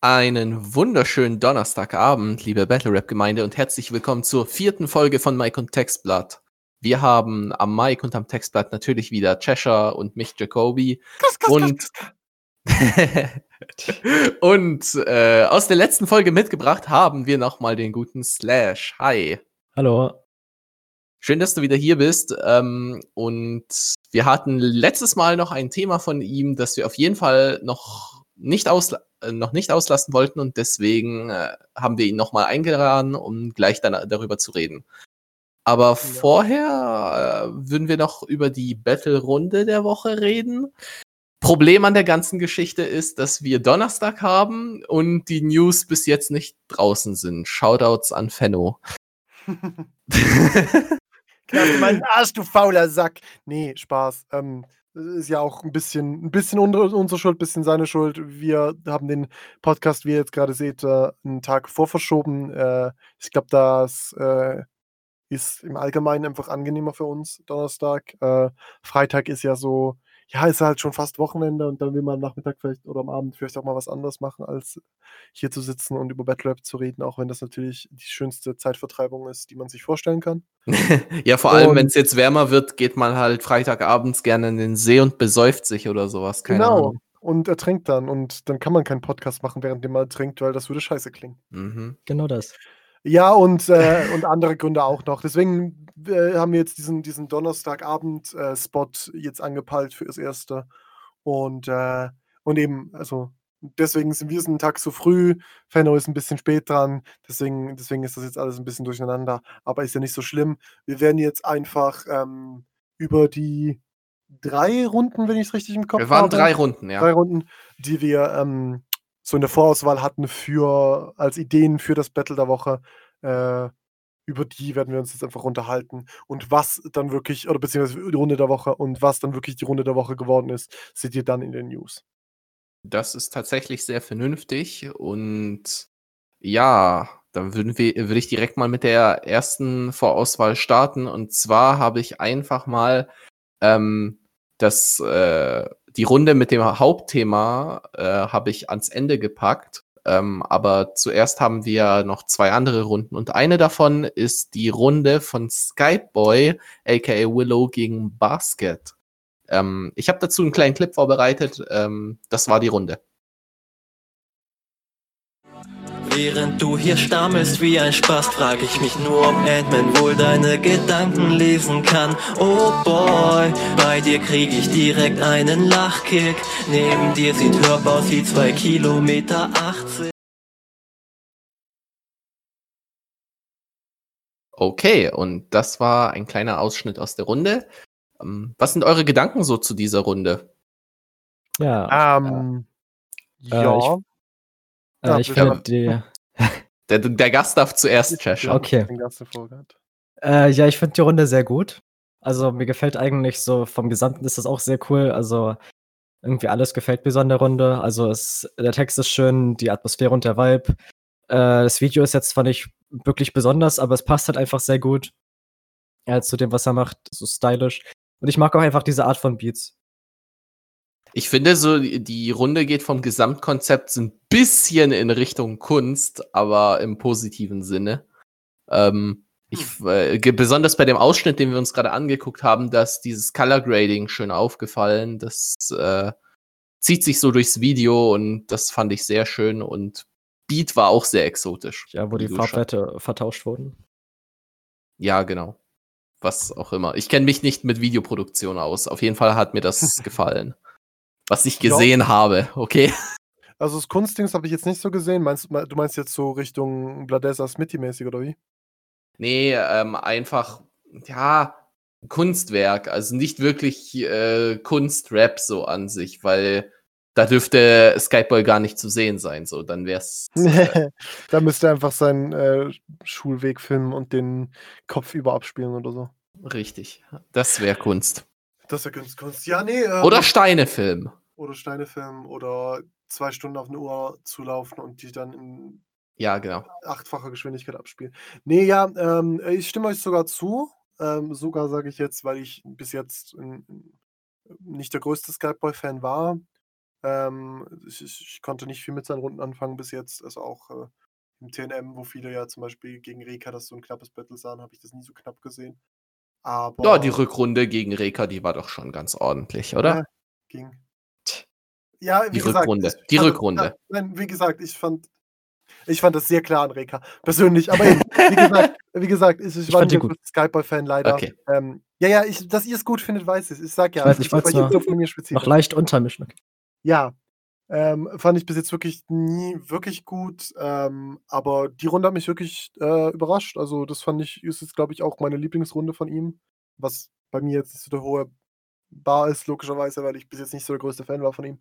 Einen wunderschönen Donnerstagabend, liebe Battle Rap Gemeinde und herzlich willkommen zur vierten Folge von Mike und Textblatt. Wir haben am Mike und am Textblatt natürlich wieder Cheshire und mich, Jacoby. Kuss, kuss, und und äh, aus der letzten Folge mitgebracht haben wir nochmal den guten Slash. Hi. Hallo. Schön, dass du wieder hier bist. Ähm, und wir hatten letztes Mal noch ein Thema von ihm, das wir auf jeden Fall noch nicht, äh, noch nicht auslassen wollten und deswegen äh, haben wir ihn nochmal eingeladen, um gleich dann darüber zu reden. Aber ja. vorher äh, würden wir noch über die Battle-Runde der Woche reden. Problem an der ganzen Geschichte ist, dass wir Donnerstag haben und die News bis jetzt nicht draußen sind. Shoutouts an Fenno. Klar, mein Arsch, du fauler Sack. Nee, Spaß. Ähm, ist ja auch ein bisschen, ein bisschen unsere Schuld, ein bisschen seine Schuld. Wir haben den Podcast, wie ihr jetzt gerade seht, äh, einen Tag vorverschoben. Äh, ich glaube, das äh, ist im Allgemeinen einfach angenehmer für uns, Donnerstag. Freitag ist ja so, ja, ist halt schon fast Wochenende und dann will man am Nachmittag vielleicht oder am Abend vielleicht auch mal was anderes machen, als hier zu sitzen und über Battle Rap zu reden, auch wenn das natürlich die schönste Zeitvertreibung ist, die man sich vorstellen kann. ja, vor allem, wenn es jetzt wärmer wird, geht man halt Freitagabends gerne in den See und besäuft sich oder sowas. Keine genau. Ahnung. Und ertrinkt dann. Und dann kann man keinen Podcast machen, während man ertrinkt, weil das würde scheiße klingen. Mhm. Genau das. Ja, und, äh, und andere Gründe auch noch. Deswegen äh, haben wir jetzt diesen, diesen Donnerstagabend-Spot äh, jetzt angepeilt für das erste. Und, äh, und eben, also deswegen sind wir einen Tag zu früh. Fenno ist ein bisschen spät dran. Deswegen, deswegen ist das jetzt alles ein bisschen durcheinander. Aber ist ja nicht so schlimm. Wir werden jetzt einfach ähm, über die drei Runden, wenn ich es richtig im Kopf habe. Wir waren drei Runden, ja. Drei Runden, die wir ähm, so in der Vorauswahl hatten für als Ideen für das Battle der Woche. Äh, über die werden wir uns jetzt einfach unterhalten. Und was dann wirklich, oder beziehungsweise die Runde der Woche und was dann wirklich die Runde der Woche geworden ist, seht ihr dann in den News. Das ist tatsächlich sehr vernünftig und ja, dann würden wir, würde ich direkt mal mit der ersten Vorauswahl starten. Und zwar habe ich einfach mal ähm, das äh, die Runde mit dem Hauptthema äh, habe ich ans Ende gepackt. Ähm, aber zuerst haben wir noch zwei andere Runden und eine davon ist die Runde von Skypeboy, aka Willow gegen Basket. Ähm, ich habe dazu einen kleinen Clip vorbereitet. Ähm, das war die Runde. Während du hier stammelst wie ein Spaß, frag ich mich nur, ob Ant-Man wohl deine Gedanken lesen kann. Oh boy, bei dir krieg ich direkt einen Lachkick. Neben dir sieht Herb aus wie zwei Kilometer 80. Okay, und das war ein kleiner Ausschnitt aus der Runde. Ähm, was sind eure Gedanken so zu dieser Runde? Ja. Ähm, äh, ja. Ich, äh, ich finde die. Der, der, Gast darf zuerst, Cheshire. Okay. Äh, ja, ich finde die Runde sehr gut. Also mir gefällt eigentlich so, vom Gesamten ist das auch sehr cool. Also irgendwie alles gefällt mir so an der Runde. Also es, der Text ist schön, die Atmosphäre und der Vibe. Äh, das Video ist jetzt zwar nicht wirklich besonders, aber es passt halt einfach sehr gut äh, zu dem, was er macht. So stylisch. Und ich mag auch einfach diese Art von Beats. Ich finde so, die Runde geht vom Gesamtkonzept so ein bisschen in Richtung Kunst, aber im positiven Sinne. Ähm, ich, hm. äh, besonders bei dem Ausschnitt, den wir uns gerade angeguckt haben, dass dieses Color Grading schön aufgefallen. Das äh, zieht sich so durchs Video und das fand ich sehr schön und Beat war auch sehr exotisch. Ja, wo die Farbwerte vertauscht wurden. Ja, genau. Was auch immer. Ich kenne mich nicht mit Videoproduktion aus. Auf jeden Fall hat mir das gefallen was ich gesehen ja. habe, okay? Also das Kunstdings habe ich jetzt nicht so gesehen. Meinst, du meinst jetzt so Richtung Bladessa Smitty-mäßig oder wie? Nee, ähm, einfach, ja, Kunstwerk. Also nicht wirklich äh, Kunstrap so an sich, weil da dürfte Skyboy gar nicht zu sehen sein. So, dann wär's. Äh, da müsste er einfach seinen äh, Schulweg filmen und den Kopf über abspielen oder so. Richtig. Das wäre Kunst. Das ist ja Kunst. Ja, nee. Ähm, oder Steinefilm. Oder Steinefilm oder zwei Stunden auf eine Uhr zu laufen und die dann in ja, genau. achtfacher Geschwindigkeit abspielen. Nee, ja, ähm, ich stimme euch sogar zu. Ähm, sogar sage ich jetzt, weil ich bis jetzt in, nicht der größte Skype-Boy-Fan war. Ähm, ich, ich, ich konnte nicht viel mit seinen Runden anfangen bis jetzt. Also auch äh, im TNM, wo viele ja zum Beispiel gegen Reka das so ein knappes Battle sahen, habe ich das nie so knapp gesehen. Aber Ja, die Rückrunde gegen Reka, die war doch schon ganz ordentlich, oder? Ja, ging. Ja, wie Die gesagt, Rückrunde, ich die fand Rückrunde. Nein, wie gesagt, ich fand, ich fand das sehr klar an Reka, persönlich. Aber eben, wie gesagt, wie gesagt ich, ich, Ich war nicht Skyboy-Fan leider. Okay. Ähm, ja, ja, ich, dass ihr es gut findet, weiß ich. Ich sag ja, Ich weiß, es ich so von mir Noch leicht untermischen. Ja, ähm, fand ich bis jetzt wirklich nie wirklich gut. Ähm, aber die Runde hat mich wirklich äh, überrascht. Also, das fand ich, ist jetzt, glaube ich, auch meine Lieblingsrunde von ihm. Was bei mir jetzt nicht so der hohe Bar ist, logischerweise, weil ich bis jetzt nicht so der größte Fan war von ihm.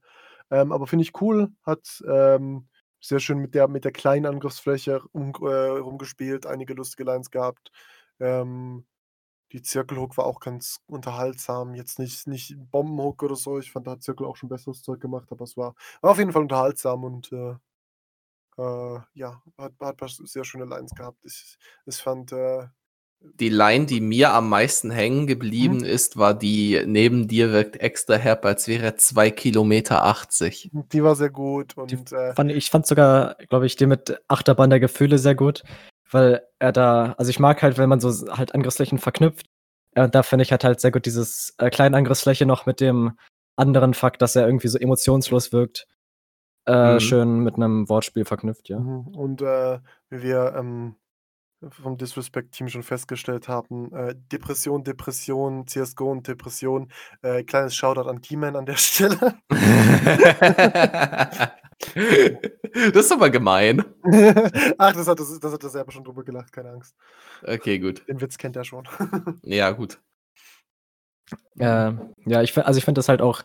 Ähm, aber finde ich cool, hat ähm, sehr schön mit der, mit der kleinen Angriffsfläche um, äh, rumgespielt, einige lustige Lines gehabt. Ähm, die Zirkelhook war auch ganz unterhaltsam. Jetzt nicht, nicht Bombenhook oder so. Ich fand, da hat Zirkel auch schon besseres Zeug gemacht, aber es war, war auf jeden Fall unterhaltsam und äh, äh, ja, hat, hat sehr schöne Lines gehabt. Ich, ich fand, äh, Die Line, die mir am meisten hängen geblieben ist, war die neben dir wirkt extra herb, als wäre er 2 Kilometer 80. die war sehr gut und Die äh, Fand, ich fand sogar, glaube ich, den mit Achterbahn der Gefühle sehr gut, weil er da, also ich mag halt, wenn man so halt Angriffsflächen verknüpft. Äh, Und da finde ich halt halt sehr gut dieses äh, kleine Angriffsfläche noch mit dem anderen Fakt, dass er irgendwie so emotionslos wirkt. Äh, Mhm. Schön mit einem Wortspiel verknüpft, ja. Mhm. Und äh, wie wir ähm, vom Disrespect-Team schon festgestellt haben, äh, Depression, Depression, CSGO und Depression. Äh, kleines Shoutout an Keyman an der Stelle. das ist aber gemein. Ach, das hat, das, das hat er selber schon drüber gelacht, keine Angst. Okay, gut. Den Witz kennt er schon. Ja, gut. Äh, ja, ich also ich finde das halt auch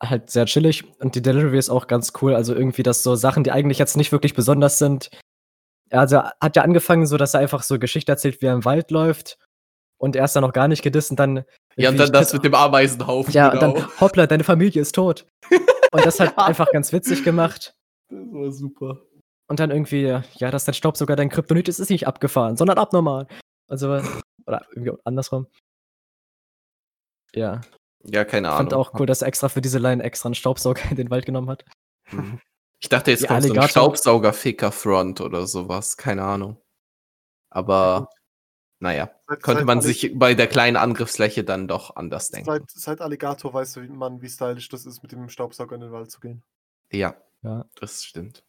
halt sehr chillig und die Delivery ist auch ganz cool. Also irgendwie, dass so Sachen, die eigentlich jetzt nicht wirklich besonders sind. Also er hat ja angefangen, so dass er einfach so Geschichte erzählt, wie er im Wald läuft und er ist dann noch gar nicht gedisst und dann. Ja, und dann das mit dem Ameisenhaufen. Ja, genau. und dann, hoppla, deine Familie ist tot. Und das halt einfach ganz witzig gemacht. Das war super. Und dann irgendwie, ja, dass dein Staub sogar dein Kryptonit ist, ist nicht abgefahren, sondern abnormal. Also, oder irgendwie andersrum. Ja, Ja, keine ich Ahnung. fand auch cool, dass er extra für diese Line extra einen Staubsauger in den Wald genommen hat. Mhm. Ich dachte, jetzt Die kommt so ein Alligator- Staubsauger-Ficker-Front oder sowas. Keine Ahnung. Aber, naja, Seit- könnte seit man Alli- sich bei der kleinen Angriffsfläche dann doch anders denken. Seit, seit Alligator weiß man, wie stylisch das ist, mit dem Staubsauger in den Wald zu gehen. Ja, Ja. das stimmt.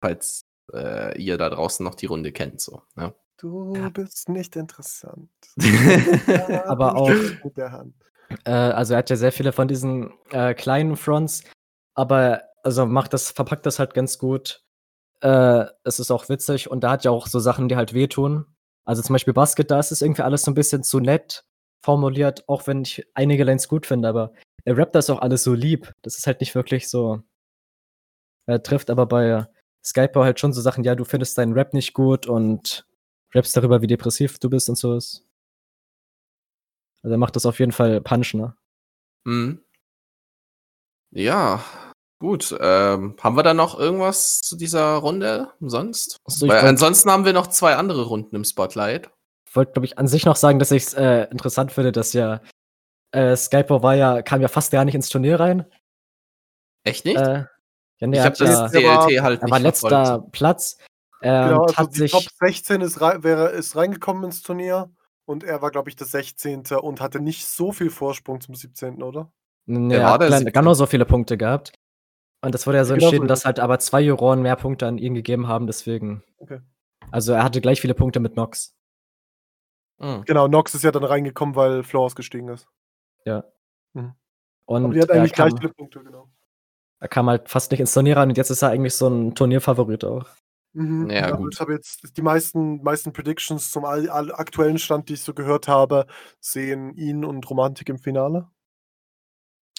Falls äh, ihr da draußen noch die Runde kennt, so. Ne? Du Ja. bist nicht interessant. Aber auch- Mit der Hand. Äh, also er hat ja sehr viele von diesen äh, kleinen Fronts, aber also macht das, verpackt das halt ganz gut. Äh, es ist auch witzig und da hat ja auch so Sachen, die halt wehtun. Also zum Beispiel Basket, da ist es irgendwie alles so ein bisschen zu nett formuliert, auch wenn ich einige Lines gut finde, aber er rappt das auch alles so lieb. Das ist halt nicht wirklich so. Er trifft aber bei Skype halt schon so Sachen, ja, du findest deinen Rap nicht gut und rappst darüber, wie depressiv du bist und so ist. Also er macht das auf jeden Fall Punch, ne? Mhm. Ja, gut. Ähm, haben wir da noch irgendwas zu dieser Runde sonst? Achso, ich Weil ansonsten haben wir noch zwei andere Runden im Spotlight. wollte, glaube ich, an sich noch sagen, dass ich es äh, interessant finde, dass ja äh, Skypo war ja, kam ja fast gar nicht ins Turnier rein. Echt nicht? Äh, ja, nee, ich er habe das ja, DLT halt er nicht war letzter verfolgt. Platz. Äh, Genau, also hat die sich, Top 16 ist, rei- wäre, ist reingekommen ins Turnier und er war, glaube ich, der 16. und hatte nicht so viel Vorsprung zum 17., oder? nee, der er hat der klein- 17.. gar nur so viele Punkte gehabt. Und das wurde ja so Genau so entschieden, ist dass halt aber zwei Juroren mehr Punkte an ihn gegeben haben, deswegen. Okay. Also er hatte gleich viele Punkte mit Nox. Mhm. Genau, Nox ist ja dann reingekommen, weil Flo ausgestiegen ist. Und Aber die hat er, eigentlich gleich kam, viele Punkte, genau. er kam halt fast nicht ins Turnier rein und jetzt ist er eigentlich so ein Turnierfavorit auch. Mhm. Ja, Also gut. Ich habe jetzt die meisten, meisten Predictions zum all, all aktuellen Stand, die ich so gehört habe, sehen ihn und Romantik im Finale.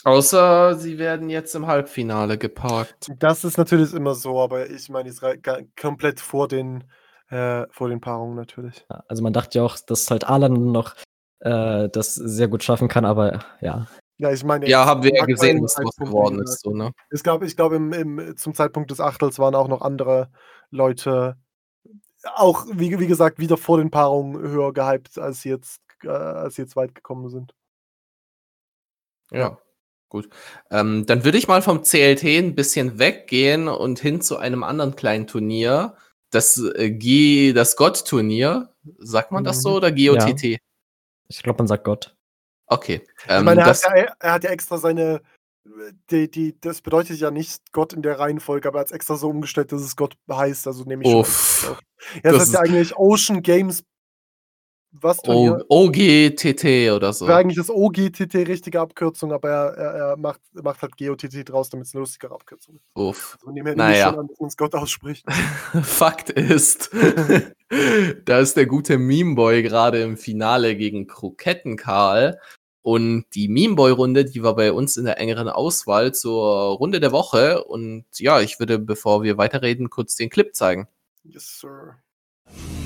Außer sie werden jetzt im Halbfinale geparkt. Das ist natürlich immer so, aber ich meine, ga- komplett vor den, äh, vor den Paarungen natürlich. Ja, also man dachte ja auch, dass halt Alan noch äh, das sehr gut schaffen kann, aber ja. Ja, ich meine, Ja, haben wir ja gesehen, was draus geworden ist. So, ne? Es gab, ich glaube, im, im, zum Zeitpunkt des Achtels waren auch noch andere Leute, auch wie, wie gesagt, wieder vor den Paarungen höher gehypt, als sie jetzt, äh, als sie jetzt weit gekommen sind. Ja. Gut. Ähm, dann würde ich mal vom CLT ein bisschen weggehen und hin zu einem anderen kleinen Turnier. Das äh, G, das Gott-Turnier. Sagt man das so Mhm. oder GOTT? Ich glaube, man sagt Gott. Okay. Ich Ähm, meine, er das, hat, ja, er hat ja extra seine. Die, die, das bedeutet ja nicht Gott in der Reihenfolge, aber er hat es extra so umgestellt, dass es Gott heißt. Also nehme ich Uff. Ja, das, Das heißt ja ist- eigentlich Ocean Games. Was Turnier? OGTT oder so. Wäre eigentlich das OGTT richtige Abkürzung, aber er, er, er macht, macht halt GOTT draus, damit es eine lustigere Abkürzung ist. Uff. Also Naja. schon an, dass es Gott ausspricht. Fakt ist, da ist der gute Memeboy gerade im Finale gegen Kroketten Karl. Und die Memeboy-Runde, die war bei uns in der engeren Auswahl zur Runde der Woche. Und ja, ich würde, bevor wir weiterreden, kurz den Clip zeigen. Yes, sir.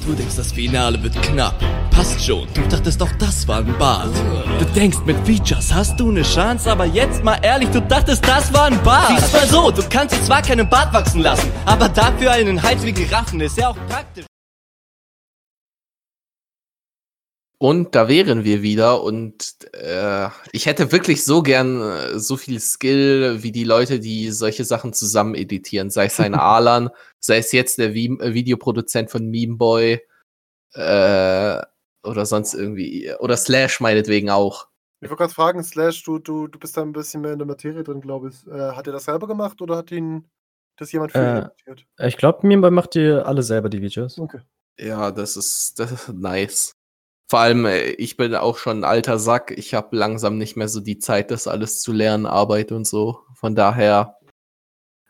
Du denkst, das Finale wird knapp. Passt schon, du dachtest doch, das war ein Bart. Du denkst, mit Features hast du eine Chance, aber jetzt mal ehrlich, du dachtest, das war ein Bart. Sieh's mal so, du kannst dir zwar keinen Bart wachsen lassen, aber dafür einen Hals wie Giraffen, ist ja auch praktisch. Und da wären wir wieder. Und äh, ich hätte wirklich so gern äh, so viel Skill wie die Leute, die solche Sachen zusammen editieren. Sei es ein Alan, sei es jetzt der Vi äh, Videoproduzent von Memeboy äh, oder sonst irgendwie. Oder Slash meinetwegen auch. Ich wollte gerade fragen, Slash, du, du, du bist da ein bisschen mehr in der Materie drin, glaube ich. Äh, hat er das selber gemacht oder hat ihn das jemand für ihn Äh, editiert? Ich glaube, Memeboy macht die alle selber, die Videos. Okay. Ja, das ist, das ist nice. Vor allem, äh, ich bin auch schon ein alter Sack. Ich habe langsam nicht mehr so die Zeit, das alles zu lernen, Arbeit und so. Von daher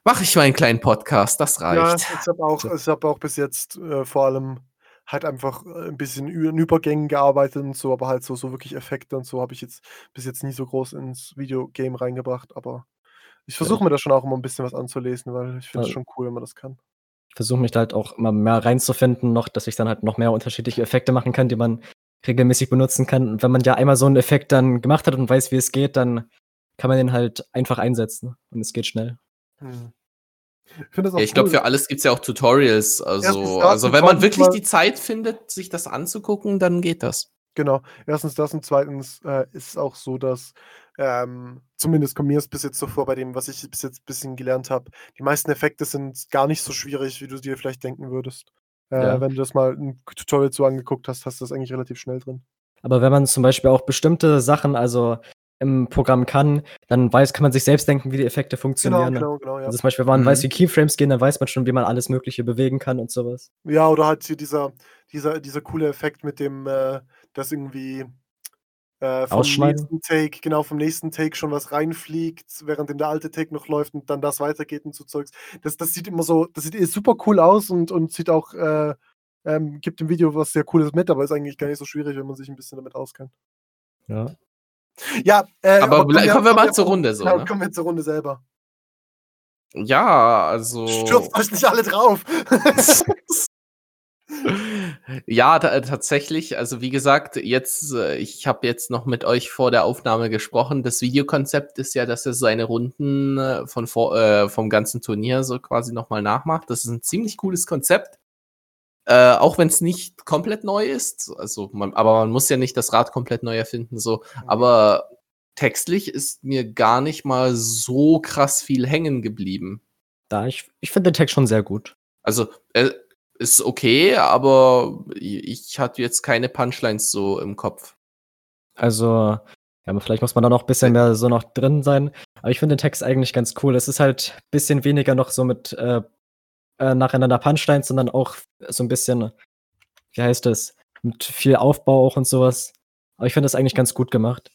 mache ich meinen kleinen Podcast. Das Ja, reicht. ich habe auch, ich hab auch bis jetzt äh, vor allem halt einfach äh, ein bisschen in Übergängen gearbeitet und so, aber halt so, so wirklich Effekte und so habe ich jetzt bis jetzt nie so groß ins Videogame reingebracht, aber ich versuche mir da schon auch immer ein bisschen was anzulesen, weil ich finde es Ja. schon cool, wenn man das kann. Ich versuche mich da halt auch immer mehr reinzufinden, noch, dass ich dann halt noch mehr unterschiedliche Effekte machen kann, die man regelmäßig benutzen kann. Und wenn man ja einmal so einen Effekt dann gemacht hat und weiß, wie es geht, dann kann man den halt einfach einsetzen und es geht schnell. Hm. Ich Ja, ich glaube, cool. für alles gibt's ja auch Tutorials. Also, das also wenn man wirklich die Zeit findet, sich das anzugucken, dann geht das. Genau. Erstens das und zweitens äh, ist es auch so, dass ähm, zumindest kommt mir es bis jetzt so vor, bei dem, was ich bis jetzt ein bisschen gelernt habe, die meisten Effekte sind gar nicht so schwierig, wie du dir vielleicht denken würdest. Äh, Ja. Wenn du das mal ein Tutorial so angeguckt hast, hast du das eigentlich relativ schnell drin. Aber wenn man zum Beispiel auch bestimmte Sachen also im Programm kann, dann weiß, kann man sich selbst denken, wie die Effekte Genau, funktionieren. genau, genau, ja. Also zum Beispiel, wenn man Mhm. weiß, wie Keyframes gehen, dann weiß man schon, wie man alles Mögliche bewegen kann und sowas. Ja, oder halt hier dieser, dieser, dieser coole Effekt mit dem, äh, dass irgendwie äh, vom Ausschneiden? nächsten Take, genau, vom nächsten Take schon was reinfliegt, während der alte Take noch läuft und dann das weitergeht und so Zeugs. Das, das sieht immer so, das sieht eh super cool aus und, und sieht auch, äh, ähm, gibt im Video was sehr Cooles mit, aber ist eigentlich gar nicht so schwierig, wenn man sich ein bisschen damit auskennt. Ja. Ja, äh, Aber kommen ble- kommen wir mal kommen zur Runde so, Genau, ne? kommen wir zur Runde selber. Ja, also. Stürzt euch nicht alle drauf. Ja, ta tatsächlich. Also wie gesagt, jetzt, äh, ich habe jetzt noch mit euch vor der Aufnahme gesprochen. Das Videokonzept ist ja, dass er seine Runden äh, von vor, äh, vom ganzen Turnier so quasi nochmal nachmacht. Das ist ein ziemlich cooles Konzept. Äh, auch wenn es nicht komplett neu ist. Also man, aber man muss ja nicht das Rad komplett neu erfinden. So. Aber textlich ist mir gar nicht mal so krass viel hängen geblieben. Da, ich, ich finde den Text schon sehr gut. Also, äh, ist okay, aber ich hatte jetzt keine Punchlines so im Kopf. Also, ja, aber vielleicht muss man da noch ein bisschen mehr so noch drin sein. Aber ich finde den Text eigentlich ganz cool. Es ist halt ein bisschen weniger noch so mit äh, äh, nacheinander Punchlines, sondern auch so ein bisschen, wie heißt es, mit viel Aufbau auch und sowas. Aber ich finde das eigentlich ganz gut gemacht.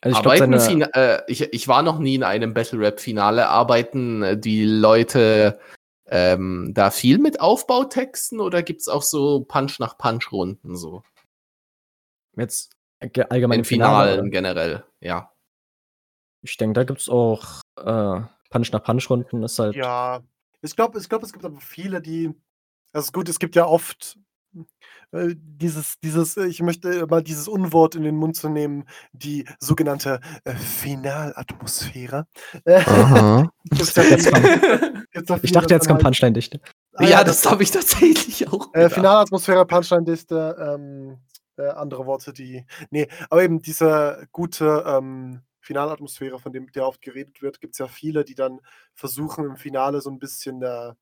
Also ich Arbeiten seine, Fina- äh, ich, ich war noch nie in einem Battle Rap Finale. Arbeiten äh, die Leute ähm, da viel mit Aufbautexten oder gibt's auch so Punch nach Punch Runden so jetzt ge- allgemein in im Finale, Finalen generell? Ja. Ich denke, da gibt's auch äh, Punch nach Punch Runden. Ist halt Ja, ich glaube, ich glaub, es gibt aber viele, die. Also gut, es gibt ja oft äh, dieses, dieses, äh, ich möchte mal dieses Unwort in den Mund zu nehmen, die sogenannte äh, Finalatmosphäre. Äh, Aha. gibt's Jetzt ich dachte, jetzt kommt Punchline-Dichte. Ah ja, das habe ich tatsächlich auch. Äh. Finalatmosphäre, Punchline-Liste, ähm, äh, andere Worte, die. Nee, aber eben diese gute ähm, Finalatmosphäre, von dem der oft geredet wird, gibt es ja viele, die dann versuchen im Finale so ein bisschen äh,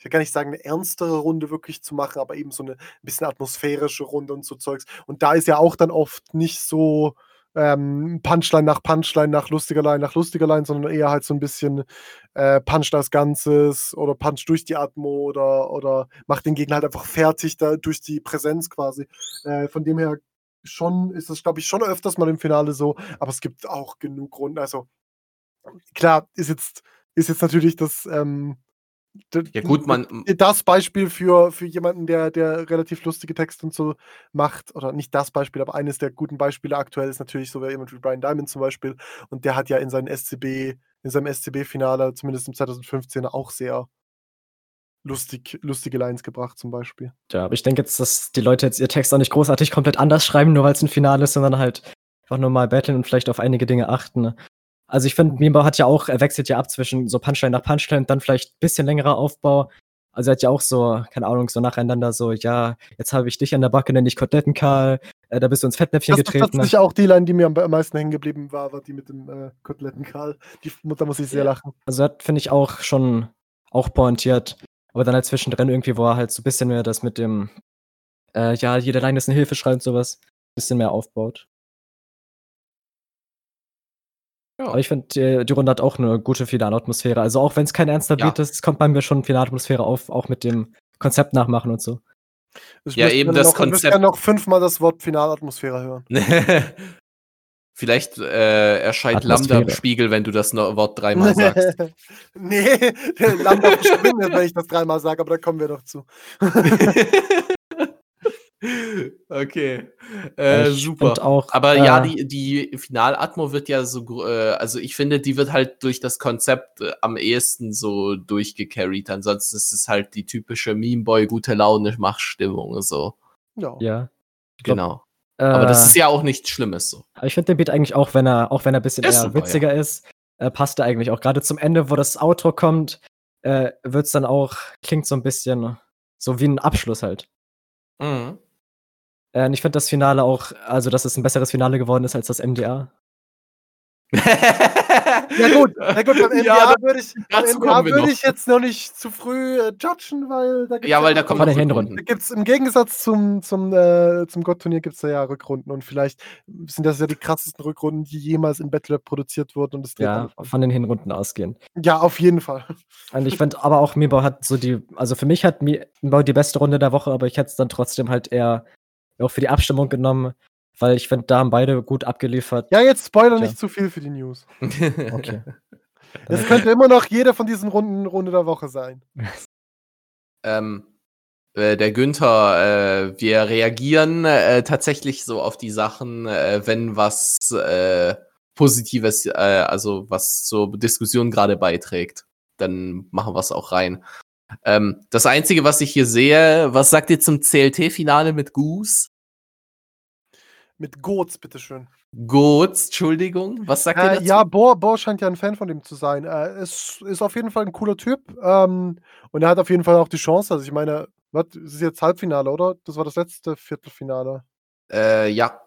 ich will gar nicht sagen, eine ernstere Runde wirklich zu machen, aber eben so eine ein bisschen atmosphärische Runde und so Zeugs. Und da ist ja auch dann oft nicht so ähm, Punchline nach Punchline nach lustiger Line nach lustiger Line, sondern eher halt so ein bisschen äh, Punch das Ganzes oder Punch durch die Atmo oder, oder macht den Gegner halt einfach fertig da durch die Präsenz quasi. Äh, von dem her schon ist das, glaube ich, schon öfters mal im Finale so, aber es gibt auch genug Runden. Also klar, ist jetzt, ist jetzt natürlich das, ähm, ja gut, man das Beispiel für, für jemanden, der, der relativ lustige Texte und so macht, oder nicht das Beispiel, aber eines der guten Beispiele aktuell ist natürlich so jemand wie Brian Diamond zum Beispiel. Und der hat ja in seinem SCB, in seinem SCB-Finale, zumindest im 2015 auch sehr lustig, lustige Lines gebracht, zum Beispiel. Ja, aber ich denke jetzt, dass die Leute jetzt ihr Text auch nicht großartig komplett anders schreiben, nur weil es ein Finale ist, sondern halt einfach nur mal battlen und vielleicht auf einige Dinge achten. Also ich finde, Mimba hat ja auch, er wechselt ja ab zwischen so Punchline nach Punchline und dann vielleicht ein bisschen längerer Aufbau. Also er hat ja auch so, keine Ahnung, so nacheinander so, ja, jetzt habe ich dich an der Backe, nenne ich Kotelettenkarl, äh, da bist du ins Fettnäpfchen das getreten. Das ist auch die Line, die mir am meisten hängen geblieben war, war die mit dem äh, Kotelettenkarl. Die, da muss ich sehr lachen. Also das finde ich auch schon, auch pointiert. Aber dann halt zwischendrin irgendwie, wo er halt so ein bisschen mehr das mit dem, äh, ja, jede Line ist eine Hilfeschrei und sowas, ein bisschen mehr aufbaut. Ja. Aber ich finde, die, die, Runde hat auch eine gute Finalatmosphäre. Also auch wenn es kein ernster ja. Beat ist, kommt bei mir schon Finalatmosphäre auf, auch mit dem Konzept nachmachen und so. Ich ja, eben das noch, Konzept. Ich noch fünfmal das Wort Finalatmosphäre hören. Vielleicht äh, erscheint Lambda im Spiegel, wenn du das Wort dreimal sagst. nee, Lambda verschwindet, wenn ich das dreimal sage, aber da kommen wir doch zu. Okay, äh, super. Auch, Aber äh, ja, die, die Finalatmo wird ja so, äh, also ich finde, die wird halt durch das Konzept äh, am ehesten so durchgecarried. Ansonsten ist es halt die typische Meme-Boy, gute Laune, Machstimmung, so. Ja. ja. Genau. Aber das ist ja auch nichts Schlimmes so. Ich finde den Beat eigentlich auch, wenn er, auch wenn er ein bisschen eher super, witziger ja. ist, äh, passt er eigentlich auch. Gerade zum Ende, wo das Outro kommt, äh, wird es dann auch, klingt so ein bisschen so wie ein Abschluss halt. Mhm. Äh, und ich finde das Finale auch, also dass es ein besseres Finale geworden ist als das MDR. ja gut, ja gut, beim MDR ja, würde ich, würd ich jetzt noch nicht zu früh äh, judgen, weil da gibt's Ja, weil da kommen noch Hinrunden. Da gibt's im Gegensatz zum, zum, äh, zum Gott-Turnier gibt es da ja Rückrunden und vielleicht sind das ja die krassesten Rückrunden, die jemals in Battle produziert wurden und es Ja, von den Hinrunden ausgehen. Ja, auf jeden Fall. Und ich finde aber auch Mibau hat so die, also für mich hat Mibau die beste Runde der Woche, aber ich hätte es dann trotzdem halt eher auch für die Abstimmung genommen, weil ich finde, da haben beide gut abgeliefert. Ja, jetzt spoiler Tja. nicht zu viel für die News. okay. Es könnte immer noch jede von diesen Runden Runde der Woche sein. ähm, äh, der Günther, äh, wir reagieren äh, tatsächlich so auf die Sachen, äh, wenn was äh, Positives, äh, also was zur Diskussion gerade beiträgt, dann machen wir es auch rein. Ähm, das Einzige, was ich hier sehe, was sagt ihr zum CLT-Finale mit Goose? Mit Goats, bitteschön. Goats, Entschuldigung. Was sagt äh, ihr dazu? Ja, Bohr, Bohr scheint ja ein Fan von dem zu sein. Er äh, ist, ist auf jeden Fall ein cooler Typ. Ähm, und er hat auf jeden Fall auch die Chance. Also ich meine, was, das ist jetzt Halbfinale, oder? Das war das letzte Viertelfinale. Äh, ja.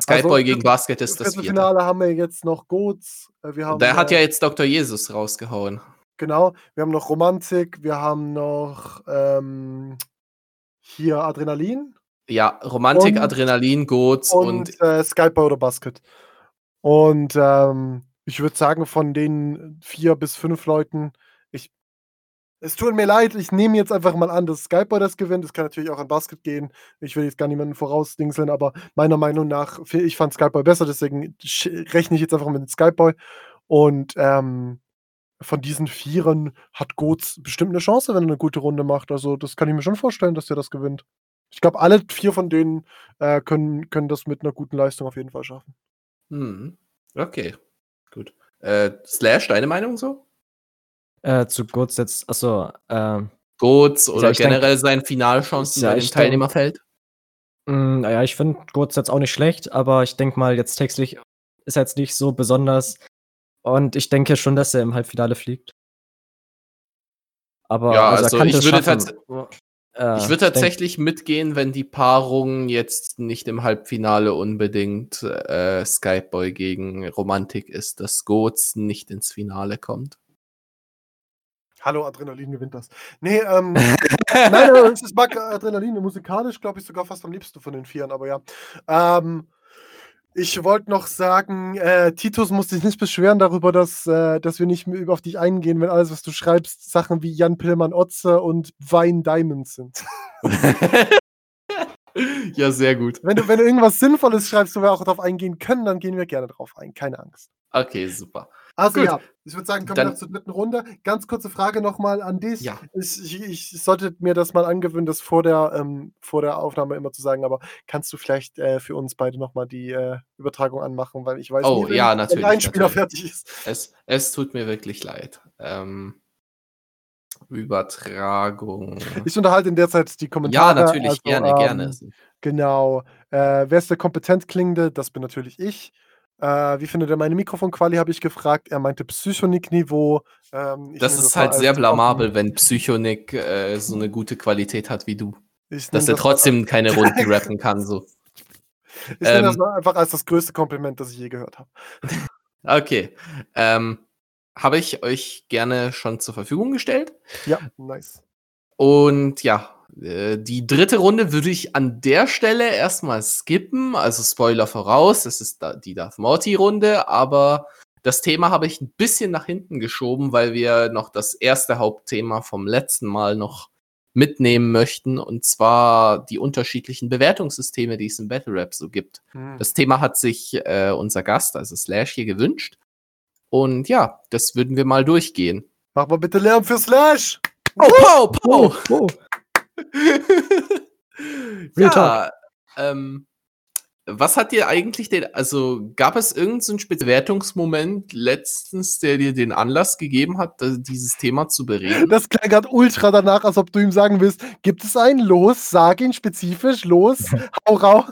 Skyboy also, gegen Basket ist das Viertelfinale haben wir jetzt noch Goats. Äh, wir haben, Der hat ja jetzt Dr. Jesus rausgehauen. Genau, wir haben noch Romantik, wir haben noch ähm, hier Adrenalin. Ja, Romantik, und, Adrenalin, Goats und, und äh, Skype oder Basket. Und ähm, ich würde sagen, von den vier bis fünf Leuten, ich, es tut mir leid, ich nehme jetzt einfach mal an, dass Skyboy das gewinnt. Es kann natürlich auch an Basket gehen. Ich will jetzt gar niemanden vorausdingseln, aber meiner Meinung nach, ich fand Skyboy besser, deswegen rechne ich jetzt einfach mit Skyboy. Und ähm, von diesen Vieren hat Goetz bestimmt eine Chance, wenn er eine gute Runde macht. Also, das kann ich mir schon vorstellen, dass er das gewinnt. Ich glaube, alle vier von denen äh, können, können das mit einer guten Leistung auf jeden Fall schaffen. Hm. Okay, gut. Äh, Slash, deine Meinung so? Äh, zu Goetz jetzt, achso, äh, Goetz oder ja, generell denk, seine Finalchancen ja, bei dem Teilnehmerfeld? Hm, naja, ich finde Goetz jetzt auch nicht schlecht, aber ich denke mal, jetzt textlich ist er jetzt nicht so besonders. Und ich denke schon, dass er im Halbfinale fliegt. Aber ja, also, also ich würde tatsächlich. Äh, ich würde denk- tatsächlich mitgehen, wenn die Paarung jetzt nicht im Halbfinale unbedingt äh, Skyboy gegen Romantik ist, dass Goats nicht ins Finale kommt. Hallo, Adrenalin gewinnt das. Nee, ähm, nein, aber ich mag Adrenalin musikalisch, glaube ich, sogar fast am liebsten von den Vieren, aber ja. Ähm, ich wollte noch sagen, äh, Titus muss sich nicht beschweren darüber, dass, äh, dass wir nicht mehr auf dich eingehen, wenn alles, was du schreibst, Sachen wie Jan Pillmann Otze und Wein Diamonds sind. ja, sehr gut. Wenn du, wenn du irgendwas Sinnvolles schreibst, wo wir auch darauf eingehen können, dann gehen wir gerne drauf ein. Keine Angst. Okay, super. Also Gut. ja, ich würde sagen, kommen Dann- wir zur dritten Runde. Ganz kurze Frage nochmal an dich. Ja. Ich, ich, sollte mir das mal angewöhnen, das vor der, ähm, vor der Aufnahme immer zu sagen, aber kannst du vielleicht äh, für uns beide nochmal die äh, Übertragung anmachen, weil ich weiß Oh, nie, wenn, ja, wenn natürlich, ein Spieler fertig ist. Es, es tut mir wirklich leid. Ähm, Übertragung. Ich unterhalte in der Zeit die Kommentare. Ja, natürlich, also, gerne, ähm, gerne. Genau. Äh, wer ist der kompetent klingende? Das bin natürlich ich. Äh, wie findet er meine Mikrofonquali, habe ich gefragt. Er meinte Psychonik-Niveau. Ähm, Das ist halt sehr blamabel, wenn Psychonik äh, so eine gute Qualität hat wie du. Dass nehme er das- trotzdem keine Runden rappen kann. So. Ich das ähm, mal einfach als das größte Kompliment, das ich je gehört habe. Okay. Ähm, Habe ich euch gerne schon zur Verfügung gestellt. Ja, nice. Und ja, äh, die dritte Runde würde ich an der Stelle erstmal skippen. Also Spoiler voraus, es ist da die Darth Morty-Runde, aber das Thema habe ich ein bisschen nach hinten geschoben, weil wir noch das erste Hauptthema vom letzten Mal noch mitnehmen möchten, und zwar die unterschiedlichen Bewertungssysteme, die es im Battle Rap so gibt. Hm. Das Thema hat sich äh, unser Gast, also Slash, hier gewünscht. Und ja, das würden wir mal durchgehen. Mach mal bitte Lärm für Slash! Oh, pow, Oh, pow! oh. ja, ähm, was hat dir eigentlich den, also gab es irgendeinen so Bewertungsmoment letztens, der dir den Anlass gegeben hat, dieses Thema zu bereden? Das klang gerade ultra danach, als ob du ihm sagen willst, gibt es einen? Los, sag ihn spezifisch, los, hau raus.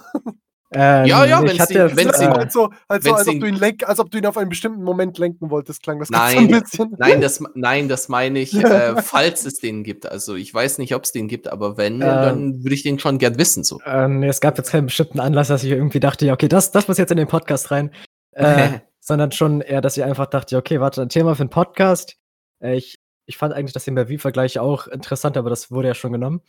Ähm, Ja, ja, wenn's die- äh, Halt so, halt so als, ob den- du ihn lenk, als ob du ihn auf einen bestimmten Moment lenken wolltest, klang das Nein, ein bisschen. Nein, das, nein, das meine ich, äh, falls es den gibt. Also ich weiß nicht, ob es den gibt, aber wenn, dann würde ich den schon gern wissen. So. äh, nee, es gab jetzt keinen bestimmten Anlass, dass ich irgendwie dachte, ja, okay, das, das muss jetzt in den Podcast rein. Äh, sondern schon eher, dass ich einfach dachte, okay, warte, ein Thema für einen Podcast. Äh, ich, ich fand eigentlich das Thema Wie-Vergleich auch interessant, aber das wurde ja schon genommen.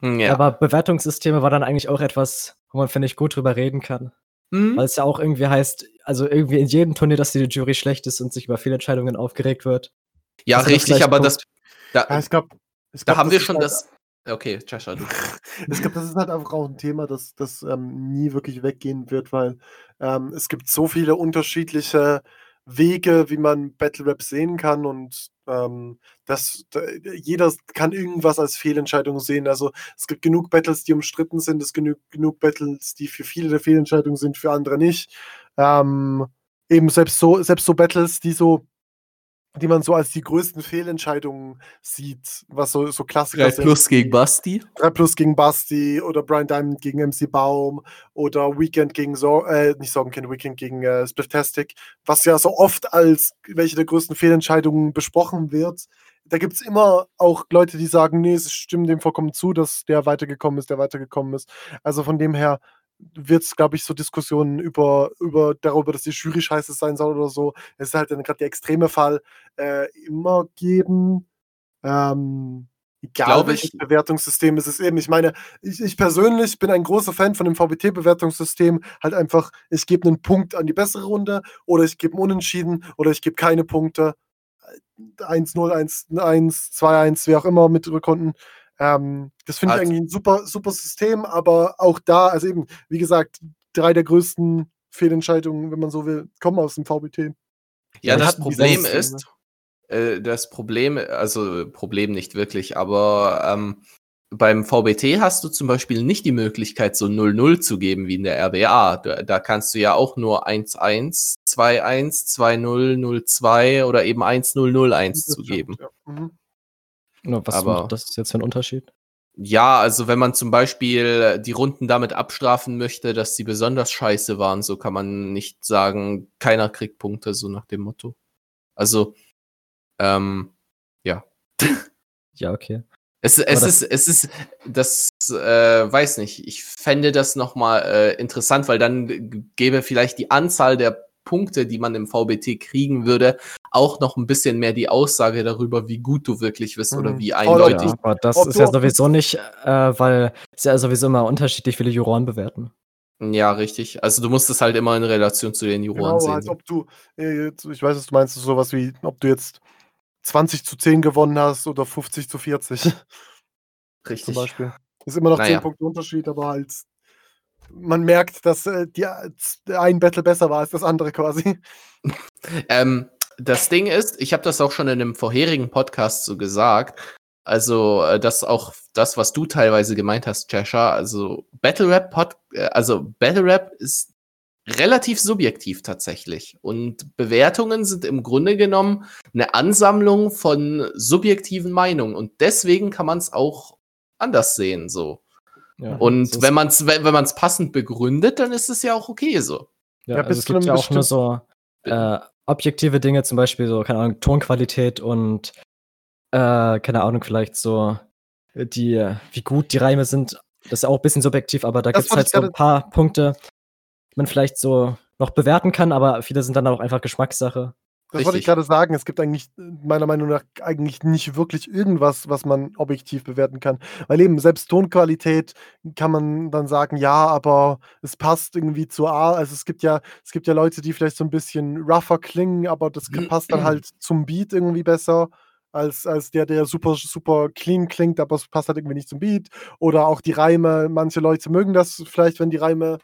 Hm, Ja. Aber Bewertungssysteme war dann eigentlich auch etwas, wo man, finde ich, gut drüber reden kann. Hm? Weil es ja auch irgendwie heißt, also irgendwie in jedem Turnier, dass die Jury schlecht ist und sich über Fehlentscheidungen aufgeregt wird. Ja, das ist richtig, aber ein das, da, Ja, ich glaube, ich da glaub, haben wir ist schon halt, das. Okay, Cheshire, du. Ich glaube, das ist halt einfach auch ein Thema, das, das ähm, nie wirklich weggehen wird, weil ähm, es gibt so viele unterschiedliche Wege, wie man Battle Rap sehen kann und ähm, das, da, jeder kann irgendwas als Fehlentscheidung sehen. Also es gibt genug Battles, die umstritten sind, es gibt genug, Battles, die für viele der Fehlentscheidungen sind, für andere nicht. Ähm, eben selbst so, selbst so Battles, die so die man so als die größten Fehlentscheidungen sieht, was so, so Klassiker 3 sind. plus gegen Basti. 3 Plus gegen Basti oder Brian Diamond gegen MC Baum oder Weekend gegen so äh, nicht Sorgenkind, Weekend gegen äh, Spliftastic, was ja so oft als welche der größten Fehlentscheidungen besprochen wird. Da gibt es immer auch Leute, die sagen, nee, es stimmt dem vollkommen zu, dass der weitergekommen ist, der weitergekommen ist. Also von dem her wird es, glaube ich, so Diskussionen über, über darüber, dass die Jury scheiße sein soll oder so. Es ist halt dann gerade der extreme Fall äh, immer geben. Ähm, egal Glaube welches ich- Bewertungssystem es ist eben. Ich meine, ich, ich persönlich bin ein großer Fan von dem VBT-Bewertungssystem. Halt einfach, ich gebe einen Punkt an die bessere Runde oder ich gebe einen Unentschieden oder ich gebe keine Punkte. 1-0, 1-1, 2-1, wie auch immer mit Rückrunden. Ähm, das finde ich Also- eigentlich ein super, super System, aber auch da, also eben, wie gesagt, drei der größten Fehlentscheidungen, wenn man so will, kommen aus dem VBT. Ja, das Problem ist, äh, das Problem, also Problem nicht wirklich, aber ähm, beim VBT hast du zum Beispiel nicht die Möglichkeit, so 0-0 zu geben wie in der RBA. Da, da kannst du ja auch nur 1-1, 2-1, 2-0, 0-2 oder eben 1-0-0-1 Das zu stimmt, geben. Ja. Mhm. Was Aber- macht das jetzt für einen Unterschied? Ja, also wenn man zum Beispiel die Runden damit abstrafen möchte, dass sie besonders scheiße waren, so kann man nicht sagen, keiner kriegt Punkte, so nach dem Motto. Also, ähm, Ja, okay. Es, es, ist, es ist, das, äh, weiß nicht, ich fände das nochmal äh, interessant, weil dann gäbe vielleicht die Anzahl der Punkte, die man im VBT kriegen würde, auch noch ein bisschen mehr die Aussage darüber, wie gut du wirklich bist mhm. oder wie eindeutig. Ja, aber das ist ja sowieso nicht, äh, weil es ja sowieso immer unterschiedlich viele Juroren bewerten. Ja, richtig. Also du musst es halt immer in Relation zu den Juroren genau, sehen. Als ob du, äh, ich weiß, was du meinst, sowas wie, ob du jetzt 20 zu 10 gewonnen hast oder 50 zu 40. Richtig. Zum Beispiel. Ist immer noch naja. 10 Punkte Unterschied, aber halt man merkt, dass äh, die, ein Battle besser war als das andere quasi. ähm, das Ding ist, ich habe das auch schon in einem vorherigen Podcast so gesagt. Also, äh, das auch das, was du teilweise gemeint hast, Cheshire. Also, Battle Rap Pod, äh, also Battle Rap ist relativ subjektiv tatsächlich. Und Bewertungen sind im Grunde genommen eine Ansammlung von subjektiven Meinungen. Und deswegen kann man es auch anders sehen, so. Ja, und wenn man es wenn, wenn man's passend begründet, dann ist es ja auch okay so. Ja, ja also es gibt ja auch nur so äh, objektive Dinge, zum Beispiel so, keine Ahnung, Tonqualität und äh, keine Ahnung, vielleicht so die, wie gut die Reime sind. Das ist auch ein bisschen subjektiv, aber da gibt es halt so ein paar Punkte, die man vielleicht so noch bewerten kann, aber viele sind dann auch einfach Geschmackssache. Das Richtig. wollte ich gerade sagen. Es gibt eigentlich meiner Meinung nach eigentlich nicht wirklich irgendwas, was man objektiv bewerten kann. Weil eben selbst Tonqualität kann man dann sagen, ja, aber es passt irgendwie zu A. Also es gibt ja, es gibt ja Leute, die vielleicht so ein bisschen rougher klingen, aber das passt dann halt zum Beat irgendwie besser. Als, als der, der super, super clean klingt, aber es passt halt irgendwie nicht zum Beat. Oder auch die Reime. Manche Leute mögen das vielleicht, wenn die Reime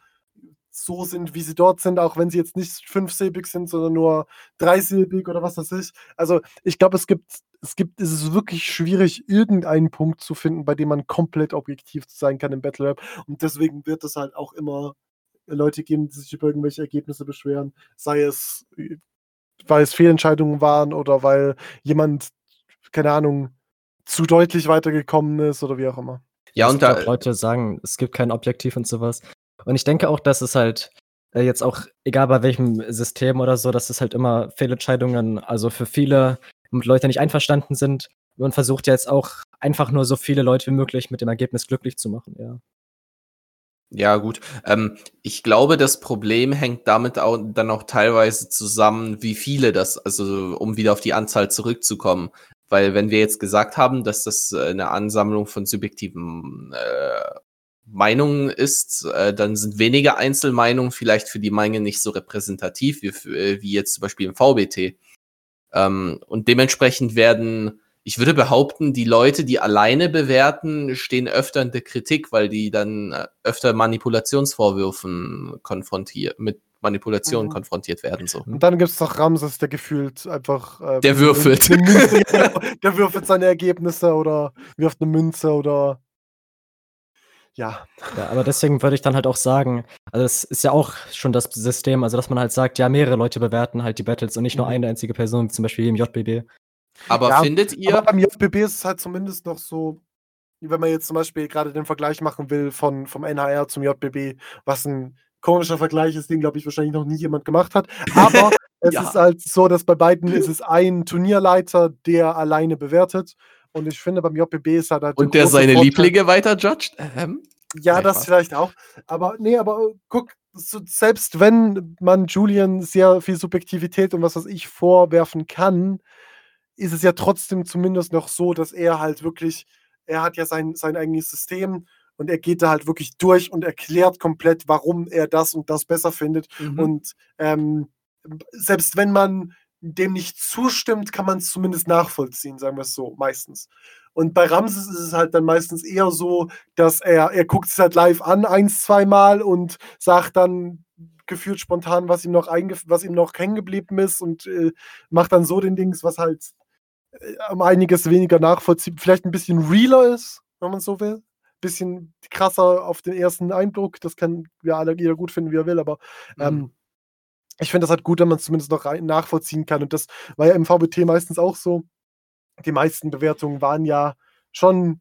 so sind, wie sie dort sind, auch wenn sie jetzt nicht fünfsilbig sind, sondern nur dreisilbig oder was das ist. Also ich glaube, es gibt, es gibt, es ist wirklich schwierig, irgendeinen Punkt zu finden, bei dem man komplett objektiv sein kann im Battle Rap. Und deswegen wird es halt auch immer Leute geben, die sich über irgendwelche Ergebnisse beschweren, sei es, weil es Fehlentscheidungen waren oder weil jemand, keine Ahnung, zu deutlich weitergekommen ist oder wie auch immer. Ja, und da Leute sagen, es gibt kein Objektiv und sowas. Und ich denke auch, dass es halt äh, jetzt auch, egal bei welchem System oder so, dass es halt immer Fehlentscheidungen, also für viele mit Leute nicht einverstanden sind. Man versucht ja jetzt auch einfach nur so viele Leute wie möglich mit dem Ergebnis glücklich zu machen, ja. Ja, gut. Ähm, ich glaube, das Problem hängt damit auch dann auch teilweise zusammen, wie viele das, also um wieder auf die Anzahl zurückzukommen. Weil wenn wir jetzt gesagt haben, dass das äh, eine Ansammlung von subjektiven äh, Meinungen ist, äh, dann sind weniger Einzelmeinungen vielleicht für die Menge nicht so repräsentativ wie, äh, wie jetzt zum Beispiel im VBT. Ähm, und dementsprechend werden, ich würde behaupten, die Leute, die alleine bewerten, stehen öfter in der Kritik, weil die dann äh, öfter Manipulationsvorwürfen konfrontiert, mit Manipulation mhm. konfrontiert werden. So. Und dann gibt es noch Ramses, der gefühlt einfach. Äh, der würfelt. Der würfelt seine Ergebnisse oder wirft eine Münze oder ja. Ja, aber deswegen würde ich dann halt auch sagen, also es ist ja auch schon das System, also dass man halt sagt, ja, mehrere Leute bewerten halt die Battles und nicht nur mhm. eine einzige Person, wie zum Beispiel im JBB. Aber ja, findet ihr. Aber beim JBB ist es halt zumindest noch so, wenn man jetzt zum Beispiel gerade den Vergleich machen will von, vom NHR zum JBB, was ein komischer Vergleich ist, den glaube ich wahrscheinlich noch nie jemand gemacht hat. Aber es ja. ist halt so, dass bei beiden ist es ein Turnierleiter, der alleine bewertet und ich finde, beim JBB ist halt. halt Und der seine Vorteil. Lieblinge weiter judgt? Ähm? Ja, Nein, das vielleicht auch. Aber nee, aber äh, guck, so, selbst wenn man Julian sehr viel Subjektivität und was weiß ich vorwerfen kann, ist es ja trotzdem zumindest noch so, dass er halt wirklich, er hat ja sein, sein eigenes System und er geht da halt wirklich durch und erklärt komplett, warum er das und das besser findet. Mhm. Und ähm, selbst wenn man dem nicht zustimmt, kann man es zumindest nachvollziehen, sagen wir es so, meistens. Und bei Ramses ist es halt dann meistens eher so, dass er, er guckt es halt live an, eins, zweimal und sagt dann gefühlt spontan, was ihm noch, was ihm noch hängen geblieben ist und äh, macht dann so den Dings, was halt äh, um einiges weniger nachvollziehbar, vielleicht ein bisschen realer ist, wenn man so will. Bisschen krasser auf den ersten Eindruck, das kann ja alle jeder gut finden, wie er will, aber mhm. ähm, ich finde das halt gut, wenn man es zumindest noch nachvollziehen kann. Und das war ja im VBT meistens auch so. Die meisten Bewertungen waren ja schon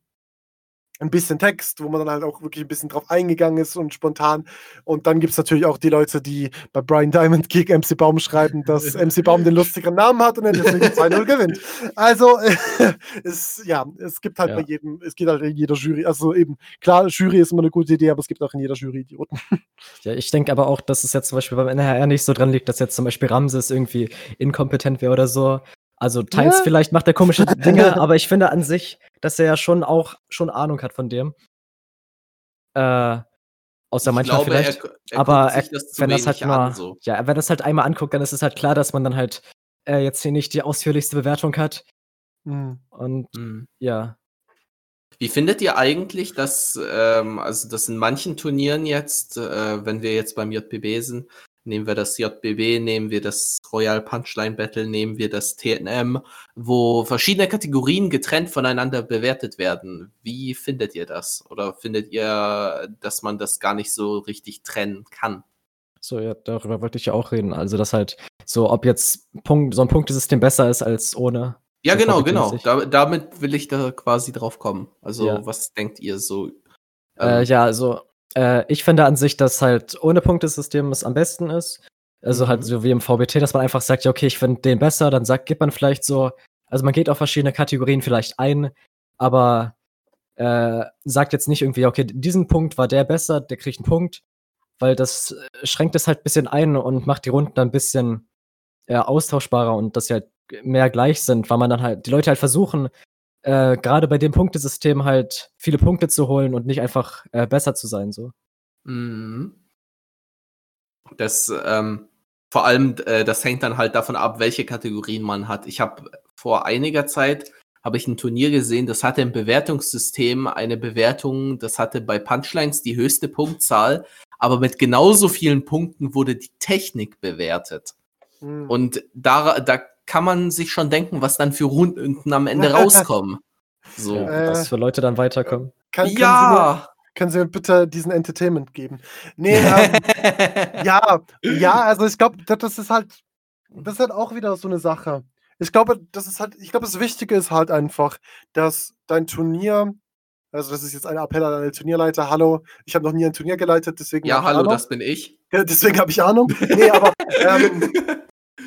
ein bisschen Text, wo man dann halt auch wirklich ein bisschen drauf eingegangen ist und spontan. Und dann gibt es natürlich auch die Leute, die bei Brian Diamond gegen MC Baum schreiben, dass MC Baum den lustigeren Namen hat und er deswegen 2-0 gewinnt. Also, es, ja, es gibt halt Ja. bei jedem, es geht halt in jeder Jury. Also eben, klar, Jury ist immer eine gute Idee, aber es gibt auch in jeder Jury Idioten. Ja, ich denke aber auch, dass es jetzt zum Beispiel beim NHR nicht so dran liegt, dass jetzt zum Beispiel Ramses irgendwie inkompetent wäre oder so. Also teils Ja. vielleicht macht er komische Dinge, aber ich finde an sich, dass er ja schon auch schon Ahnung hat von dem. Äh, außer Ich manchmal glaube, er, vielleicht. er aber guckt sich er- das wenn das halt an, mal, so. ja, wenn das halt einmal anguckt, dann ist es halt klar, dass man dann halt äh, jetzt hier nicht die ausführlichste Bewertung hat. Hm. Und Mhm. ja, Wie findet ihr eigentlich, dass, ähm, also dass in manchen Turnieren jetzt, äh, wenn wir jetzt beim JBB sind, nehmen wir das JBB, nehmen wir das Royal Punchline Battle, nehmen wir das TNM, wo verschiedene Kategorien getrennt voneinander bewertet werden. Wie findet ihr das? Oder findet ihr, dass man das gar nicht so richtig trennen kann? so, ja, darüber wollte ich ja auch reden. Also, dass halt so, ob jetzt Punkt, so ein Punktesystem besser ist als ohne. Ja, So genau, genau. Da, damit will ich da quasi drauf kommen. Also, Ja. was denkt ihr so? Äh, Ähm, ja, also äh, ich finde an sich, dass halt ohne Punktesystem es am besten ist. Also halt Mhm. so wie im VBT, dass man einfach sagt, ja, okay, ich finde den besser, dann sagt, gibt man vielleicht so, also man geht auf verschiedene Kategorien vielleicht ein, aber äh, sagt jetzt nicht irgendwie, okay, diesen Punkt war der besser, der kriegt einen Punkt, weil das äh, schränkt es halt ein bisschen ein und macht die Runden dann ein bisschen äh, austauschbarer und dass sie halt mehr gleich sind, weil man dann halt, die Leute halt versuchen, äh, gerade bei dem Punktesystem halt viele Punkte zu holen und nicht einfach äh, besser zu sein. So. Mhm. Das, ähm, vor allem, äh, das hängt dann halt davon ab, welche Kategorien man hat. Ich habe vor einiger Zeit habe ich ein Turnier gesehen, das hatte im Bewertungssystem eine Bewertung, das hatte bei Punchlines die höchste Punktzahl, aber mit genauso vielen Punkten wurde die Technik bewertet. Hm. Und da, da kann man sich schon denken, was dann für Runden am Ende rauskommen. So. Ja, Äh, was für Leute dann weiterkommen. Kann, können, Sie mir, ja! können Sie mir bitte diesen Entertainment geben? Nee, ähm, ja, ja, also ich glaube, das, das ist halt, das ist halt auch wieder so eine Sache. Ich glaube, das ist halt, ich glaube, das Wichtige ist halt einfach, dass dein Turnier, also das ist jetzt ein Appell an alle Turnierleiter, hallo, ich habe noch nie ein Turnier geleitet, deswegen ja, hallo, Ahnung. das bin ich. Deswegen habe ich Ahnung. Nee, aber ähm,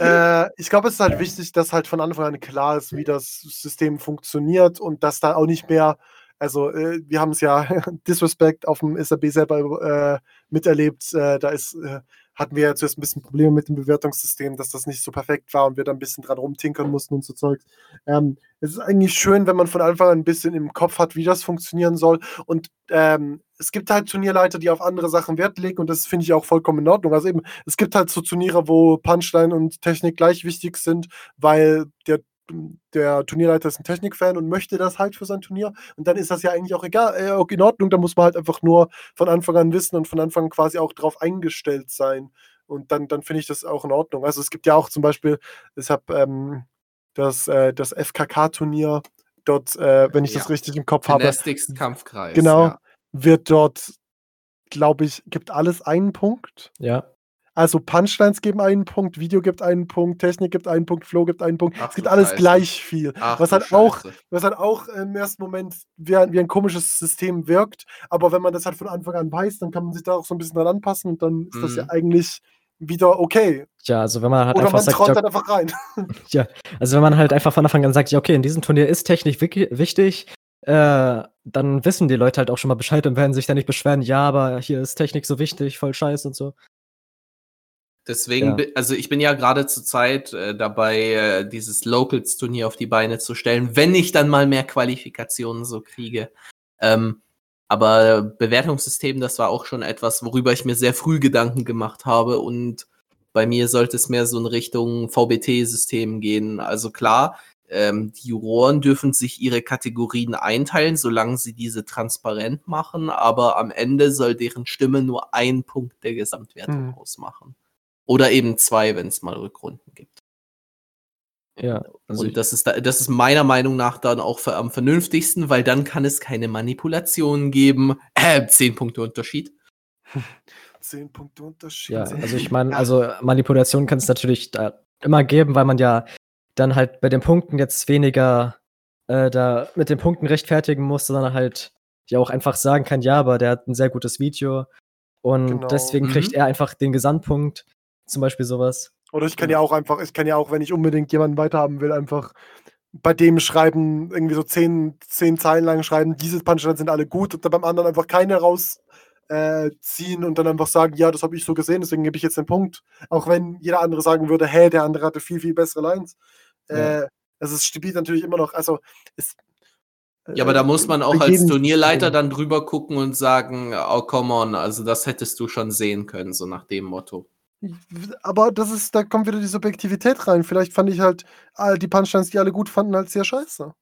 äh, ich glaube, es ist halt wichtig, dass halt von Anfang an klar ist, wie das System funktioniert und dass da auch nicht mehr, also äh, wir haben es ja Disrespect auf dem SAB selber äh, miterlebt, äh, da ist, äh, hatten wir ja zuerst ein bisschen Probleme mit dem Bewertungssystem, dass das nicht so perfekt war und wir da ein bisschen dran rumtinkern mussten und so Zeugs. Ähm, es ist eigentlich schön, wenn man von Anfang an ein bisschen im Kopf hat, wie das funktionieren soll. Und ähm, es gibt halt Turnierleiter, die auf andere Sachen Wert legen und das finde ich auch vollkommen in Ordnung. Also eben, es gibt halt so Turniere, wo Punchline und Technik gleich wichtig sind, weil der, der Turnierleiter ist ein Technikfan und möchte das halt für sein Turnier. Und dann ist das ja eigentlich auch egal, äh, auch in Ordnung. Da muss man halt einfach nur von Anfang an wissen und von Anfang an quasi auch drauf eingestellt sein. Und dann, dann finde ich das auch in Ordnung. Also es gibt ja auch zum Beispiel, deshalb ähm, das, äh, das FKK-Turnier, dort, äh, wenn ich das Ja. richtig im Kopf habe, Gymnastics Kampfkreis. Genau. Ja. wird dort, glaube ich, gibt alles einen Punkt. Ja. Also Punchlines geben einen Punkt, Video gibt einen Punkt, Technik gibt einen Punkt, Flow gibt einen Punkt. Ach es gibt alles Scheiße. gleich viel. Ach, was halt auch, was halt auch im ersten Moment wie ein, wie ein komisches System wirkt. Aber wenn man das halt von Anfang an weiß, dann kann man sich da auch so ein bisschen dran anpassen und dann ist das ja Mhm. eigentlich wieder okay. Ja, also wenn man halt Oder einfach man sagt, ja, dann einfach rein. also wenn man halt einfach von Anfang an sagt, ja, okay, in diesem Turnier ist Technik wichtig, äh, dann wissen die Leute halt auch schon mal Bescheid und werden sich dann nicht beschweren, ja, aber hier ist Technik so wichtig, voll scheiß und so. Deswegen, Ja. also ich bin ja gerade zur Zeit äh, dabei, äh, dieses Locals-Turnier auf die Beine zu stellen, wenn ich dann mal mehr Qualifikationen so kriege. Ähm, aber Bewertungssystem, das war auch schon etwas, worüber ich mir sehr früh Gedanken gemacht habe und bei mir sollte es mehr so in Richtung VBT-System gehen. Also klar, ähm, die Juroren dürfen sich ihre Kategorien einteilen, solange sie diese transparent machen, aber am Ende soll deren Stimme nur ein Punkt der Gesamtwertung Mhm. ausmachen. Oder eben zwei, wenn es mal Rückrunden gibt. Ja, also und das ist, da, das ist meiner Meinung nach dann auch am vernünftigsten, weil dann kann es keine Manipulationen geben. Äh, zehn Punkte Unterschied. Zehn Punkte Unterschied. Ja, also ich meine, also Manipulation kann es natürlich da immer geben, weil man ja dann halt bei den Punkten jetzt weniger äh, da mit den Punkten rechtfertigen muss, sondern halt ich auch einfach sagen kann, ja, aber der hat ein sehr gutes Video und Genau. deswegen Mhm. kriegt er einfach den Gesamtpunkt, zum Beispiel sowas. Oder ich kann ja auch einfach, ich kann ja auch, wenn ich unbedingt jemanden weiterhaben will, einfach bei dem schreiben, irgendwie so zehn, zehn Zeilen lang schreiben, diese Punchlines sind alle gut und dann beim anderen einfach keine raus äh, ziehen und dann einfach sagen, ja, das habe ich so gesehen, deswegen gebe ich jetzt den Punkt. Auch wenn jeder andere sagen würde, hä, der andere hatte viel, viel bessere Lines. Ja. Äh, also es spielt natürlich immer noch, also es, Ja, aber da muss man auch als Turnierleiter dann drüber gucken und sagen, oh, come on, also das hättest du schon sehen können, so nach dem Motto. Aber das ist, da kommt wieder die Subjektivität rein. Vielleicht fand ich halt die Punchlines, die alle gut fanden, halt sehr scheiße.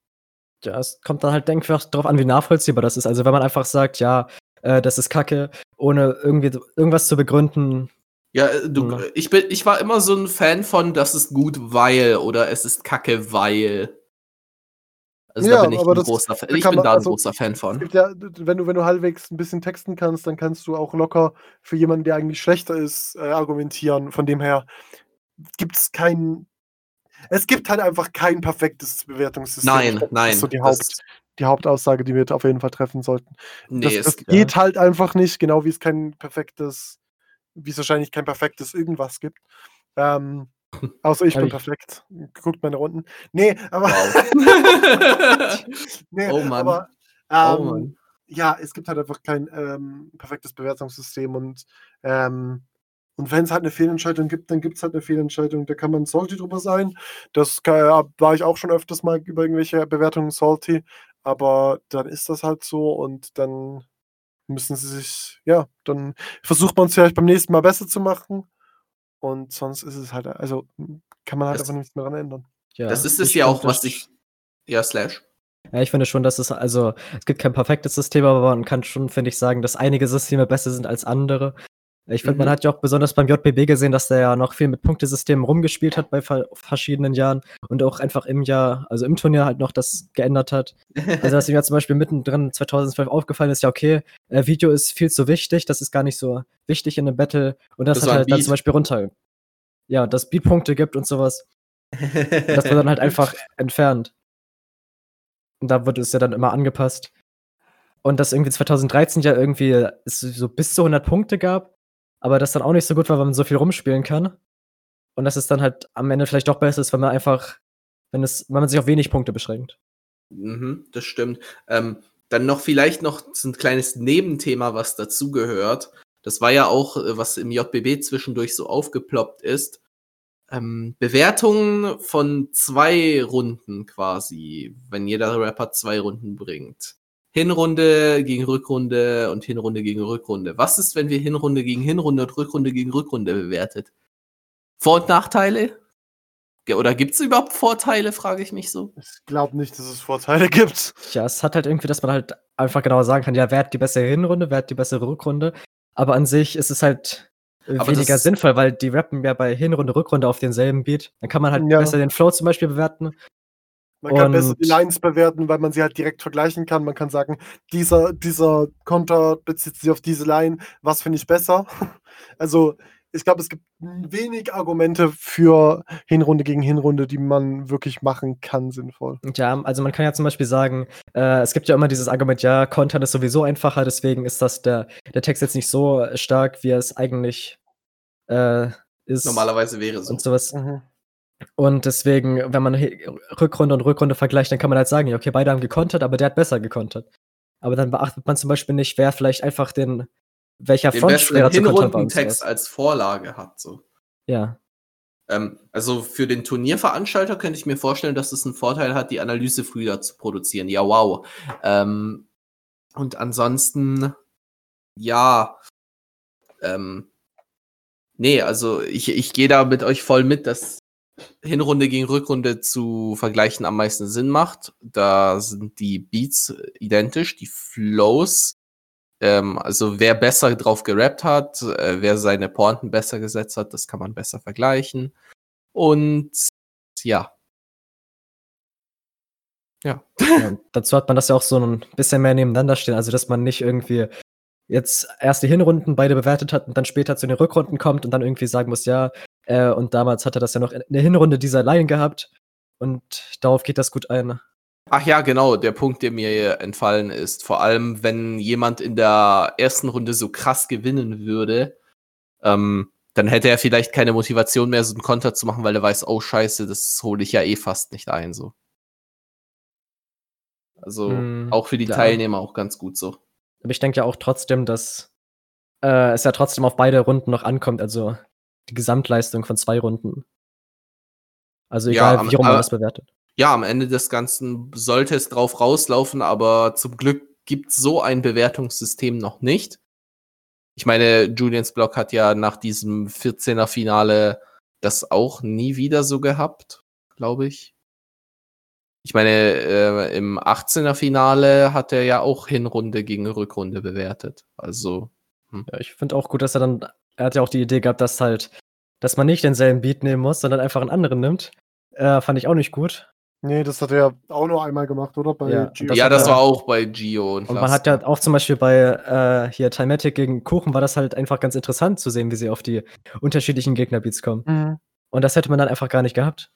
Ja, es kommt dann halt, denke ich, darauf an, wie nachvollziehbar das ist. Also wenn man einfach sagt, ja, äh, das ist Kacke, ohne irgendwie irgendwas zu begründen, Ja, äh, du, ich bin, ich war immer so ein Fan von, das ist gut, weil oder es ist Kacke, weil. Also Ja, da bin ich aber ein großer Fan. Ich bin man- da ein also, großer Fan von. ja, wenn du, wenn du halbwegs ein bisschen texten kannst, dann kannst du auch locker für jemanden, der eigentlich schlechter ist, äh, argumentieren. Von dem her gibt es kein. Es gibt halt einfach kein perfektes Bewertungssystem. Nein, das nein. ist so die, Haupt, die Hauptaussage, die wir auf jeden Fall treffen sollten. nee, das es, das geht halt einfach nicht, genau wie es kein perfektes, wie es wahrscheinlich kein perfektes irgendwas gibt. Ähm, außer ich Aber bin ich- perfekt. Guckt meine Runden. Nee, aber. wow. nee, Oh Mann. Aber, Oh ähm, Mann. ja, es gibt halt einfach kein ähm, perfektes Bewertungssystem und, ähm, und wenn es halt eine Fehlentscheidung gibt, dann gibt es halt eine Fehlentscheidung. Da kann man salty drüber sein. Das ka- war ich auch schon öfters mal über irgendwelche Bewertungen salty, aber dann ist das halt so und dann müssen sie sich, ja, dann versucht man es vielleicht beim nächsten Mal besser zu machen und sonst ist es halt, also kann man halt Das- einfach nichts mehr dran ändern. ja. das ist es ich ja auch, was ich. Ja, Slash. Ja, ich finde schon, dass es, also, es gibt kein perfektes System, aber man kann schon, finde ich, sagen, dass einige Systeme besser sind als andere. Ich finde, man Mhm. hat ja auch besonders beim JBB gesehen, dass der ja noch viel mit Punktesystemen rumgespielt hat bei ver verschiedenen Jahren und auch einfach im Jahr, also im Turnier halt noch das geändert hat. Also, dass ihm ja zum Beispiel mittendrin 2012 aufgefallen ist, ja, okay, äh, Video ist viel zu wichtig, das ist gar nicht so wichtig in einem Battle und das, Das hat halt dann zum Beispiel runter. Ja, dass Beatpunkte gibt und sowas. Das wird dann halt einfach entfernt. Und da wurde es ja dann immer angepasst. Und dass irgendwie 2013 ja irgendwie es so bis zu 100 Punkte gab, aber das dann auch nicht so gut war, weil man so viel rumspielen kann. Und dass es dann halt am Ende vielleicht doch besser ist, wenn man einfach, wenn es, wenn man sich auf wenig Punkte beschränkt. Mhm, das stimmt. Ähm, dann noch vielleicht noch ein kleines Nebenthema, was dazugehört. Das war ja auch, äh, was im JBB zwischendurch so aufgeploppt ist. Ähm, Bewertungen von zwei Runden quasi, wenn jeder Rapper zwei Runden bringt. Hinrunde gegen Rückrunde und Hinrunde gegen Rückrunde. Was ist, wenn wir Hinrunde gegen Hinrunde und Rückrunde gegen Rückrunde bewertet? Vor- und Nachteile? Oder gibt es überhaupt Vorteile, frage ich mich so. Ich glaube nicht, dass es Vorteile gibt. Ja, es hat halt irgendwie, dass man halt einfach genau sagen kann, ja, wer hat die bessere Hinrunde, wer hat die bessere Rückrunde. Aber an sich ist es halt äh, Aber weniger sinnvoll, weil die rappen ja bei Hinrunde, Rückrunde auf denselben Beat. Dann kann man halt Ja. besser den Flow zum Beispiel bewerten. Man kann besser Und- die Lines bewerten, weil man sie halt direkt vergleichen kann. Man kann sagen, dieser, dieser Konter bezieht sich auf diese Line, was finde ich besser? Also, ich glaube, es gibt wenig Argumente für Hinrunde gegen Hinrunde, die man wirklich machen kann, sinnvoll. Ja, also man kann ja zum Beispiel sagen, äh, es gibt ja immer dieses Argument, ja, Content ist sowieso einfacher, deswegen ist das der, der Text jetzt nicht so stark, wie er es eigentlich äh, ist. Normalerweise wäre so. Und sowas. Mhm. Und deswegen, wenn man Rückrunde und Rückrunde vergleicht, dann kann man halt sagen, ja, okay, beide haben gekontert, aber der hat besser gekontert. Aber dann beachtet man zum Beispiel nicht, wer vielleicht einfach den, welcher den besseren zu kontern war sowas. als Vorlage hat. So. Ja. Ähm, also für den Turnierveranstalter könnte ich mir vorstellen, dass es einen Vorteil hat, die Analyse früher zu produzieren. Ja, wow. Ähm, und ansonsten, ja, ähm, nee, also ich, ich gehe da mit euch voll mit, dass Hinrunde gegen Rückrunde zu vergleichen am meisten Sinn macht. Da sind die Beats identisch, die Flows ähm, also wer besser drauf gerappt hat, äh, wer seine Pointen besser gesetzt hat, das kann man besser vergleichen. Und ja. Ja. ja. Dazu hat man das ja auch so ein bisschen mehr nebeneinander stehen, also dass man nicht irgendwie jetzt erst die Hinrunden beide bewertet hat und dann später zu den Rückrunden kommt und dann irgendwie sagen muss, ja, äh, und damals hat er das ja noch in der Hinrunde dieser Line gehabt und darauf geht das gut ein. Ach ja, genau, der Punkt, der mir entfallen ist. Vor allem, wenn jemand in der ersten Runde so krass gewinnen würde, ähm, dann hätte er vielleicht keine Motivation mehr, so einen Konter zu machen, weil er weiß, oh scheiße, das hole ich ja eh fast nicht ein. So. Also Hm, auch für die klar. Teilnehmer auch ganz gut so. Aber ich denke ja auch trotzdem, dass äh, es ja trotzdem auf beide Runden noch ankommt, also die Gesamtleistung von zwei Runden. Also Ja, egal, am- wie rum man das bewertet. Ja, am Ende des Ganzen sollte es drauf rauslaufen, aber zum Glück gibt so ein Bewertungssystem noch nicht. Ich meine, Julians Block hat ja nach diesem 14er Finale das auch nie wieder so gehabt, glaube ich. Ich meine, äh, im 18er Finale hat er ja auch Hinrunde gegen Rückrunde bewertet. Also, Ja, ich finde auch gut, dass er dann, er hat ja auch die Idee gehabt, dass halt, dass man nicht denselben Beat nehmen muss, sondern einfach einen anderen nimmt. Äh, fand ich auch nicht gut. Nee, das hat er ja auch nur einmal gemacht, oder? Bei Ja, Gio. das ja, das er- war auch bei Gio und, Und man hat ja auch zum Beispiel bei äh, hier Timatic gegen Kuchen war das halt einfach ganz interessant zu sehen, wie sie auf die unterschiedlichen Gegnerbeats kommen. Mhm. Und das hätte man dann einfach gar nicht gehabt.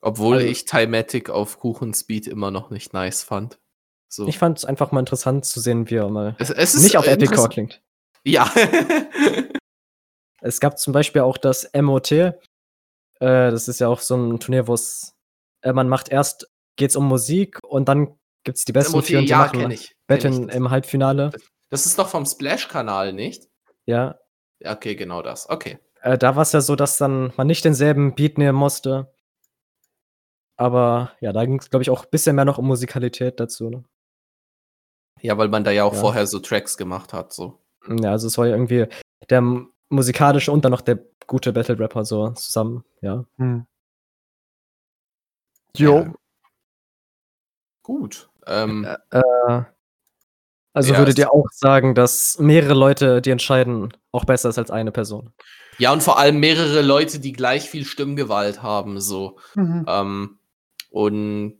Obwohl also- ich Timatic auf Kuchenspeed immer noch nicht nice fand. So. Ich fand es einfach mal interessant zu sehen, wie er mal es, es ist nicht auf Epic Core klingt. Ja. Es gab zum Beispiel auch das MOT. Äh, das ist ja auch so ein Turnier, wo es äh, man macht erst geht's um Musik und dann gibt's die besten MOT, vier und die ja, machen ich. Ich. im Halbfinale. Das ist doch vom Splash-Kanal, nicht? Ja, Ja, okay, genau das. Okay. Äh, da war es ja so, dass dann man nicht denselben Beat nehmen musste. Aber ja, da ging es, glaube ich, auch ein bisschen mehr noch um Musikalität dazu. Ne? Ja, weil man da ja auch Ja. vorher so Tracks gemacht hat. So. Ja, also es war ja irgendwie der musikalische und dann noch der gute Battle Rapper so zusammen. Ja. Hm. Jo. Ja. Gut. Ähm, Äh, also Ja, würdet ihr auch sagen, dass mehrere Leute, die entscheiden, auch besser ist als eine Person? ja, und vor allem mehrere Leute, die gleich viel Stimmgewalt haben, so. Mhm. Ähm, und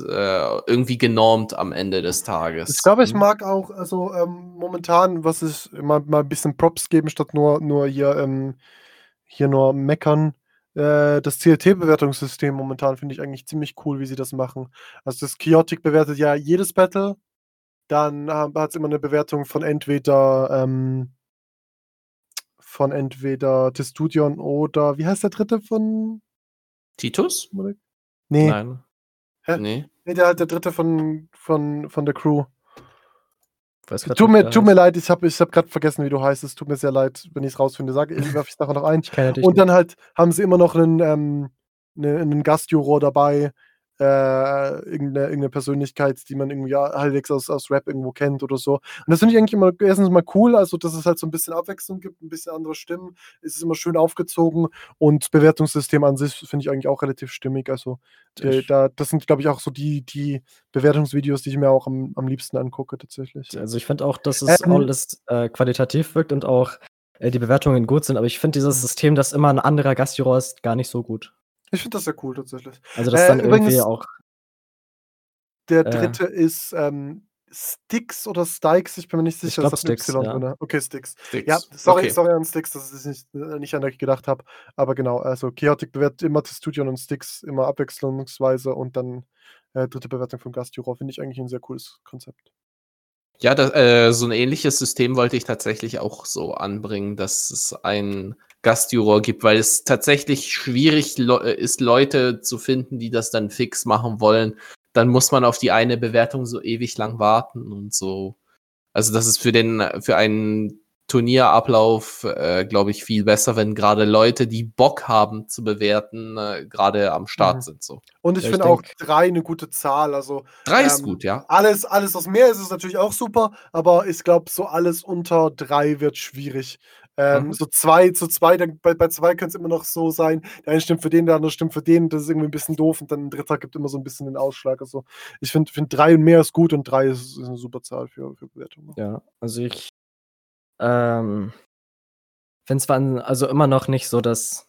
äh, irgendwie genormt am Ende des Tages. Ich glaube, ich mag auch, also ähm, momentan, was ich mal, mal ein bisschen Props geben, statt nur, nur hier, ähm, hier nur meckern. Äh, das CLT-Bewertungssystem momentan finde ich eigentlich ziemlich cool, wie sie das machen. Also das Chaotic bewertet ja jedes Battle. Dann hat es immer eine Bewertung von entweder ähm, von entweder Testudion oder wie heißt der dritte von Titus? Nee, Nein. Hä? Nee. nee der, der dritte von, von, von der Crew. Weiß Tut mir, tut mir leid, ich habe ich hab gerade vergessen, wie du heißt. Es tut mir sehr leid, wenn ich es rausfinde. Sag, ich werfe es nachher noch ein. Und nicht. dann halt haben sie immer noch einen, ähm, ne, einen Gastjuror dabei, äh, irgendeine, irgendeine Persönlichkeit, die man irgendwie ja, halbwegs aus, aus Rap irgendwo kennt oder so. Und das finde ich eigentlich immer erstens mal cool, also dass es halt so ein bisschen Abwechslung gibt, ein bisschen andere Stimmen. Es ist immer schön aufgezogen und das Bewertungssystem an sich finde ich eigentlich auch relativ stimmig. Also äh, da, das sind, glaube ich, auch so die, die Bewertungsvideos, die ich mir auch am, am liebsten angucke, tatsächlich. Also ich finde auch, dass es Ähm, alles äh, qualitativ wirkt und auch äh, die Bewertungen gut sind, aber ich finde dieses System, dass immer ein anderer Gastjuror ist, gar nicht so gut. Ich finde das sehr cool, tatsächlich. Also das Äh, dann übrigens- irgendwie auch. Der Äh. dritte ist ähm, Sticks oder Stikes, ich bin mir nicht sicher. glaub, ein Sticks, Y ja. drin. Okay, Sticks. Sticks. Ja, sorry, okay. sorry an Sticks, dass ich nicht, äh, nicht an euch gedacht habe. Aber genau, also Chaotic bewertet immer Testudion und Sticks immer abwechslungsweise und dann äh, dritte Bewertung vom Gastjuror. Finde ich eigentlich ein sehr cooles Konzept. Ja, das, äh, so ein ähnliches System wollte ich tatsächlich auch so anbringen, dass es einen Gastjuror gibt, weil es tatsächlich schwierig le äh, ist, Leute zu finden, die das dann fix machen wollen. Dann muss man auf die eine Bewertung so ewig lang warten und so. Also das ist für den, für einen Turnierablauf, äh, glaube ich, viel besser, wenn gerade Leute, die Bock haben zu bewerten, äh, gerade am Start Mhm. sind. So. Und ich Ja, finde auch drei eine gute Zahl. Also Drei ist Ähm, gut, ja. alles, alles was mehr ist, ist natürlich auch super, aber ich glaube, so alles unter drei wird schwierig. Ähm, Mhm. So zwei zu zwei, dann, bei, bei zwei könnte es immer noch so sein, der eine stimmt für den, der andere stimmt für den, das ist irgendwie ein bisschen doof und dann ein dritter gibt immer so ein bisschen den Ausschlag. Also ich finde, find drei und mehr ist gut und drei ist, ist eine super Zahl für, für Bewertungen. Ja, also ich ähm, finde zwar an- also immer noch nicht so, dass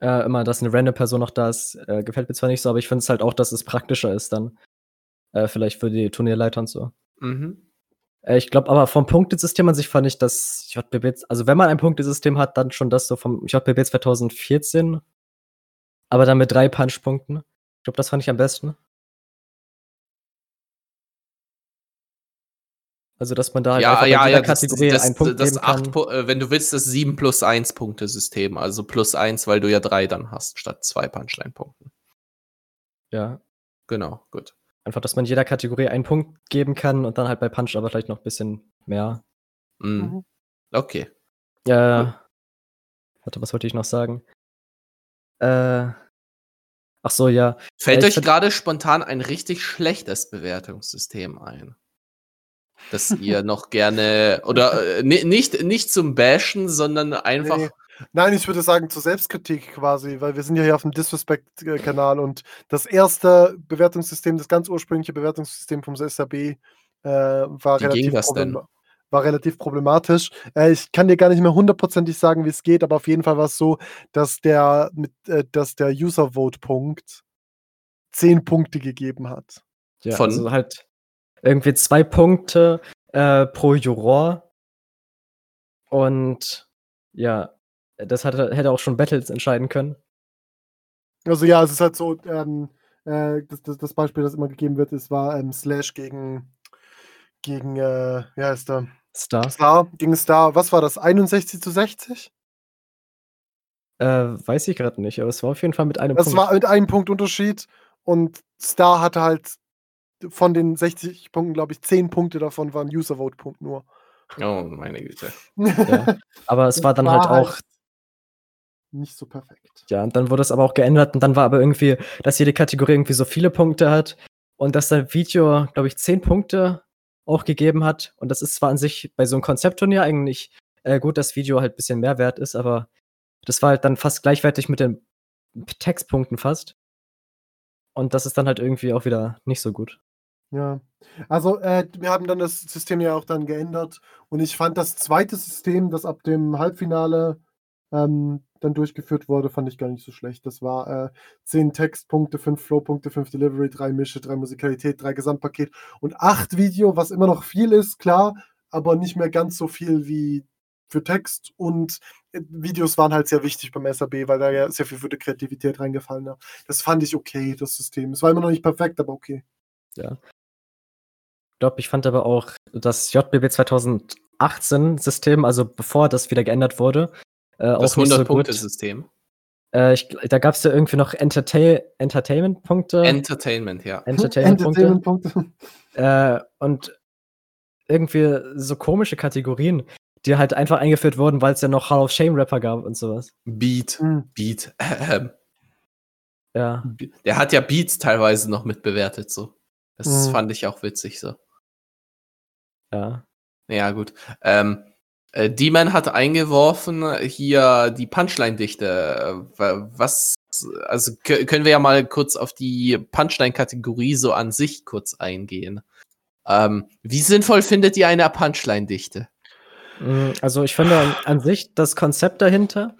äh, immer, dass eine random Person noch da ist, äh, gefällt mir zwar nicht so, aber ich finde es halt auch, dass es praktischer ist dann. Äh, vielleicht für die Turnierleiter und so. Mhm. Äh, ich glaube aber vom Punktesystem an sich fand ich das JBB, also wenn man ein Punktesystem hat, dann schon das so vom JBB 2014, aber dann mit drei Punchpunkten. Ich glaube, das fand ich am besten. Also, dass man da halt ja, einfach ja, bei jeder ja, Kategorie das, das, einen Punkt das, das geben kann. Äh, wenn du willst, das 7 plus 1 Punktesystem, also plus 1, weil du ja drei dann hast, statt zwei Punchline-Punkten. Ja. Genau, gut. Einfach, dass man jeder Kategorie einen Punkt geben kann und dann halt bei Punch aber vielleicht noch ein bisschen mehr. Mhm. Mhm. Okay. Ja. Warte, was wollte ich noch sagen? Äh. Ach so, ja. Fällt Ja, euch gerade spontan ein richtig schlechtes Bewertungssystem ein? Das ihr noch gerne, oder äh, ni- nicht, nicht zum Bashen, sondern einfach. Nee. Nein, ich würde sagen zur Selbstkritik quasi, weil wir sind ja hier auf dem Disrespect-Kanal und das erste Bewertungssystem, das ganz ursprüngliche Bewertungssystem vom SAB äh, war, Wie ging relativ das denn? war relativ problematisch. Äh, ich kann dir gar nicht mehr hundertprozentig sagen, wie es geht, aber auf jeden Fall war es so, dass der, mit, äh, dass der User-Vote-Punkt 10 Punkte gegeben hat. Ja, Von- also halt irgendwie zwei Punkte äh, pro Juror. Und ja, das hatte, hätte auch schon Battles entscheiden können. Also ja, es ist halt so, ähm, äh, das, das, das Beispiel, das immer gegeben wird, es war ähm, Slash gegen, gegen äh, wie heißt der? Star. Star, gegen Star, was war das? 61 zu 60? Äh, weiß ich gerade nicht, aber es war auf jeden Fall mit einem Das Punkt. war mit einem Punkt Unterschied und Star hatte halt von den 60 Punkten, glaube ich, 10 Punkte davon waren User-Vote-Punkt nur. Oh, meine Güte. Ja. Aber es war dann War halt auch, nicht so perfekt. ja, und dann wurde es aber auch geändert und dann war aber irgendwie, dass jede Kategorie irgendwie so viele Punkte hat und dass das Video, glaube ich, zehn Punkte auch gegeben hat. Und das ist zwar an sich bei so einem Konzeptturnier eigentlich äh, gut, dass Video halt ein bisschen mehr wert ist, aber das war halt dann fast gleichwertig mit den Textpunkten fast. Und das ist dann halt irgendwie auch wieder nicht so gut. Ja, also äh, wir haben dann das System ja auch dann geändert und ich fand das zweite System, das ab dem Halbfinale ähm, dann durchgeführt wurde, fand ich gar nicht so schlecht. Das war äh, 10 Textpunkte, 5 Flowpunkte, 5 Delivery, 3 Mische, 3 Musikalität, 3 Gesamtpaket und 8 Video, was immer noch viel ist, klar, aber nicht mehr ganz so viel wie für Text und äh, Videos waren halt sehr wichtig beim SAB, weil da ja sehr viel für die Kreativität reingefallen ist. Das fand ich okay, das System. Es war immer noch nicht perfekt, aber okay. Ich glaube, ich fand aber auch das JBB 2018 System, also bevor das wieder geändert wurde, äh, Das auch nicht so gut. 100-Punkte-System. Äh, ich, da gab es ja irgendwie noch Entertain Entertainment-Punkte. Entertainment, ja. Entertainment-Punkte. Entertainment-Punkte. äh, und irgendwie so komische Kategorien, die halt einfach eingeführt wurden, weil es ja noch Hall of Shame-Rapper gab und sowas. Beat. Hm. Beat. Ja. Der hat ja Beats teilweise noch mitbewertet, so. Das Mhm. fand ich auch witzig, so. Ja. Ja, gut. Ähm, äh, D-Man hat eingeworfen hier die Punchline-Dichte. Äh, wa- Was, also kö- können wir ja mal kurz auf die Punchline-Kategorie so an sich kurz eingehen. Ähm, wie sinnvoll findet ihr eine Punchline-Dichte? Mm, Also ich finde an, an sich das Konzept dahinter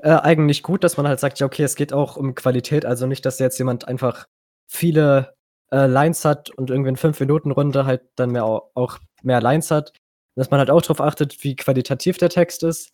äh, eigentlich gut, dass man halt sagt, ja, okay, es geht auch um Qualität, also nicht, dass jetzt jemand einfach viele äh, Lines hat und irgendwie in 5-Minuten-Runde halt dann mehr, au- auch mehr Lines hat. Dass man halt auch darauf achtet, wie qualitativ der Text ist.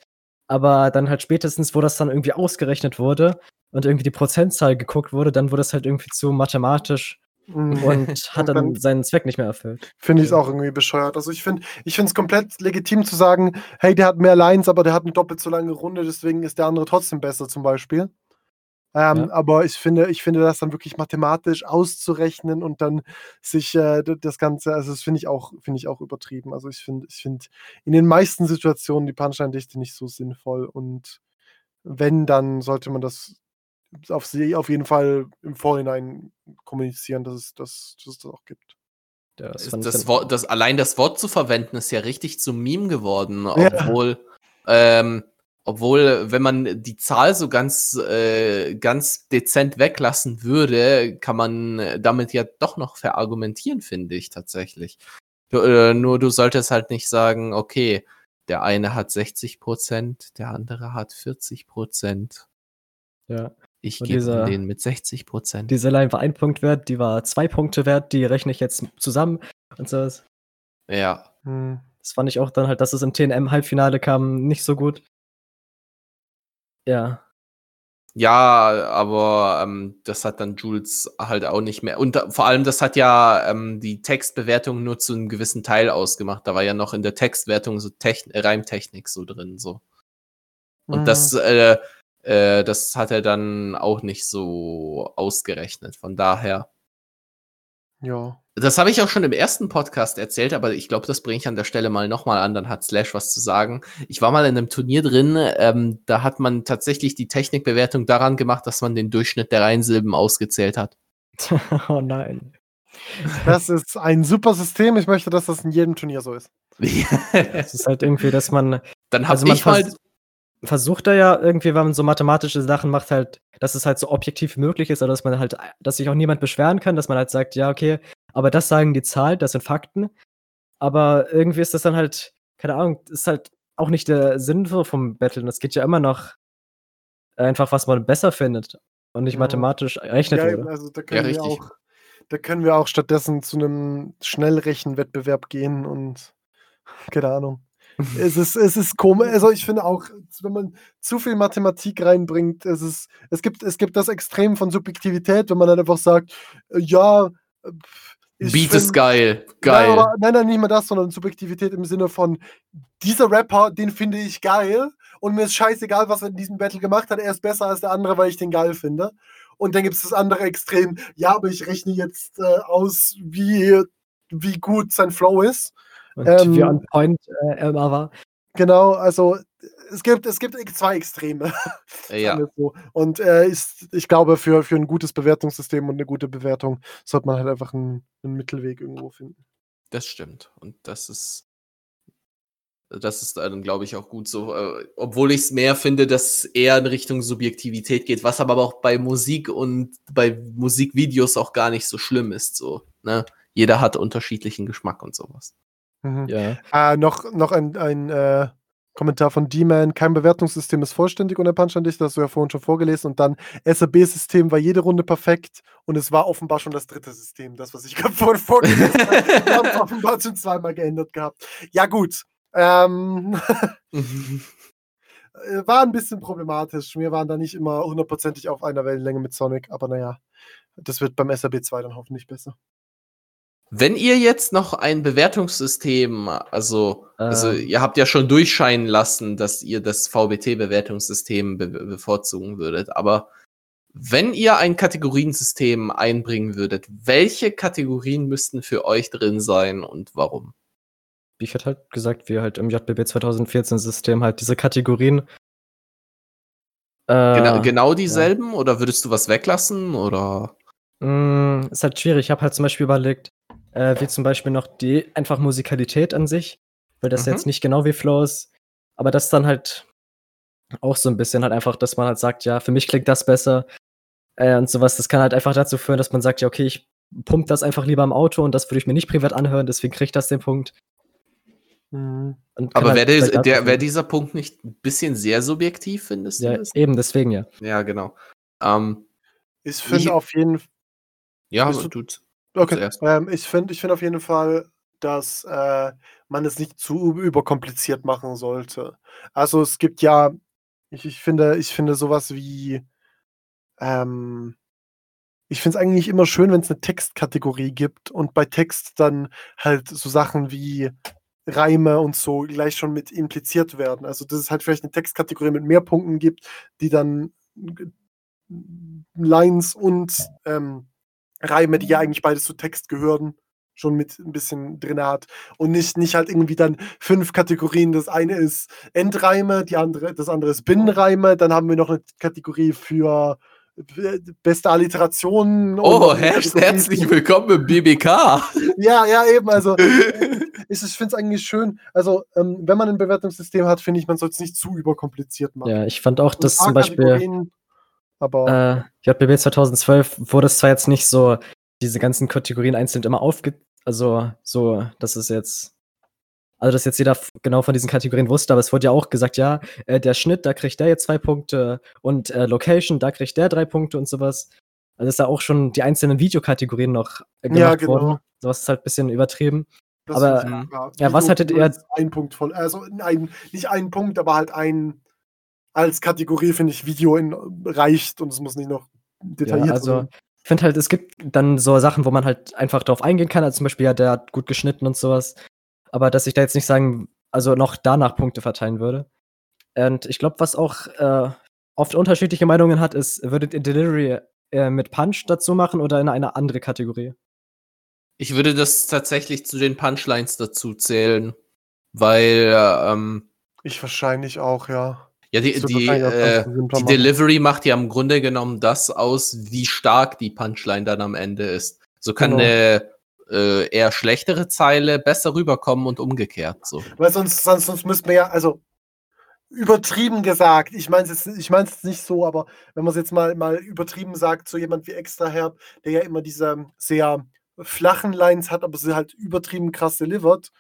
Aber dann halt spätestens, wo das dann irgendwie ausgerechnet wurde und irgendwie die Prozentzahl geguckt wurde, dann wurde es halt irgendwie zu mathematisch Mhm. und hat dann dann- seinen Zweck nicht mehr erfüllt. Finde ich es auch irgendwie bescheuert. Also ich finde ich finde es komplett legitim zu sagen, hey, der hat mehr Lines, aber der hat eine doppelt so lange Runde, deswegen ist der andere trotzdem besser zum Beispiel. Ähm, Ja. Aber ich finde, ich finde das dann wirklich mathematisch auszurechnen und dann sich äh, das Ganze, also das finde ich auch, finde ich auch übertrieben. Also ich finde, ich finde in den meisten Situationen die Punchline-Dichte nicht so sinnvoll und wenn, dann sollte man das auf, sie- auf jeden Fall im Vorhinein kommunizieren, dass es, dass, dass es das auch gibt. Ja, das das Wort, das, allein das Wort zu verwenden, ist ja richtig zum Meme geworden, Ja. obwohl, ähm, obwohl, wenn man die Zahl so ganz, äh, ganz dezent weglassen würde, kann man damit ja doch noch verargumentieren, finde ich tatsächlich. Du, äh, nur du solltest halt nicht sagen, okay, der eine hat 60 Prozent, der andere hat 40 Prozent. ja. Ich gebe den mit 60 Prozent. Diese Line war ein Punkt wert, die war zwei Punkte wert, die rechne ich jetzt zusammen und so. Das Ja. Hm. fand ich auch dann halt, dass es im TNM-Halbfinale kam, nicht so gut. Ja. Ja, aber ähm, das hat dann Jules halt auch nicht mehr. Und da, vor allem, das hat ja ähm, die Textbewertung nur zu einem gewissen Teil ausgemacht. Da war ja noch in der Textwertung so Techn Reimtechnik so drin. so. Und Mhm. das, äh, äh, das hat er dann auch nicht so ausgerechnet. Von daher. Ja. Das habe ich auch schon im ersten Podcast erzählt, aber ich glaube, das bringe ich an der Stelle mal nochmal an, dann hat Slash was zu sagen. Ich war mal in einem Turnier drin, ähm, da hat man tatsächlich die Technikbewertung daran gemacht, dass man den Durchschnitt der Reihensilben ausgezählt hat. oh nein. Das ist ein super System. Ich möchte, dass das in jedem Turnier so ist. Es ist halt irgendwie, dass man, dann habe also ich mal. Vers versucht da ja irgendwie, wenn man so mathematische Sachen macht, halt, dass es halt so objektiv möglich ist, oder dass man halt, dass sich auch niemand beschweren kann, dass man halt sagt, ja, okay, aber das sagen die Zahlen, das sind Fakten. Aber irgendwie ist das dann halt, keine Ahnung, ist halt auch nicht der Sinn vom Battle. Und es geht ja immer noch einfach, was man besser findet und nicht Ja. mathematisch errechnet Ja, wurde. also da können wir richtig. auch, da können wir auch stattdessen zu einem Schnellrechenwettbewerb gehen und keine Ahnung. Es ist, es ist komisch. Also ich finde auch, wenn man zu viel Mathematik reinbringt, es ist, es gibt, es gibt das Extrem von Subjektivität, wenn man dann einfach sagt, äh, ja, äh, ich Beat ist find- geil. Nein, Geil. aber, nein, nein, nicht mal das, sondern Subjektivität im Sinne von, dieser Rapper, den finde ich geil und mir ist scheißegal, was er in diesem Battle gemacht hat, er ist besser als der andere, weil ich den geil finde. Und dann gibt es das andere Extrem, ja, aber ich rechne jetzt äh, aus, wie, wie gut sein Flow ist. Und Ähm, wie on point äh, immer war. Genau, also es gibt, es gibt zwei Extreme. Ja. so. Und äh, ist, ich glaube, für, für ein gutes Bewertungssystem und eine gute Bewertung sollte man halt einfach einen, einen Mittelweg irgendwo finden. Das stimmt. Und das ist, das ist dann, glaube ich, auch gut so. Äh, obwohl ich es mehr finde, dass es eher in Richtung Subjektivität geht, was aber auch bei Musik und bei Musikvideos auch gar nicht so schlimm ist. So, ne? Jeder hat unterschiedlichen Geschmack und sowas. Mhm. Ja. Ah, noch, noch ein, ein äh, Kommentar von D-Man. Kein Bewertungssystem ist vollständig und der Punch an dich, das hast du ja vorhin schon vorgelesen. Und dann SAB-System war jede Runde perfekt und es war offenbar schon das dritte System, das, was ich gerade vorhin vorgelesen habe. Wir haben es offenbar schon zweimal geändert gehabt. Ja, gut. Ähm, äh, war ein bisschen problematisch. Wir waren da nicht immer hundertprozentig auf einer Wellenlänge mit Sonic, aber naja, das wird beim SAB 2 dann hoffentlich besser. Wenn ihr jetzt noch ein Bewertungssystem, also, also Ähm. ihr habt ja schon durchscheinen lassen, dass ihr das VBT-Bewertungssystem be bevorzugen würdet, aber wenn ihr ein Kategoriensystem einbringen würdet, welche Kategorien müssten für euch drin sein und warum? Ich hätte halt gesagt, wir halt im JBB 2014 System halt diese Kategorien. Äh, Genau, genau dieselben oder würdest du was weglassen oder? mh, ist halt schwierig. Ich habe halt zum Beispiel überlegt, äh, wie zum Beispiel noch die einfach Musikalität an sich, weil das Mhm. jetzt nicht genau wie Flow ist, aber das dann halt auch so ein bisschen halt einfach, dass man halt sagt, ja, für mich klingt das besser äh, und sowas. Das kann halt einfach dazu führen, dass man sagt, ja, okay, ich pump das einfach lieber im Auto und das würde ich mir nicht privat anhören, deswegen kriege ich das den Punkt. Mhm. Aber halt wäre der, wär dieser Punkt nicht ein bisschen sehr subjektiv, findest ja, du das? eben, deswegen ja. Ja, genau. Ähm, Ich Ich- finde auf jeden Fall. ja, Bist du- tut. Okay. Ähm, ich finde ich find auf jeden Fall, dass äh, man es nicht zu überkompliziert machen sollte. Also es gibt ja, ich, ich finde, ich finde sowas wie, ähm, ich finde es eigentlich immer schön, wenn es eine Textkategorie gibt und bei Text dann halt so Sachen wie Reime und so gleich schon mit impliziert werden. Also dass es halt vielleicht eine Textkategorie mit mehr Punkten gibt, die dann Lines und ähm, Reime, die ja eigentlich beides zu Text gehören, schon mit ein bisschen drin hat. Und nicht, nicht halt irgendwie dann fünf Kategorien. Das eine ist Endreime, die andere, das andere ist Binnenreime. Dann haben wir noch eine Kategorie für äh, beste Alliterationen. Oh, noch eine her Kategorie herzlich willkommen im BBK. Ja, ja, eben. Also ich, ich finde es eigentlich schön. Also, ähm, wenn man ein Bewertungssystem hat, finde ich, man sollte es nicht zu überkompliziert machen. Ja, ich fand auch, dass zum Beispiel Kategorien, aber äh, JBB 2012 wurde es zwar jetzt nicht so, diese ganzen Kategorien einzeln immer aufge... Also so, dass es jetzt... Also, dass jetzt jeder genau von diesen Kategorien wusste, aber es wurde ja auch gesagt, ja, äh, der Schnitt, da kriegt der jetzt zwei Punkte und äh, Location, da kriegt der drei Punkte und sowas. Also, dass da auch schon die einzelnen Videokategorien noch äh, gemacht Ja, genau. wurden. Sowas ist halt ein bisschen übertrieben. das aber, ich, ja, was hattet ihr- ist Ein Punkt voll. Also ein, nicht ein Punkt, aber halt ein, als Kategorie, finde ich, Video in, reicht und es muss nicht noch detailliert Ja, also sein. ich finde halt, es gibt dann so Sachen, wo man halt einfach drauf eingehen kann. Also zum Beispiel, ja, der hat gut geschnitten und sowas. Aber dass ich da jetzt nicht sagen, also noch danach Punkte verteilen würde. Und ich glaube, was auch äh, oft unterschiedliche Meinungen hat, ist, würdet ihr Delivery äh, mit Punch dazu machen oder in eine andere Kategorie? Ich würde das tatsächlich zu den Punchlines dazu zählen, weil ähm, Ich wahrscheinlich auch, ja. Ja die, die, äh, die. Delivery macht ja im Grunde genommen das aus, wie stark die Punchline dann am Ende ist. So kann Genau. eine äh, eher schlechtere Zeile besser rüberkommen und umgekehrt. So. Weil sonst, sonst, sonst müssten wir ja, also übertrieben gesagt, ich meine es jetzt, ich mein's jetzt nicht so, aber wenn man es jetzt mal, mal übertrieben sagt, so jemand wie Extra Herb, der ja immer diese sehr flachen Lines hat, aber sie halt übertrieben krass delivert,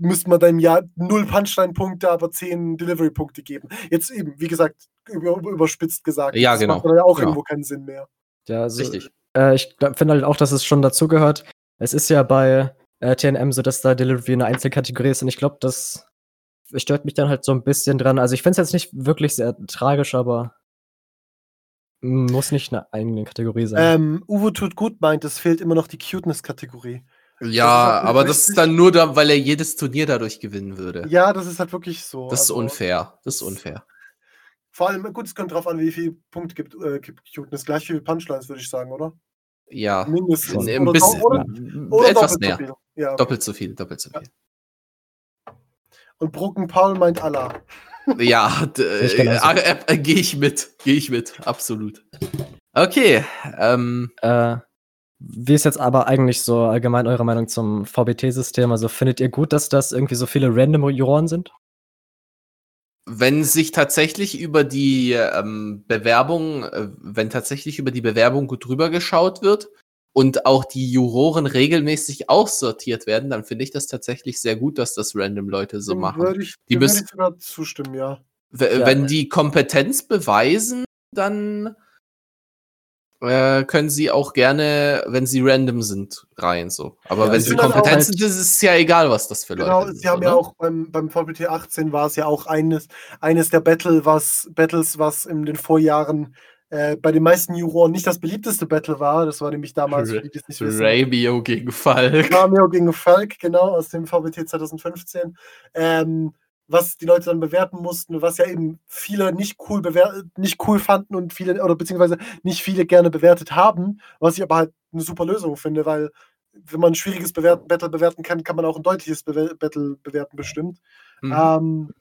müsste man dann ja null Punchline-Punkte, aber zehn Delivery-Punkte geben. Jetzt eben, wie gesagt, über, über- überspitzt gesagt. Ja, das genau. macht dann ja auch Genau. irgendwo keinen Sinn mehr. Ja, also Richtig. Äh, ich finde halt auch, dass es schon dazugehört. Es ist ja bei äh, TNM so, dass da Delivery eine Einzelkategorie ist und ich glaube, das stört mich dann halt so ein bisschen dran. Also ich finde es jetzt nicht wirklich sehr tragisch, aber muss nicht eine eigene Kategorie sein. Ähm, Uwe tut gut meint, es fehlt immer noch die Cuteness-Kategorie. Ja, halt aber das ist dann nur da, weil er jedes Turnier dadurch gewinnen würde. Ja, das ist halt wirklich so. das ist also- unfair. Das ist unfair. Vor allem, gut, es kommt drauf an, wie viele Punkte gibt, äh, gibt Cuteness. Gleich viele Punchlines, würde ich sagen, oder? Ja. Mindestens. Ein Oder, bisschen, oder, oder etwas doppelt so mehr. viel. Ja, okay. Doppelt so viel, doppelt so viel. Und Broken Paul meint Allah. Ja, äh, äh, äh, gehe ich mit. Gehe ich mit. Absolut. Okay. Ähm, Äh, wie ist jetzt aber eigentlich so allgemein eure Meinung zum VBT-System? Also findet ihr gut, dass das irgendwie so viele random Juroren sind? wenn sich tatsächlich über die ähm, Bewerbung, äh, wenn tatsächlich über die Bewerbung gut drüber geschaut wird und auch die Juroren regelmäßig aussortiert werden, dann finde ich das tatsächlich sehr gut, dass das random Leute so machen. Würde ich, Die würde müssen- ich sogar zustimmen, ja. W Ja. Wenn die Kompetenz beweisen, dann äh, können sie auch gerne, wenn sie random sind, rein so. Aber Ja, wenn sie sind Kompetenz halt- sind, ist es ja egal, was das für Genau, Leute sind. sie haben so, ja ne? auch beim, beim VBT 18 war es ja auch eines, eines der Battle, was, Battles, was in den Vorjahren äh, bei den meisten Juroren nicht das beliebteste Battle war. Das war nämlich damals, für die, die nicht wissen, Rabio gegen Falk. Cameo gegen Falk, genau, aus dem VBT 2015. Ähm, was die Leute dann bewerten mussten, was ja eben viele nicht cool nicht cool fanden und viele, oder beziehungsweise nicht viele gerne bewertet haben, was ich aber halt eine super Lösung finde, weil wenn man ein schwieriges Bewerten, Battle bewerten kann, kann man auch ein deutliches Bewe Battle bewerten, bestimmt. Mhm. Ähm,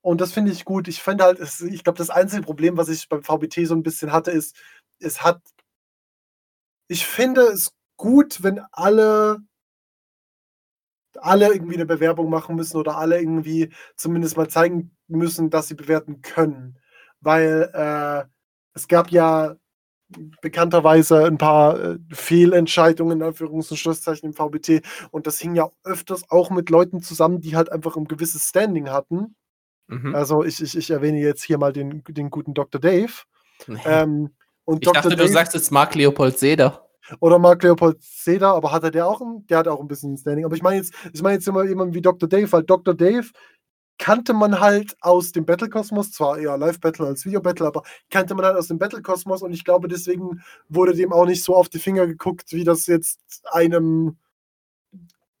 und das finde ich gut. Ich finde halt, es, ich glaube, das einzige Problem, was ich beim VBT so ein bisschen hatte, ist, es hat. Ich finde es gut, wenn alle alle irgendwie eine Bewerbung machen müssen oder alle irgendwie zumindest mal zeigen müssen, dass sie bewerten können. Weil äh, es gab ja bekannterweise ein paar äh, Fehlentscheidungen, in Anführungs- und Schlusszeichen im VBT. Und das hing ja öfters auch mit Leuten zusammen, die halt einfach ein gewisses Standing hatten. Mhm. Also ich, ich, ich erwähne jetzt hier mal den, den guten Dr. Dave. Ähm, und ich dachte, du Dave sagst jetzt Marc Leopold Seder. Oder Mark Leopold Seder, aber hat er der auch ein, der hat auch ein bisschen Standing. Aber ich meine jetzt, ich meine jetzt immer jemanden wie Dr. Dave, weil Dr. Dave kannte man halt aus dem Battle-Kosmos, zwar eher Live-Battle als Video-Battle, aber kannte man halt aus dem Battle-Kosmos und ich glaube, deswegen wurde dem auch nicht so auf die Finger geguckt, wie das jetzt einem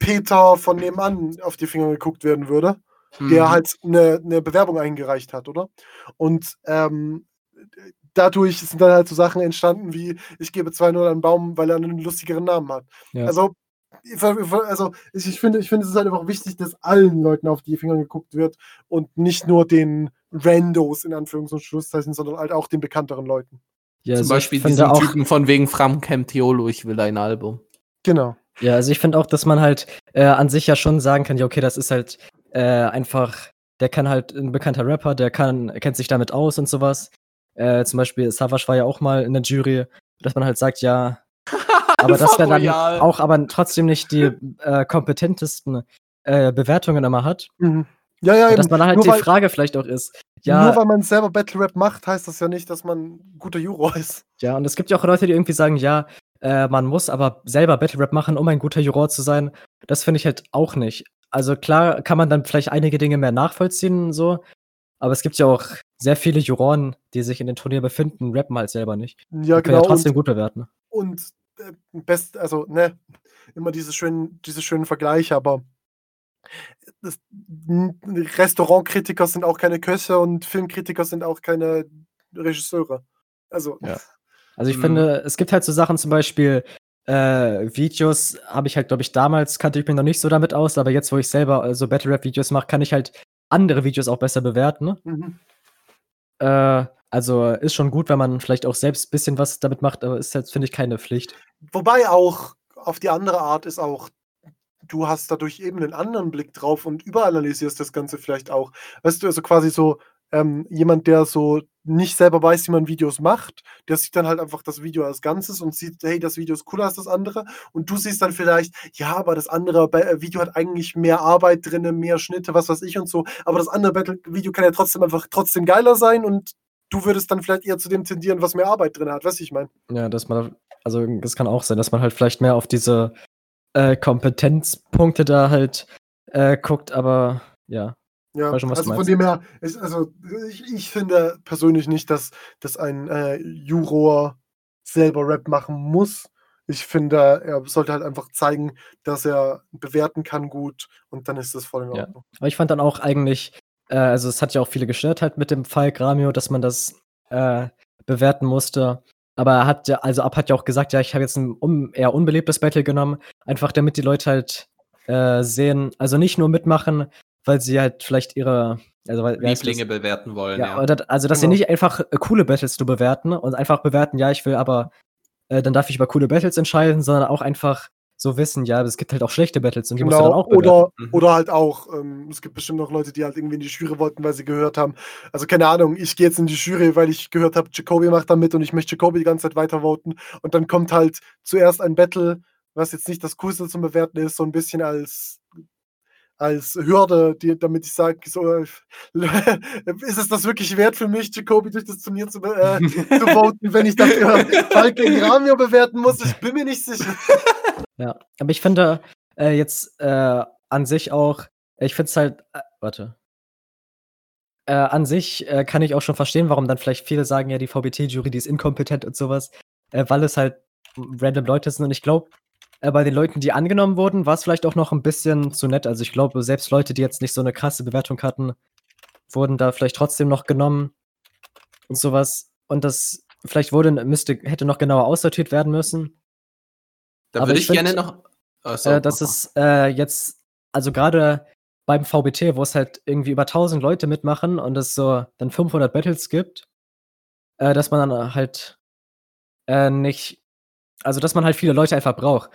Peter von nebenan auf die Finger geguckt werden würde der Mhm. halt eine, eine Bewerbung eingereicht hat, oder? Und ähm, dadurch sind dann halt so Sachen entstanden wie, ich gebe 2-0 an einen Baum, weil er einen lustigeren Namen hat. Ja. Also, ich, also ich, ich, finde, ich finde, es ist halt einfach wichtig, dass allen Leuten auf die Finger geguckt wird und nicht nur den Randos in Anführungs- und Schlusszeichen, sondern halt auch den bekannteren Leuten. Ja, Zum also Beispiel diesen auch, Typen von wegen Fram Camp Theolo, ich will ein Album. Genau. Ja, also ich finde auch, dass man halt äh, an sich ja schon sagen kann, ja, okay, das ist halt äh, einfach, der kann halt ein bekannter Rapper, der kann, kennt sich damit aus und sowas. Äh, zum Beispiel Savage war ja auch mal in der Jury, dass man halt sagt, ja, aber das wäre dann Royal. auch aber trotzdem nicht die äh, kompetentesten äh, Bewertungen immer hat. Mhm. Ja, ja, Und dass man halt nur, die weil, Frage vielleicht auch ist, nur ja, weil man selber Battle Rap macht, heißt das ja nicht, dass man ein guter Juror ist. ja, und es gibt ja auch Leute, die irgendwie sagen, ja, äh, man muss aber selber Battle Rap machen, um ein guter Juror zu sein. Das finde ich halt auch nicht. Also klar kann man dann vielleicht einige Dinge mehr nachvollziehen, so, aber es gibt ja auch sehr viele Juroren, die sich in dem Turnier befinden, rappen halt selber nicht. Ja, Die können genau. ja trotzdem Und, gut bewerten. und äh, best, also, ne, immer diese schönen, diese schönen Vergleiche, aber das, Restaurantkritiker sind auch keine Köche und Filmkritiker sind auch keine Regisseure. Also, Ja. Also ich Mhm. finde, es gibt halt so Sachen, zum Beispiel äh, Videos habe ich halt, glaube ich, damals kannte ich mich noch nicht so damit aus, aber jetzt, wo ich selber äh, so Battle Rap Videos mache, kann ich halt andere Videos auch besser bewerten. Ne? mhm. Äh, also ist schon gut, wenn man vielleicht auch selbst ein bisschen was damit macht, aber ist jetzt, finde ich, keine Pflicht. wobei auch auf die andere Art ist auch, du hast dadurch eben einen anderen Blick drauf und überanalysierst das Ganze vielleicht auch. Weißt du, also quasi so ähm, jemand, der so nicht selber weiß, wie man Videos macht, der sieht dann halt einfach das Video als Ganzes und sieht, hey, das Video ist cooler als das andere. Und du siehst dann vielleicht, ja, aber das andere äh, Video hat eigentlich mehr Arbeit drin, mehr Schnitte, was weiß ich und so. Aber das andere Battle-Video kann ja trotzdem einfach trotzdem geiler sein und du würdest dann vielleicht eher zu dem tendieren, was mehr Arbeit drin hat, weißt du, ich meine. Ja, dass man, also das kann auch sein, dass man halt vielleicht mehr auf diese äh, Kompetenzpunkte da halt äh, guckt, aber ja. Ja, schon, was du also von dem her, ist, also ich, ich finde persönlich nicht, dass, dass ein äh, Juror selber Rap machen muss. Ich finde, er sollte halt einfach zeigen, dass er bewerten kann gut und dann ist das voll in Ja. Ordnung. Aber ich fand dann auch eigentlich, äh, also es hat ja auch viele gestört halt mit dem Fall Gramio, dass man das äh, bewerten musste. Aber er hat ja, also Ab hat ja auch gesagt, ja, ich habe jetzt ein un eher unbeliebtes Battle genommen, einfach damit die Leute halt äh, sehen, also nicht nur mitmachen, weil sie halt vielleicht ihre, also weil, ist das? Lieblinge bewerten wollen, Ja, ja. Oder, also dass Genau. sie nicht einfach äh, coole Battles zu bewerten und einfach bewerten, ja, ich will aber, äh, dann darf ich über coole Battles entscheiden, sondern auch einfach so wissen, ja, es gibt halt auch schlechte Battles und die musst du dann Genau, auch bewerten. oder, Mhm. oder halt auch, ähm, es gibt bestimmt noch Leute, die halt irgendwie in die Jury wollten, weil sie gehört haben. Also keine Ahnung, ich gehe jetzt in die Jury, weil ich gehört habe, Jacoby macht da mit und ich möchte Jacoby die ganze Zeit weiter voten. Und dann kommt halt zuerst ein Battle, was jetzt nicht das Coolste zum Bewerten ist, so ein bisschen als, als Hürde, die, damit ich sage, so, äh, ist es das wirklich wert für mich, Jacoby durch das Turnier zu, äh, zu voten, wenn ich dafür Falk gegen Ramio bewerten muss? Ich bin mir nicht sicher. Ja, aber ich finde äh, jetzt äh, an sich auch, ich finde es halt, äh, warte. Äh, an sich kann ich auch schon verstehen, warum dann vielleicht viele sagen, ja, die VBT-Jury, die ist inkompetent und sowas, weil es halt random Leute sind. Und ich glaube, bei den Leuten, die angenommen wurden, war es vielleicht auch noch ein bisschen zu nett. Also ich glaube, selbst Leute, die jetzt nicht so eine krasse Bewertung hatten, wurden da vielleicht trotzdem noch genommen und sowas. Und das vielleicht wurde, müsste, hätte noch genauer aussortiert werden müssen. Da würde ich ich gerne find, noch. Achso, äh, dass es äh, jetzt, also gerade beim VBT, wo es halt irgendwie über 1000 Leute mitmachen und es so dann 500 Battles gibt, äh, dass man dann halt äh, nicht, also dass man halt viele Leute einfach braucht.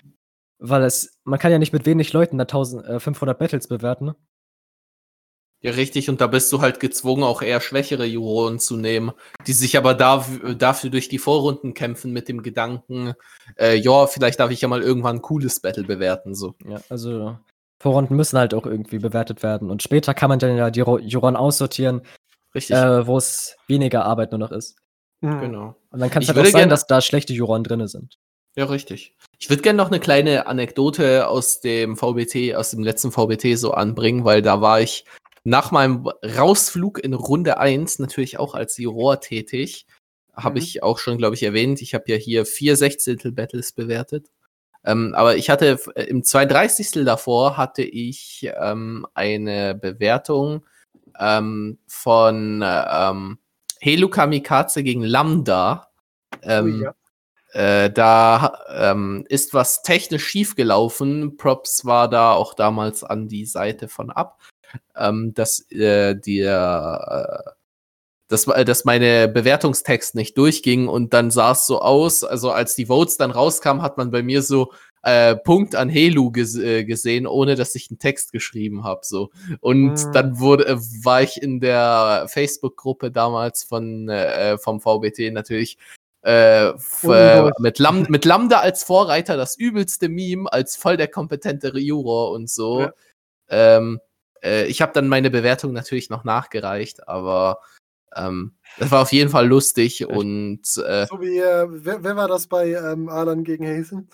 Weil es, man kann ja nicht mit wenig Leuten da 1000, äh, 500 Battles bewerten. Ne? Ja, richtig, und da bist du halt gezwungen, auch eher schwächere Juroren zu nehmen, die sich aber da, dafür durch die Vorrunden kämpfen mit dem Gedanken, äh, ja, vielleicht darf ich ja mal irgendwann ein cooles Battle bewerten, so. Ja, also Vorrunden müssen halt auch irgendwie bewertet werden. Und später kann man dann ja die Ro- Juroren aussortieren, Richtig, äh, wo es weniger Arbeit nur noch ist. Mhm. genau. Und dann kann es Ich halt auch sein, dass da schlechte Juroren drin sind. Ja, richtig. Ich würde gerne noch eine kleine Anekdote aus dem VBT, aus dem letzten VBT so anbringen, weil da war ich nach meinem Rausflug in Runde 1 natürlich auch als Juror tätig. Habe Mhm. ich auch schon, glaube ich, erwähnt. Ich habe ja hier vier Sechzehntel Battles bewertet. Ähm, aber ich hatte äh, im 32. davor hatte ich ähm, eine Bewertung ähm, von äh, ähm, Helu Kamikaze gegen Lambda. Ähm, Ui, ja. Äh, da ähm, ist was technisch schiefgelaufen. Props war da auch damals an die Seite von ab, ähm, dass äh, der äh, dass, äh, dass meine Bewertungstext nicht durchging und dann sah es so aus, also als die Votes dann rauskamen, hat man bei mir so äh, Punkt an Helu ges äh, gesehen, ohne dass ich einen Text geschrieben habe. So. Und Mm. dann wurde, äh, war ich in der Facebook-Gruppe damals von äh, vom VBT natürlich äh, äh, mit, Lam mit Lambda als Vorreiter das übelste Meme, als voll der kompetente Juror und so. Ja. Ähm, äh, ich habe dann meine Bewertung natürlich noch nachgereicht, aber ähm, das war auf jeden Fall lustig und äh, So wie, äh, wer, wer war das bei ähm, Alan gegen Hazen?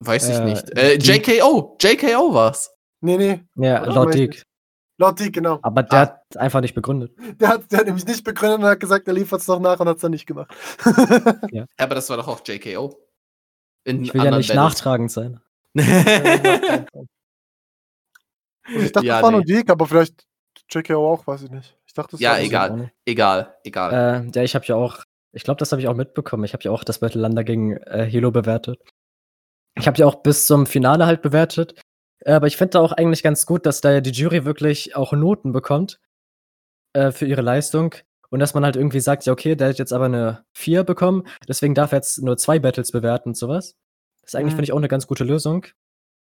weiß ich Äh, nicht. Äh, JKO, JKO war's. Nee, nee. Ja, laut Dick. Lotti, genau. Aber der Ah. hat einfach nicht begründet. Der hat, der hat nämlich nicht begründet und hat gesagt, er liefert es noch nach und hat es dann nicht gemacht. Ja, aber das war doch auch JKO. In Ich will ja nicht Battles. nachtragend sein. Also ich dachte, Ja, das war nur. Dick, aber vielleicht JKO auch, weiß ich nicht. Ich dachte, das Ja, egal. auch nicht. egal, egal. Äh, ja, ich habe ja auch, ich glaube, das habe ich auch mitbekommen. Ich habe ja auch das Battle Lander gegen äh, Helo bewertet. Ich habe ja auch bis zum Finale halt bewertet. Aber ich finde auch eigentlich ganz gut, dass da ja die Jury wirklich auch Noten bekommt äh, für ihre Leistung. Und dass man halt irgendwie sagt, ja, okay, der hat jetzt aber eine 4 bekommen, deswegen darf er jetzt nur zwei Battles bewerten und sowas. Das ist eigentlich, Mhm. finde ich, auch eine ganz gute Lösung.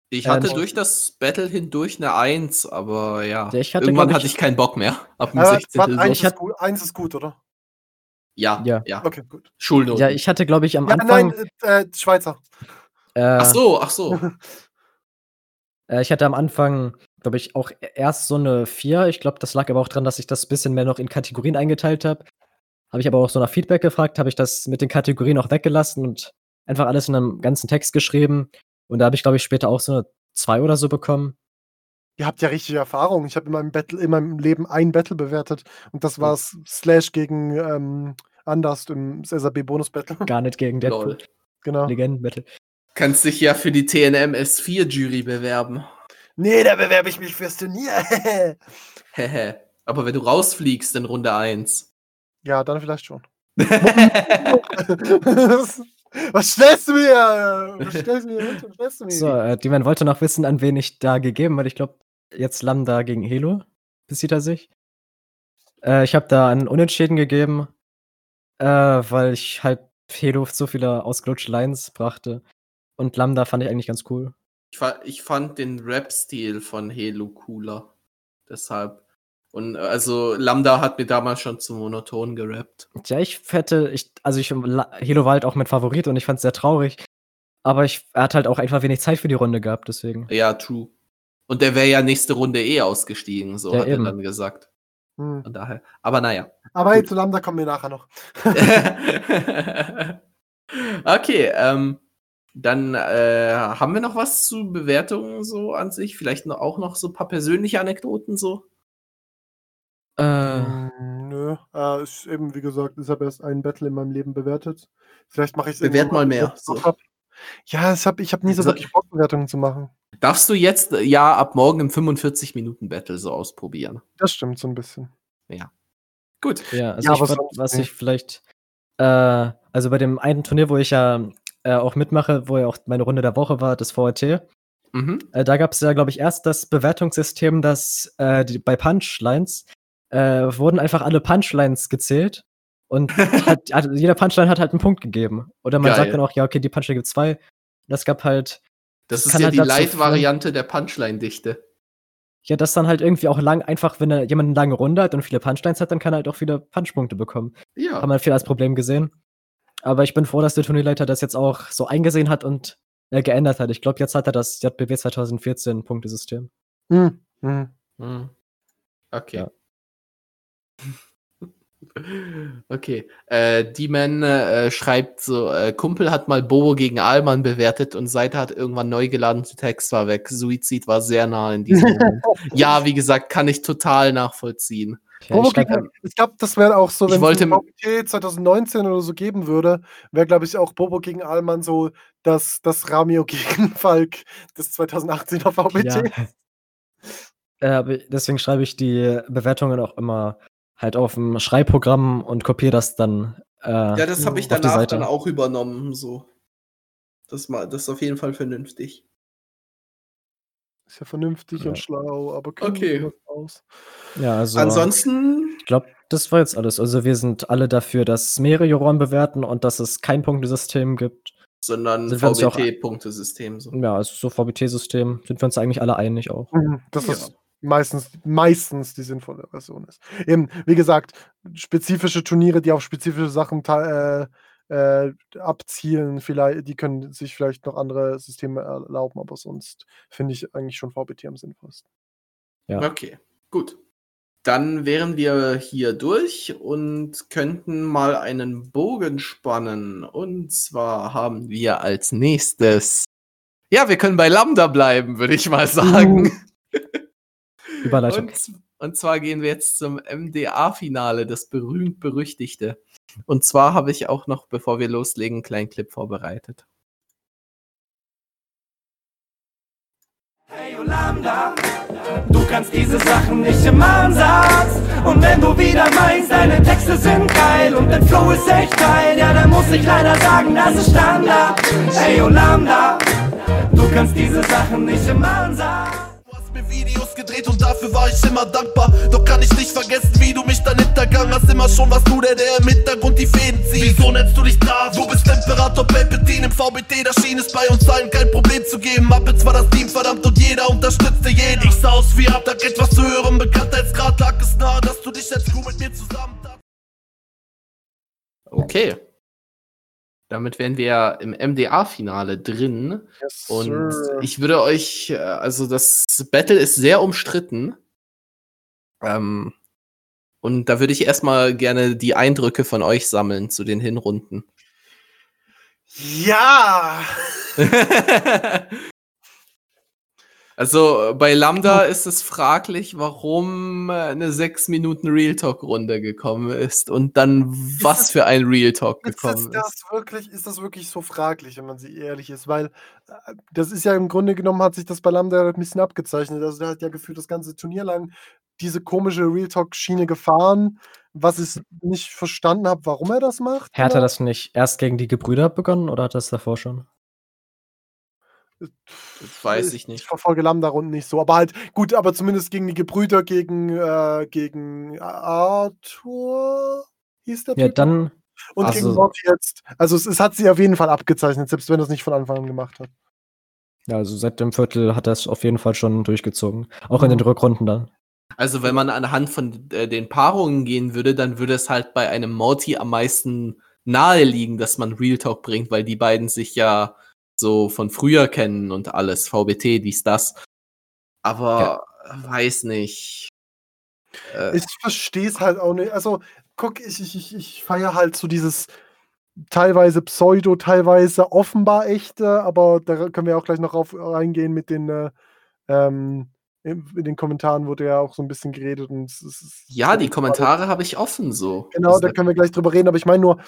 Ich hatte das- durch das Battle hindurch eine 1, aber ja. Ja, ich hatte, Irgendwann glaub hatte ich- ich keinen Bock mehr. Ab dem Aber 16. warte, so. eins, Ich ist hat- gut, eins ist gut, oder? Ja, ja, Ja. Okay, gut. Schulnoten. Ja, ich hatte, glaube ich, am Ja, Anfang. nein, äh, äh, Schweizer. äh, ach so, ach so. Äh, ich hatte am Anfang, glaube ich, auch erst so eine 4. Ich glaube, das lag aber auch dran, dass ich das bisschen mehr noch in Kategorien eingeteilt habe. Habe ich aber auch so nach Feedback gefragt, habe ich das mit den Kategorien auch weggelassen und einfach alles in einem ganzen Text geschrieben. Und da habe ich, glaube ich, später auch so eine 2 oder so bekommen. Ihr habt ja richtige Erfahrung. Ich habe in meinem Battle, in meinem Leben ein Battle bewertet und das war Slash gegen ähm, Anders im SAB Bonus Battle. Gar nicht gegen Deadpool. Lol. genau. Legenden-Battle. Kannst dich ja für die TNM S4 Jury bewerben. Nee, da bewerbe ich mich fürs Turnier. Hehe. aber wenn du rausfliegst in Runde 1. ja, dann vielleicht schon. Was stellst du mir? Was stellst du mir? mit? Was stellst du mir? So, äh, die man wollte noch wissen, an wen ich da gegeben habe. Ich glaube, jetzt Lambda gegen Helo besieht er sich. Äh, ich habe da einen Unentschieden gegeben, äh, weil ich halt Helo so viele ausgelutschte Lines brachte. Und Lambda fand ich eigentlich ganz cool. Ich, fa ich fand den Rap-Stil von Halo cooler. Deshalb. Und äh, also Lambda hat mir damals schon zu monoton gerappt. Tja, ich hätte, ich, also ich, Helo war halt auch mein Favorit und ich fand es sehr traurig. Aber ich, er hat halt auch einfach wenig Zeit für die Runde gehabt, deswegen. Ja, true. Und der wäre ja nächste Runde eh ausgestiegen, so Ja, hat eben. er dann gesagt. Hm. Von daher. Aber naja. Aber hey, zu Lambda kommen wir nachher noch. okay, ähm, dann äh, haben wir noch was zu Bewertungen so an sich? Vielleicht noch, auch noch so ein paar persönliche Anekdoten so? Äh, Mm, Nö, äh, ich eben, wie gesagt, ich habe erst einen Battle in meinem Leben bewertet. Vielleicht mache ich es Bewert mal mehr, so. Ja, ich habe ich hab nie so So- wirklich Bock, Bewertungen zu machen. Darfst du jetzt äh, ja ab morgen im 45-Minuten-Battle so ausprobieren? Das stimmt so ein bisschen. Gut. Ja, also Ja, ich aber was nicht. ich vielleicht, äh, also bei dem einen Turnier, wo ich ja äh, auch mitmache, wo ja auch meine Runde der Woche war, das VRT, Mhm. äh, da gab es ja, glaube ich, erst das Bewertungssystem, dass äh, die, bei Punchlines äh, wurden einfach alle Punchlines gezählt und hat, also jeder Punchline hat halt einen Punkt gegeben. Oder man Geil. sagt dann auch, ja, okay, die Punchline gibt zwei. Das gab halt, Das ist kann ja halt die Light-Variante der Punchline-Dichte. ja, das dann halt irgendwie auch lang, einfach, wenn er jemand eine lange Runde hat und viele Punchlines hat, dann kann er halt auch viele Punchpunkte bekommen. Ja. haben wir viel als Problem gesehen. Aber ich bin froh, dass der Turnierleiter das jetzt auch so eingesehen hat und äh, geändert hat. Ich glaube, jetzt hat er das JBW 2014 Punktesystem. Hm. Hm. Hm. Okay. Ja. Okay. Äh, D-Man äh, schreibt so, äh, Kumpel hat mal Bobo gegen Alman bewertet und Seite hat irgendwann neu geladen, der Text war weg. Suizid war sehr nah in diesem Moment. ja, wie gesagt, kann ich total nachvollziehen. Ja, Bobo ich glaub, gegen, ich glaube, das wäre auch so, Ich wenn wollte- es VBT 2019 oder so geben würde, wäre, glaube ich, auch Bobo gegen Allmann so das, das Ramio gegen Falk des 2018er VBT. ja. äh, deswegen schreibe ich die Bewertungen auch immer halt auf dem Schreibprogramm und kopiere das dann. Äh, Ja, das habe ich danach Seite. dann auch übernommen. So. Das, mal, das ist auf jeden Fall vernünftig. Ist ja vernünftig Ja. und schlau, aber Okay. aus. Ja, also. Ansonsten, Ich glaube, das war jetzt alles. Also wir sind alle dafür, dass mehrere Juroren bewerten und dass es kein Punktesystem gibt. sondern Sind wir uns ja auch- VBT-Punktesystem. So. Ja, also so VBT-System sind wir uns eigentlich alle einig auch. Mhm, Das Ja. ist meistens, meistens die sinnvolle Version ist. Eben, wie gesagt, spezifische Turniere, die auf spezifische Sachen äh, äh, abzielen, vielleicht, die können sich vielleicht noch andere Systeme erlauben, aber sonst finde ich eigentlich schon VBT am sinnvollsten. Ja. Okay, gut. Dann wären wir hier durch und könnten mal einen Bogen spannen. Und zwar haben wir als nächstes. Ja, wir können bei Lambda bleiben, würde ich mal sagen. Überleitung. Und, Und zwar gehen wir jetzt zum MDA-Finale, das berühmt-berüchtigte. Und zwar habe ich auch noch, bevor wir loslegen, einen kleinen Clip vorbereitet. Hey Yolanda, du kannst diese Sachen nicht im Ansatz. Und wenn du wieder meinst, deine Texte sind geil und dein Flow ist echt geil, ja, dann muss ich leider sagen, das ist Standard. Hey Yolanda, du kannst diese Sachen nicht im Ansatz. Gedreht und dafür war ich immer dankbar. Doch kann ich nicht vergessen, wie du mich dann hintergangen hast. Immer schon was du, der, der im Hintergrund die Fäden zieht. Wieso nennst du dich da? Du bist Imperator Palpatine im VBT. Da schien es bei uns allen kein Problem zu geben. Muppets war das Team verdammt und jeder unterstützte jeden. Ich sah aus wie Abtag, etwas zu hören. Bekanntheitsgrad lag es nahe, dass du dich als Crew mit mir zusammen. Okay. Damit wären wir im MDA-Finale drin. Yes, Und sir. ich würde euch, äh, also das Battle ist sehr umstritten. Ähm, und da würde ich erstmal gerne die Eindrücke von euch sammeln zu den Hinrunden. Ja! also bei Lambda ist es fraglich, warum äh, eine 6 Minuten Real Talk Runde gekommen ist und dann was es- für ein Real Talk Ist gekommen das, ist. das wirklich, ist das wirklich so fraglich, wenn man sie ehrlich ist? Weil äh, das ist ja im Grunde genommen, hat sich das bei Lambda ein bisschen abgezeichnet. Also der hat ja gefühlt das ganze Turnier lang diese komische Real Talk-Schiene gefahren, was ich nicht verstanden habe, warum er das macht. Hat er das nicht erst gegen die Gebrüder begonnen oder hat er das davor schon? Das weiß ich Ich nicht. verfolge Lambda-Runden nicht so, aber halt, gut, aber zumindest gegen die Gebrüder, gegen, äh, gegen Arthur hieß der Ja, Typ? dann, Und Ach gegen so. Morty jetzt. Also es, es hat sie auf jeden Fall abgezeichnet, selbst wenn er es nicht von Anfang an gemacht hat. ja, also seit dem Viertel hat er es auf jeden Fall schon durchgezogen. Auch in den Rückrunden dann. Also wenn man anhand von äh, den Paarungen gehen würde, dann würde es halt bei einem Morty am meisten nahe liegen, dass man Real Talk bringt, weil die beiden sich ja so von früher kennen und alles, VBT, dies, das. Aber weiß nicht. Äh, Ich verstehe es halt auch nicht. Also, guck, ich, ich, ich, ich feiere halt so dieses teilweise Pseudo, teilweise offenbar echte, aber da können wir auch gleich noch rauf reingehen mit den, äh, ähm, in, in den Kommentaren wurde ja auch so ein bisschen geredet und es ist ja, die Kommentare habe ich offen so. Genau, da können wir gleich drüber reden, aber ich meine nur,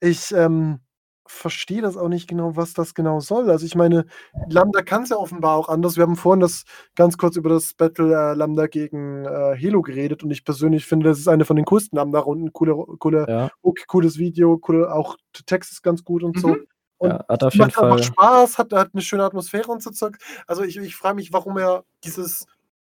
ich ähm, verstehe das auch nicht genau, was das genau soll. Also ich meine, Lambda kann es ja offenbar auch anders. Wir haben vorhin das ganz kurz über das Battle äh, Lambda gegen äh, Helo geredet und ich persönlich finde, das ist eine von den coolsten Lambda-Runden. Coole, coole Ja, Hook, cooles Video, coole, auch der Text ist ganz gut und so. Mhm. Und ja hat auf jeden macht einfach Fall. Spaß, hat, hat eine schöne Atmosphäre und so Zeug. Also ich, ich frage mich, warum er dieses,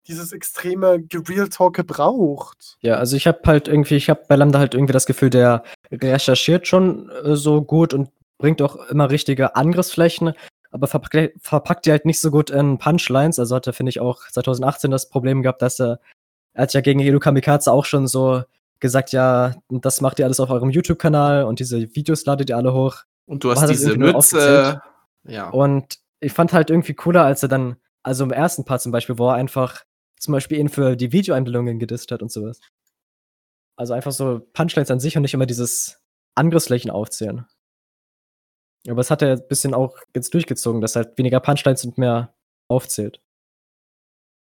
dieses extreme Real Talk braucht. Ja, also ich habe halt irgendwie, ich habe bei Lambda halt irgendwie das Gefühl, der recherchiert schon äh, so gut und bringt auch immer richtige Angriffsflächen, aber verpackt, verpackt die halt nicht so gut in Punchlines. Also hatte, finde ich, auch 2018 das Problem gehabt, dass er, er hat ja gegen Edu Kamikaze auch schon so gesagt, ja, das macht ihr alles auf eurem YouTube-Kanal und diese Videos ladet ihr alle hoch. Und du hast diese Mütze. Ja. Und ich fand halt irgendwie cooler, als er dann, also im ersten Part zum Beispiel, wo er einfach zum Beispiel ihn für die Videoeinblendungen gedisst hat und sowas. Also einfach so Punchlines an sich und nicht immer dieses Angriffsflächen aufzählen. Aber es hat er ein bisschen auch jetzt durchgezogen, dass halt weniger Punchlines und mehr aufzählt.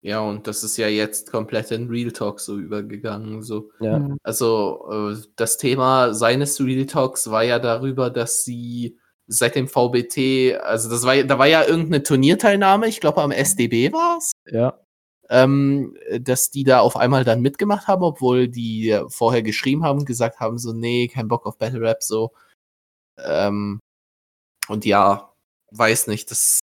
ja, und das ist ja jetzt komplett in Real Talk so übergegangen. So. Ja. Mhm. Also äh, das Thema seines Real Talks war ja darüber, dass sie seit dem VBT, also das war, da war ja irgendeine Turnierteilnahme, ich glaube am SDB war es, Ja. ähm, dass die da auf einmal dann mitgemacht haben, obwohl die vorher geschrieben haben, gesagt haben, so, nee, kein Bock auf Battle Rap, so. Ähm, und ja, weiß nicht, das,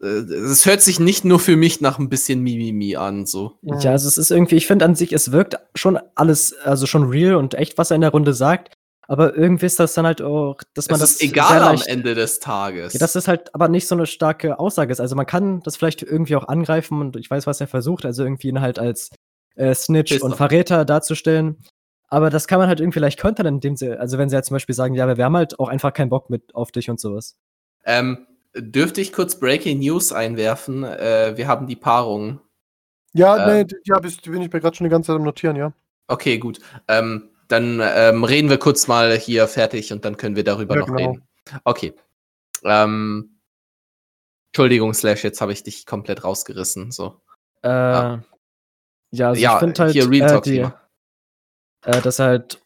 äh, das hört sich nicht nur für mich nach ein bisschen Mimimi an, so. Ja, also es ist irgendwie, ich finde an sich, es wirkt schon alles, also schon real und echt, was er in der Runde sagt. Aber irgendwie ist das dann halt auch, dass man Es das ist egal sehr am leicht- Ende des Tages. Ja, dass das halt aber nicht so eine starke Aussage ist. Also man kann das vielleicht irgendwie auch angreifen und ich weiß, was er versucht, also irgendwie ihn halt als äh, Snitch Pisser. und Verräter darzustellen. Aber das kann man halt irgendwie leicht kontern, indem sie, also wenn sie halt zum Beispiel sagen, ja, wir haben halt auch einfach keinen Bock mit auf dich und sowas. Ähm, dürfte ich kurz Breaking News einwerfen? Äh, wir haben die Paarung. Ja, Ähm. nee, ich, die bin ich mir gerade schon die ganze Zeit am Notieren, ja. Okay, gut. Ähm, dann ähm, reden wir kurz mal hier fertig und dann können wir darüber Ja, noch genau. reden. Okay. Ähm, Entschuldigung, Slash, jetzt habe ich dich komplett rausgerissen. So. Äh. Ja, also Ja, ich finde halt, hier Real äh, Talk die, Thema. Äh, dass er halt,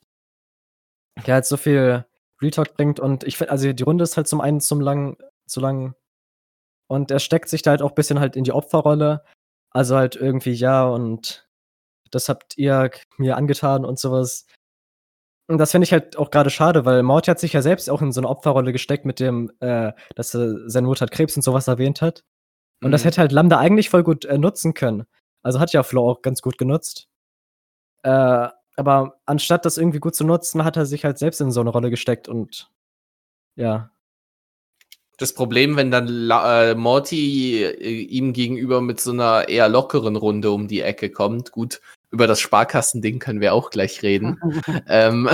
ja, halt so viel Real Talk bringt und ich finde, also die Runde ist halt zum einen zum lang, zu lang und er steckt sich da halt auch ein bisschen halt in die Opferrolle. Also halt irgendwie, ja, und das habt ihr mir angetan und sowas. Und das finde ich halt auch gerade schade, weil Morty hat sich ja selbst auch in so eine Opferrolle gesteckt mit dem, äh, dass er seine Mutter hat Krebs und sowas erwähnt hat. Und das Mhm. hätte halt Lambda eigentlich voll gut äh, nutzen können. Also hat ja Flo auch ganz gut genutzt. Äh, aber anstatt das irgendwie gut zu nutzen, hat er sich halt selbst in so eine Rolle gesteckt und ja. Das Problem, wenn dann La äh, Morty äh, ihm gegenüber mit so einer eher lockeren Runde um die Ecke kommt, gut, über das Sparkassending können wir auch gleich reden. ähm,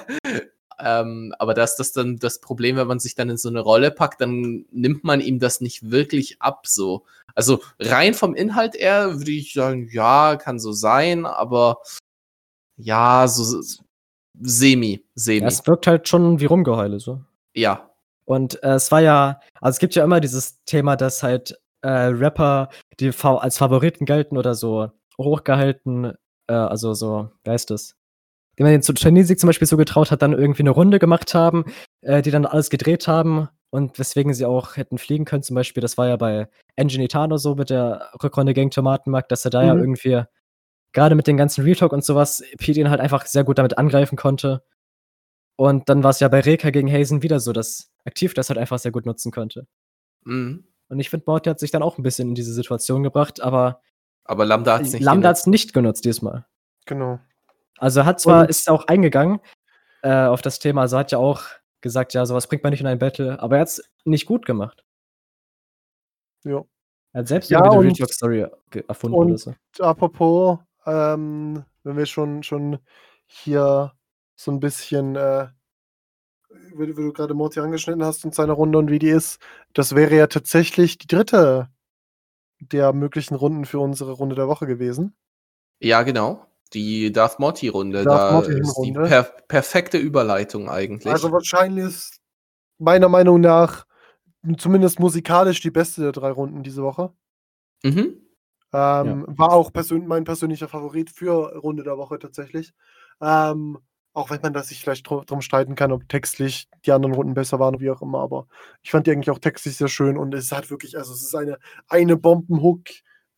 ähm, aber da ist das dann das Problem, wenn man sich dann in so eine Rolle packt, dann nimmt man ihm das nicht wirklich ab so. Also rein vom Inhalt her würde ich sagen, ja, kann so sein, aber ja, so semi, semi. Es wirkt halt schon wie Rumgeheule so. Ja. Und äh, es war ja, also es gibt ja immer dieses Thema, dass halt äh, Rapper, die fa als Favoriten gelten oder so hochgehalten, äh, also so, wie heißt das? Die man den zu Chinesik zum Beispiel so getraut hat, dann irgendwie eine Runde gemacht haben, äh, die dann alles gedreht haben und weswegen sie auch hätten fliegen können. Zum Beispiel, das war ja bei Engine Itano so mit der Rückrunde gegen Tomatenmarkt, dass er da ja Mhm. irgendwie gerade mit den ganzen Real Talk und sowas, Pete ihn halt einfach sehr gut damit angreifen konnte. Und dann war es ja bei Reka gegen Hazen wieder so, dass Aktiv das halt einfach sehr gut nutzen konnte. Mhm. Und ich finde, Morty hat sich dann auch ein bisschen in diese Situation gebracht, aber Aber Lambda hat es nicht. Lambda hat genutzt. es nicht genutzt diesmal. Genau. Also er hat zwar, Und- ist auch eingegangen äh, auf das Thema, also hat ja auch gesagt, ja, sowas bringt man nicht in ein Battle, aber er hat es nicht gut gemacht. Ja. Er hat selbst Ja, irgendwie eine Real Talk Story erfunden und- oder so. Apropos, ähm, wenn wir schon, schon hier so ein bisschen, äh, wie, du- wie du gerade Morty angeschnitten hast und seine Runde und wie die ist, das wäre ja tatsächlich die dritte der möglichen Runden für unsere Runde der Woche gewesen. Ja, genau. Die Darth Morty-Runde. Da Morty ist die per perfekte Überleitung eigentlich. Also wahrscheinlich ist meiner Meinung nach zumindest musikalisch die beste der drei Runden diese Woche. mhm. Ähm, War auch persön mein persönlicher Favorit für Runde der Woche tatsächlich. Ähm, auch wenn man da sich vielleicht drum, drum streiten kann, ob textlich die anderen Runden besser waren, wie auch immer. Aber ich fand die eigentlich auch textlich sehr schön und es hat wirklich, also es ist eine, eine Bombenhook.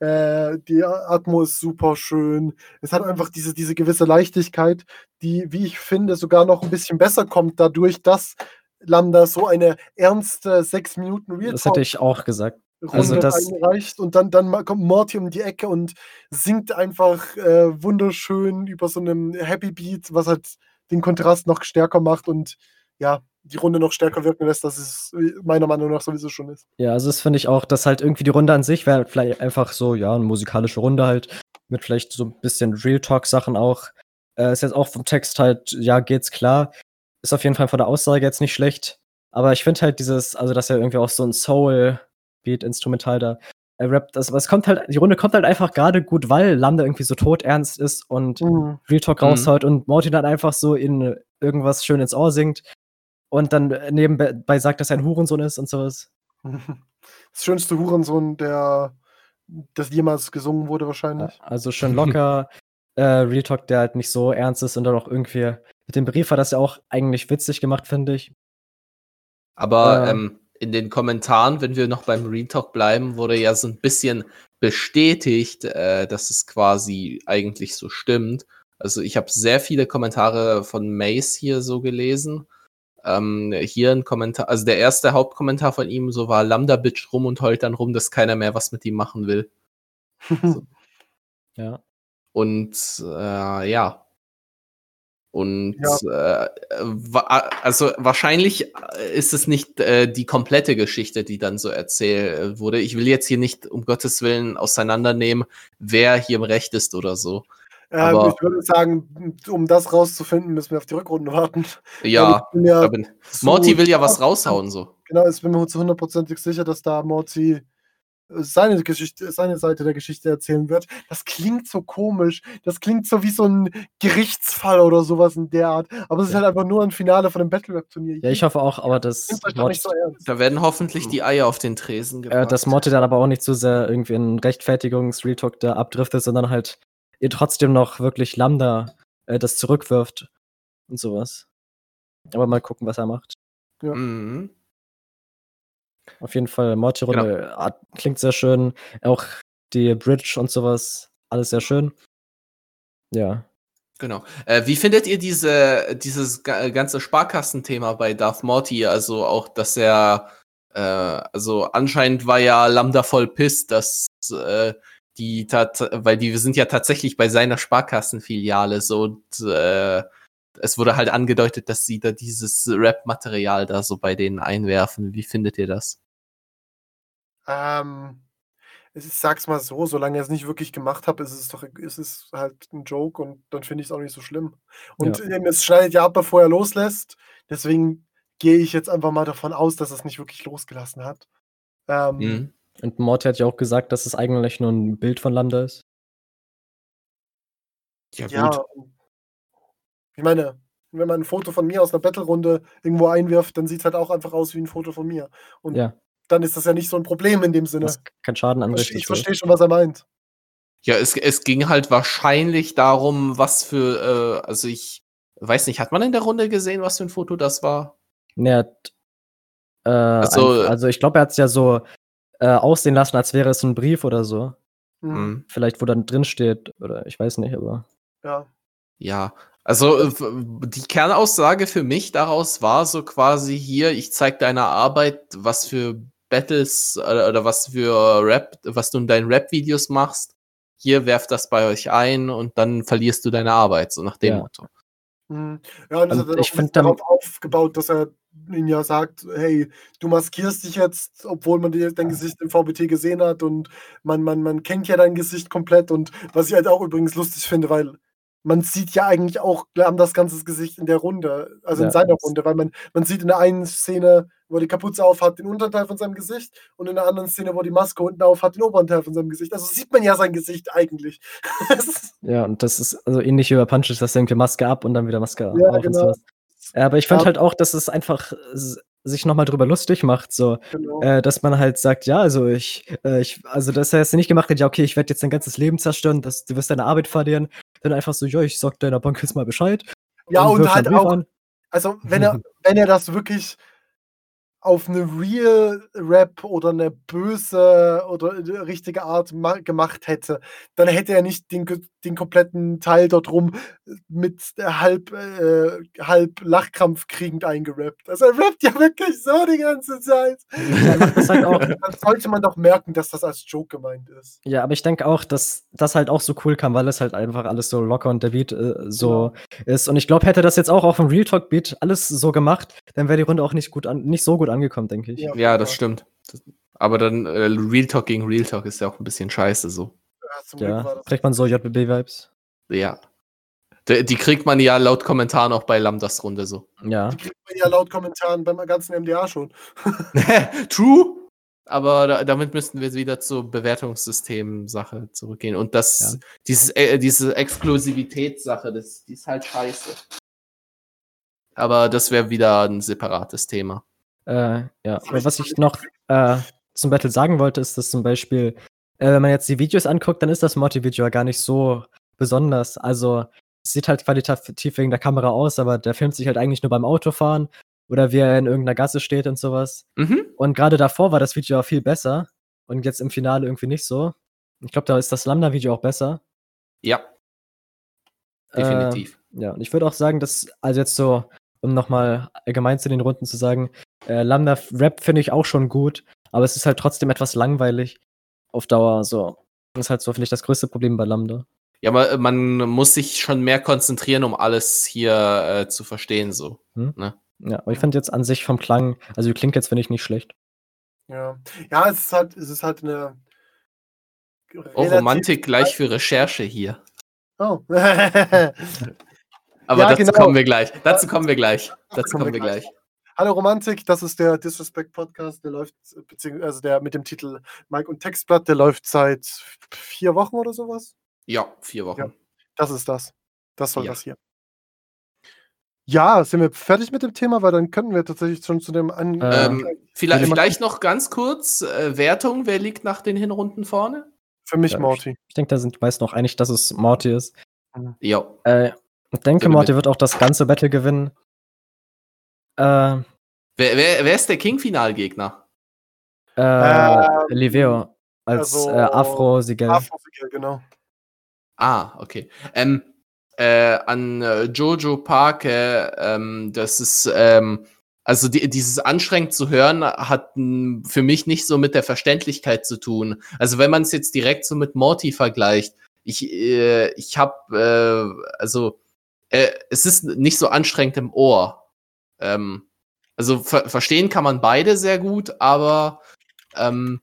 Äh, die Atmo ist super schön. Es hat einfach diese, diese gewisse Leichtigkeit, die, wie ich finde, sogar noch ein bisschen besser kommt, dadurch, dass Lambda so eine ernste sechs Minuten Real Das hätte ich auch gesagt. Runde Also das- einreicht und dann, dann kommt Morty um die Ecke und singt einfach äh, wunderschön über so einem Happy Beat, was halt den Kontrast noch stärker macht und ja, die Runde noch stärker wirken lässt, dass es äh, meiner Meinung nach sowieso schon ist. Ja, also das finde ich auch, dass halt irgendwie die Runde an sich wäre vielleicht einfach so, ja, eine musikalische Runde halt, mit vielleicht so ein bisschen Real Talk-Sachen auch. Äh, ist jetzt auch vom Text halt, ja, geht's klar. Ist auf jeden Fall von der Aussage jetzt nicht schlecht. Aber ich finde halt dieses, also dass er irgendwie auch so ein Soul-Beat-Instrumental da er rappt, das, aber es kommt halt, die Runde kommt halt einfach gerade gut, weil Lambda irgendwie so todernst ist und Mhm. Real Talk Mhm. raushaut und Morty dann einfach so in irgendwas schön ins Ohr singt und dann nebenbei sagt, dass er ein Hurensohn ist und sowas. Das schönste Hurensohn, der das jemals gesungen wurde, wahrscheinlich. Also schön locker. äh, Real Talk, der halt nicht so ernst ist und dann auch irgendwie mit dem Brief hat das ja auch eigentlich witzig gemacht, finde ich. Aber Äh. ähm, in den Kommentaren, wenn wir noch beim Real Talk bleiben, wurde ja so ein bisschen bestätigt, äh, dass es quasi eigentlich so stimmt. Also ich habe sehr viele Kommentare von Mace hier so gelesen. Ähm, hier ein Kommentar, also der erste Hauptkommentar von ihm so war Lambda Bitch rum und heult dann rum, dass keiner mehr was mit ihm machen will. Ja. Und äh, ja. Und Äh, wa- also wahrscheinlich ist es nicht äh, die komplette Geschichte, die dann so erzählt wurde. Ich will jetzt hier nicht um Gottes Willen auseinandernehmen, wer hier im Recht ist oder so. Ähm, ich würde sagen, um das rauszufinden, müssen wir auf die Rückrunde warten. Ja, ja Morty will ja was raushauen so. Genau, ich bin mir zu hundertprozentig sicher, dass da Morty äh, seine Geschichte, seine Seite der Geschichte erzählen wird. Das klingt so komisch. Das klingt so wie so ein Gerichtsfall oder sowas in der Art. Aber es ist halt einfach nur ein Finale von einem Battle Rap Turnier. Ja, ich hoffe auch, aber doch Morty, nicht so. Da werden hoffentlich die Eier auf den Tresen äh, gebracht. dass Morty dann aber auch nicht so sehr irgendwie in Rechtfertigungs-Real Talk da abdriftet, sondern halt ihr trotzdem noch wirklich Lambda äh, das zurückwirft und sowas. Aber mal gucken, was er macht. Ja. Mhm. Auf jeden Fall, Morty-Runde hat- klingt sehr schön. Auch die Bridge und sowas, alles sehr schön. Ja. Genau. Äh, wie findet ihr diese, dieses ga- ganze Sparkassenthema bei Darth Morty? Also auch, dass er, äh, also anscheinend war ja Lambda voll pisst, dass äh, die, tat, weil die sind ja tatsächlich bei seiner Sparkassenfiliale so, und, äh, es wurde halt angedeutet, dass sie da dieses Rap-Material da so bei denen einwerfen. Wie findet ihr das? Ähm, ich sag's mal so, solange ich es nicht wirklich gemacht habe, ist es doch ist es halt ein Joke und dann finde ich es auch nicht so schlimm. Und eben, es schneidet ja ab, bevor er loslässt. Deswegen gehe ich jetzt einfach mal davon aus, dass er es nicht wirklich losgelassen hat. Ähm, Mhm. Und Morty hat ja auch gesagt, dass es eigentlich nur ein Bild von Lambda ist. Ja, Ja, gut. ich meine, wenn man ein Foto von mir aus einer Battle-Runde irgendwo einwirft, dann sieht es halt auch einfach aus wie ein Foto von mir. Und Ja, dann ist das ja nicht so ein Problem in dem Sinne. was keinen Schaden Ich anrichtet. ich verstehe schon, was er meint. Ja, es, es ging halt wahrscheinlich darum, was für, äh, also ich weiß nicht, hat man in der Runde gesehen, was für ein Foto das war? Hat, äh, Also, ein, also ich glaube, er hat es ja so äh, aussehen lassen, als wäre es ein Brief oder so. Mhm. Mhm. Vielleicht, wo dann drin steht, oder ich weiß nicht, aber. Ja. Ja, also äh, die Kernaussage für mich daraus war so quasi hier, ich zeig deiner Arbeit, was für Battles oder, oder was für Rap, was du in deinen Rap-Videos machst. Hier werf das bei euch ein und dann verlierst du deine Arbeit, so nach dem Ja. Motto. Mhm. Ja, und das Und ich auch find darauf aufgebaut, dass er ihn ja sagt, hey, du maskierst dich jetzt, obwohl man dir dein Gesicht im VBT gesehen hat und man, man, man kennt ja dein Gesicht komplett und was ich halt auch übrigens lustig finde, weil man sieht ja eigentlich auch das ganze Gesicht in der Runde, also in Ja, seiner das- Runde, weil man, man sieht in der einen Szene, wo er die Kapuze auf hat, den Unterteil von seinem Gesicht und in der anderen Szene, wo die Maske unten auf hat, den oberen Teil von seinem Gesicht. Also sieht man ja sein Gesicht eigentlich. Ja, und das ist also ähnlich wie bei Punches, dass irgendwie Maske ab und dann wieder Maske Ja, auf und genau. sowas. Ja, aber ich finde Ja. halt auch, dass es einfach sich nochmal drüber lustig macht, so, genau. äh, dass man halt sagt, ja, also ich, äh, ich, also dass er es nicht gemacht hat, ja, okay, ich werde jetzt dein ganzes Leben zerstören, dass du wirst deine Arbeit verlieren, dann einfach so, ja, ich sag deiner Bank jetzt mal Bescheid. ja, und wirf halt auch, an. Also, wenn er, wenn er das wirklich auf eine real Rap oder eine böse oder richtige Art ma gemacht hätte, dann hätte er nicht den, den kompletten Teil dort rum mit halb, äh, halb Lachkrampf kriegend eingerappt. Also er rappt ja wirklich so die ganze Zeit. Das halt auch, Dann sollte man doch merken, dass das als Joke gemeint ist. ja, aber ich denke auch, dass das halt auch so cool kam, weil es halt einfach alles so locker und der Beat äh, so ist. Und ich glaube, hätte das jetzt auch auf dem Real Talk Beat alles so gemacht, dann wäre die Runde auch nicht gut an, nicht so gut angekommen, denke ich. Ja. Ja, das stimmt. Das, aber dann äh, Real Talk gegen Real Talk ist ja auch ein bisschen scheiße so. Ja, kriegt man so JBB-Vibes. Ja. Die, die kriegt man ja laut Kommentaren auch bei Lambdas Runde so. Ja. Die kriegt man ja laut Kommentaren beim ganzen MDA schon. True. Aber da, damit müssten wir wieder zur Bewertungssystem-Sache zurückgehen. Und das, Ja. dieses, äh, diese Exklusivitätssache, das, die ist halt scheiße. Aber das wäre wieder ein separates Thema. Äh, ja, aber was ich noch äh, zum Battle sagen wollte, ist, dass zum Beispiel, äh, wenn man jetzt die Videos anguckt, dann ist das Morty-Video ja gar nicht so besonders. Also, es sieht halt qualitativ wegen der Kamera aus, aber der filmt sich halt eigentlich nur beim Autofahren oder wie er in irgendeiner Gasse steht und sowas. Mhm. Und gerade davor war das Video auch viel besser und jetzt im Finale irgendwie nicht so. Ich glaube, da ist das Lambda-Video auch besser. Ja, definitiv. Äh, ja, und ich würde auch sagen, dass, also jetzt so, um nochmal allgemein zu den Runden zu sagen, äh, Lambda Rap finde ich auch schon gut, aber es ist halt trotzdem etwas langweilig auf Dauer. So. Das ist halt so, finde ich, das größte Problem bei Lambda. Ja, man, man muss sich schon mehr konzentrieren, um alles hier äh, zu verstehen. So. Ja, aber ich finde jetzt an sich vom Klang, also die klingt jetzt, finde ich, nicht schlecht. Ja, ja es ist halt, es ist halt eine. Oh, Romantik gleich für Recherche hier. Oh. Aber Ja, dazu genau. kommen wir gleich. Dazu kommen wir gleich. Dazu kommen wir gleich. Hallo Romantik, das ist der Disrespect Podcast, der läuft, beziehungsweise also der mit dem Titel Mike und Textblatt, der läuft seit vier Wochen oder sowas. Ja, vier Wochen. Ja. Das ist das. Das soll Ja. das hier. Ja, sind wir fertig mit dem Thema, weil dann könnten wir tatsächlich schon zu dem an. Äh, Ähm, vielleicht ich vielleicht noch ganz kurz äh, Wertung. Wer liegt nach den Hinrunden vorne? Für mich Ja, Morty. Ich denke, da sind die meisten auch einig, dass es Morty ist. Ja. Äh, ich denke, Morty wird auch das ganze Battle gewinnen. Äh, Wer, wer, wer ist der King-Finalgegner? äh, Ähm, Liveo als also äh, Afro-Sigel. Afro-Sigel, genau. Ah, okay. Ähm, äh, an äh, Jojo Parke, ähm, das ist, ähm, also die, dieses anstrengend zu hören, hat m, für mich nicht so mit der Verständlichkeit zu tun. Also wenn man es jetzt direkt so mit Morty vergleicht, ich, äh, ich habe, äh, also äh, es ist nicht so anstrengend im Ohr. Ähm, also ver verstehen kann man beide sehr gut, aber ähm,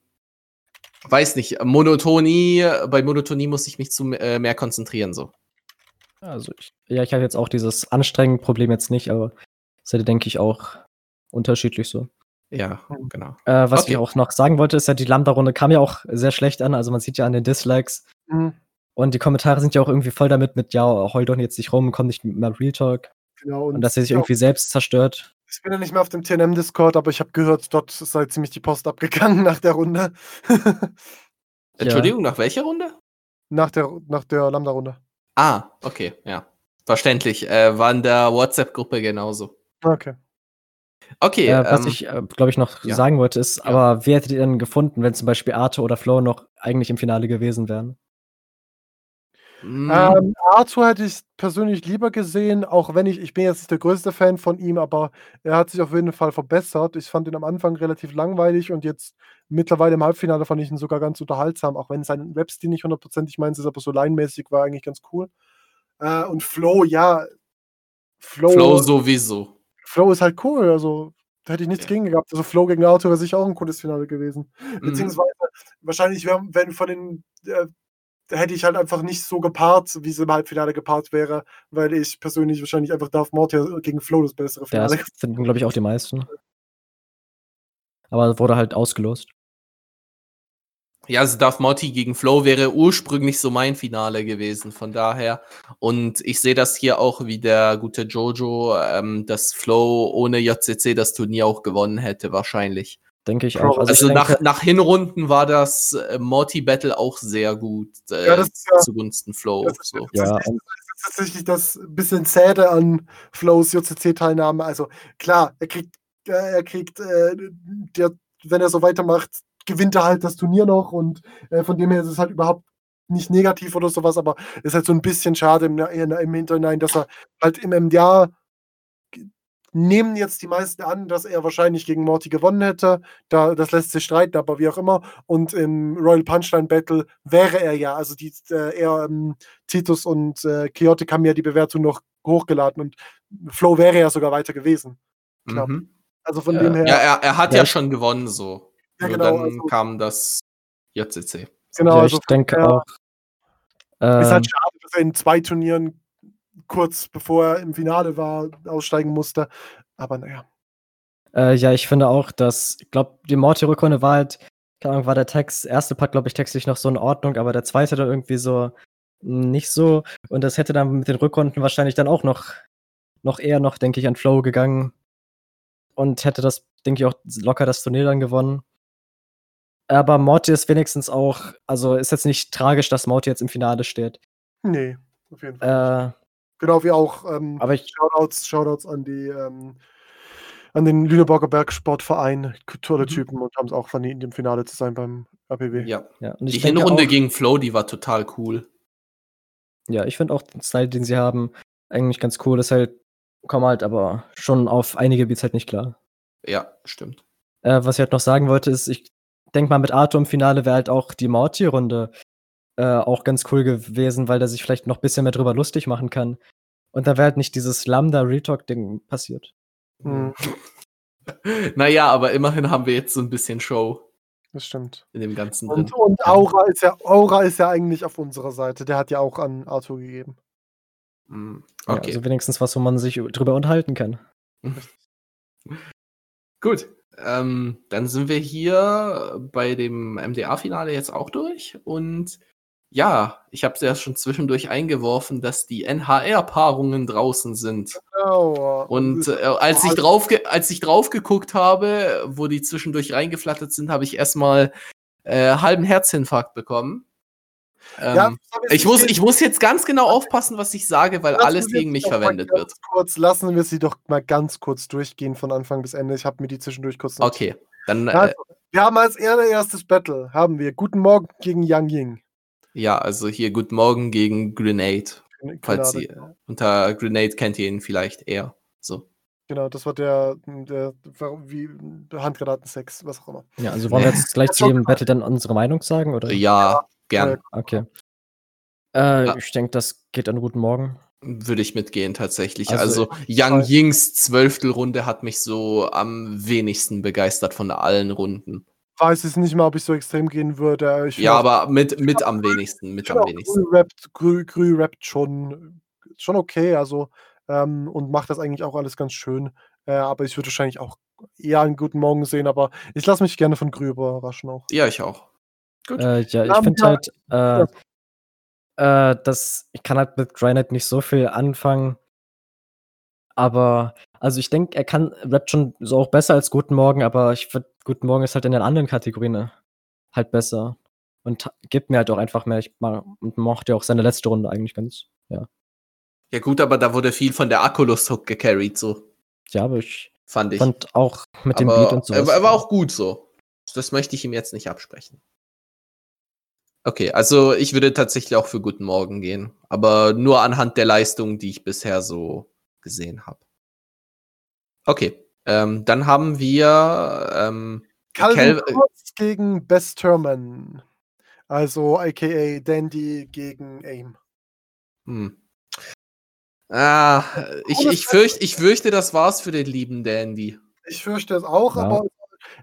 weiß nicht, Monotonie, bei Monotonie muss ich mich zu äh, mehr konzentrieren, so. Also ich, ja, ich habe jetzt auch dieses anstrengende Problem jetzt nicht, aber das hätte, denke ich, auch unterschiedlich so. Ja, genau. Äh, was Okay. ich auch noch sagen wollte, ist ja, die Lambda-Runde kam ja auch sehr schlecht an. Also man sieht ja an den Dislikes. Mhm. Und die Kommentare sind ja auch irgendwie voll damit mit, ja, heul doch jetzt nicht rum, komm nicht mit mehr Real Talk. Genau. Und dass er sich ja, irgendwie selbst zerstört. Ich bin ja nicht mehr auf dem TNM-Discord, aber ich habe gehört, dort sei ziemlich die Post abgegangen nach der Runde. Entschuldigung, nach welcher Runde? nach der, nach der Lambda-Runde. Ah, okay, ja. Verständlich. Äh, war in der WhatsApp-Gruppe genauso. Okay. Okay, äh, was ähm, ich, äh, glaube ich, noch ja. sagen wollte, ist, Ja. aber wer hättet ihr denn gefunden, wenn zum Beispiel Arte oder Flo noch eigentlich im Finale gewesen wären? Mh, Ähm, Arthur hätte ich persönlich lieber gesehen, auch wenn ich, ich bin jetzt nicht der größte Fan von ihm, aber er hat sich auf jeden Fall verbessert. Ich fand ihn am Anfang relativ langweilig und jetzt mittlerweile im Halbfinale fand ich ihn sogar ganz unterhaltsam, auch wenn sein Webstil nicht hundertprozentig meins ist, aber so laienmäßig war eigentlich ganz cool. Äh, und Flo, ja, Flo, Flow sowieso. Flo ist halt cool, also da hätte ich nichts Ja. gegen gehabt. Also Flo gegen Arthur wäre sicher auch ein cooles Finale gewesen. Mhm. Beziehungsweise wahrscheinlich wären, wenn von den, äh, hätte ich halt einfach nicht so gepaart, wie es im Halbfinale gepaart wäre, weil ich persönlich wahrscheinlich einfach Darth Maul gegen Flo das bessere Ja, Finale. das finden, glaube ich, auch die meisten. Aber wurde halt ausgelost. Ja, also Darth Morty gegen Flow wäre ursprünglich so mein Finale gewesen, von daher. Und ich sehe das hier auch wie der gute Jojo, ähm, dass Flow ohne JCC das Turnier auch gewonnen hätte, wahrscheinlich. Denke ich auch. Also, Also, ich nach, denke, nach Hinrunden war das äh, Morty-Battle auch sehr gut äh, Ja, das ist ja- zugunsten Flow. Das so. das Ja, das ist tatsächlich das bisschen Zäde an Flows JCC-Teilnahme. Also klar, er kriegt, äh, er kriegt, äh, der, wenn er so weitermacht, gewinnt er halt das Turnier noch und äh, von dem her ist es halt überhaupt nicht negativ oder sowas, aber es ist halt so ein bisschen schade im, im, im Hinterhinein, dass er halt im MDA nehmen jetzt die meisten an, dass er wahrscheinlich gegen Morty gewonnen hätte. Da, das lässt sich streiten, aber wie auch immer. Und im Royal Punchline Battle wäre er ja, also die, äh, er, ähm, Titus und äh, Chaotic haben ja die Bewertung noch hochgeladen und Flo wäre ja sogar weiter gewesen. Mhm. Also von Ja. dem her, Ja, er, er hat Ja. ja schon gewonnen, so. Ja, Nur genau, dann also- kam das JCC. genau, ja, also ich denke ja. auch. ist Ähm, halt schade, dass er in zwei Turnieren kurz bevor er im Finale war, aussteigen musste. Aber naja. Äh, ja, ich finde auch, dass, ich glaube, die Morty-Rückrunde war halt, keine Ahnung, war der Text, erste Part, glaube ich, textlich noch so in Ordnung, aber der zweite dann irgendwie so nicht so. Und das hätte dann mit den Rückrunden wahrscheinlich dann auch noch, noch eher noch, denke ich, an Flow gegangen. Und hätte das, denke ich, auch locker das Turnier dann gewonnen. Aber Morty ist wenigstens auch, also ist jetzt nicht tragisch, dass Morty jetzt im Finale steht. Nee, auf jeden Fall. Äh, Genau wie auch ähm, aber ich, Shoutouts, Shoutouts an die ähm, an den Lüneburger Bergsportverein, tolle Mhm. Typen und haben es auch verdient, im Finale zu sein beim APW. Ja. ja, und Die Hinrunde auch, gegen Flow, die war total cool. Ja, ich finde auch den Style, den sie haben, eigentlich ganz cool. Ist halt, kommen halt aber schon auf einige Beats halt nicht klar. Ja, stimmt. Äh, was ich halt noch sagen wollte, ist, ich denke mal, mit Arthur im Finale wäre halt auch die Morty-Runde äh, auch ganz cool gewesen, weil der sich vielleicht noch ein bisschen mehr drüber lustig machen kann. Und dann wäre halt nicht dieses Lambda-Retalk-Ding passiert. Mhm, Naja, aber immerhin haben wir jetzt so ein bisschen Show das stimmt. in dem Ganzen Und, und Aura ist ja Aura ist ja eigentlich auf unserer Seite. Der hat ja auch an Arthur gegeben. Mhm. Ja, Okay, also wenigstens was, wo man sich drüber unterhalten kann. gut. Ähm, dann sind wir hier bei dem MDA-Finale jetzt auch durch. Und ja, ich habe es ja schon zwischendurch eingeworfen, dass die NHL-Paarungen draußen sind. Aua. Und äh, als, ich drauf als ich drauf geguckt habe, wo die zwischendurch reingeflattert sind, habe ich erstmal äh, halben Herzinfarkt bekommen. Ähm, Ja, ich, muss, ich muss jetzt ganz genau aufpassen, was ich sage, weil Lassen alles gegen mich verwendet wird. Kurz, lassen wir sie doch mal ganz kurz durchgehen von Anfang bis Ende. Ich habe mir die zwischendurch kurz notiert. Okay, dann äh, Also, wir haben als allererstes Battle, haben wir Guten Morgen gegen Yang Ying. Ja, also hier Guten Morgen gegen Grenade. Falls Genau, ihr unter Grenade kennt ihr ihn vielleicht eher. So. Genau, das war der, der, wie Handgranatensex, was auch immer. Ja, also wollen wir jetzt gleich zu jedem Battle dann unsere Meinung sagen? Oder? Ja, gern. Okay. Äh, Ja. Ich denke, das geht an guten Morgen. Würde ich mitgehen, tatsächlich. Also, Also, Yang Yings Zwölftelrunde hat mich so am wenigsten begeistert von allen Runden. Weiß es nicht mal, ob ich so extrem gehen würde. Ich Ja, aber mit, mit am wenigsten, mit am wenigsten. Grü rappt, Grü, Grü rappt schon, schon okay, also ähm, und macht das eigentlich auch alles ganz schön. Äh, aber ich würde wahrscheinlich auch eher einen guten Morgen sehen, aber ich lasse mich gerne von Grü überraschen auch. Ja, ich auch. Gut. Äh, ja, ich haben finde halt, äh, äh, dass ich kann halt mit Granite nicht so viel anfangen. Aber, also ich denke, er kann rappt schon so auch besser als Guten Morgen, aber ich finde, Guten Morgen ist halt in den anderen Kategorien äh, halt besser. Und gibt mir halt auch einfach mehr. Ich mochte ja auch seine letzte Runde eigentlich ganz, ja. Ja, gut, aber da wurde viel von der Akkulus-Hook gecarried, so Ja, aber ich fand ich. fand auch mit dem aber Beat und so. er, war- auch gut so. Das möchte ich ihm jetzt nicht absprechen. Okay, also ich würde tatsächlich auch für Guten Morgen gehen, aber nur anhand der Leistung, die ich bisher so gesehen habe. Okay, ähm, dann haben wir ähm, Calvin Cal- Kurz gegen Best Terman. Also aka Dandy gegen Aim. hm. Ah, ich, ich, fürcht, ich fürchte, das war's für den lieben Dandy. Ich fürchte es auch, Ja. aber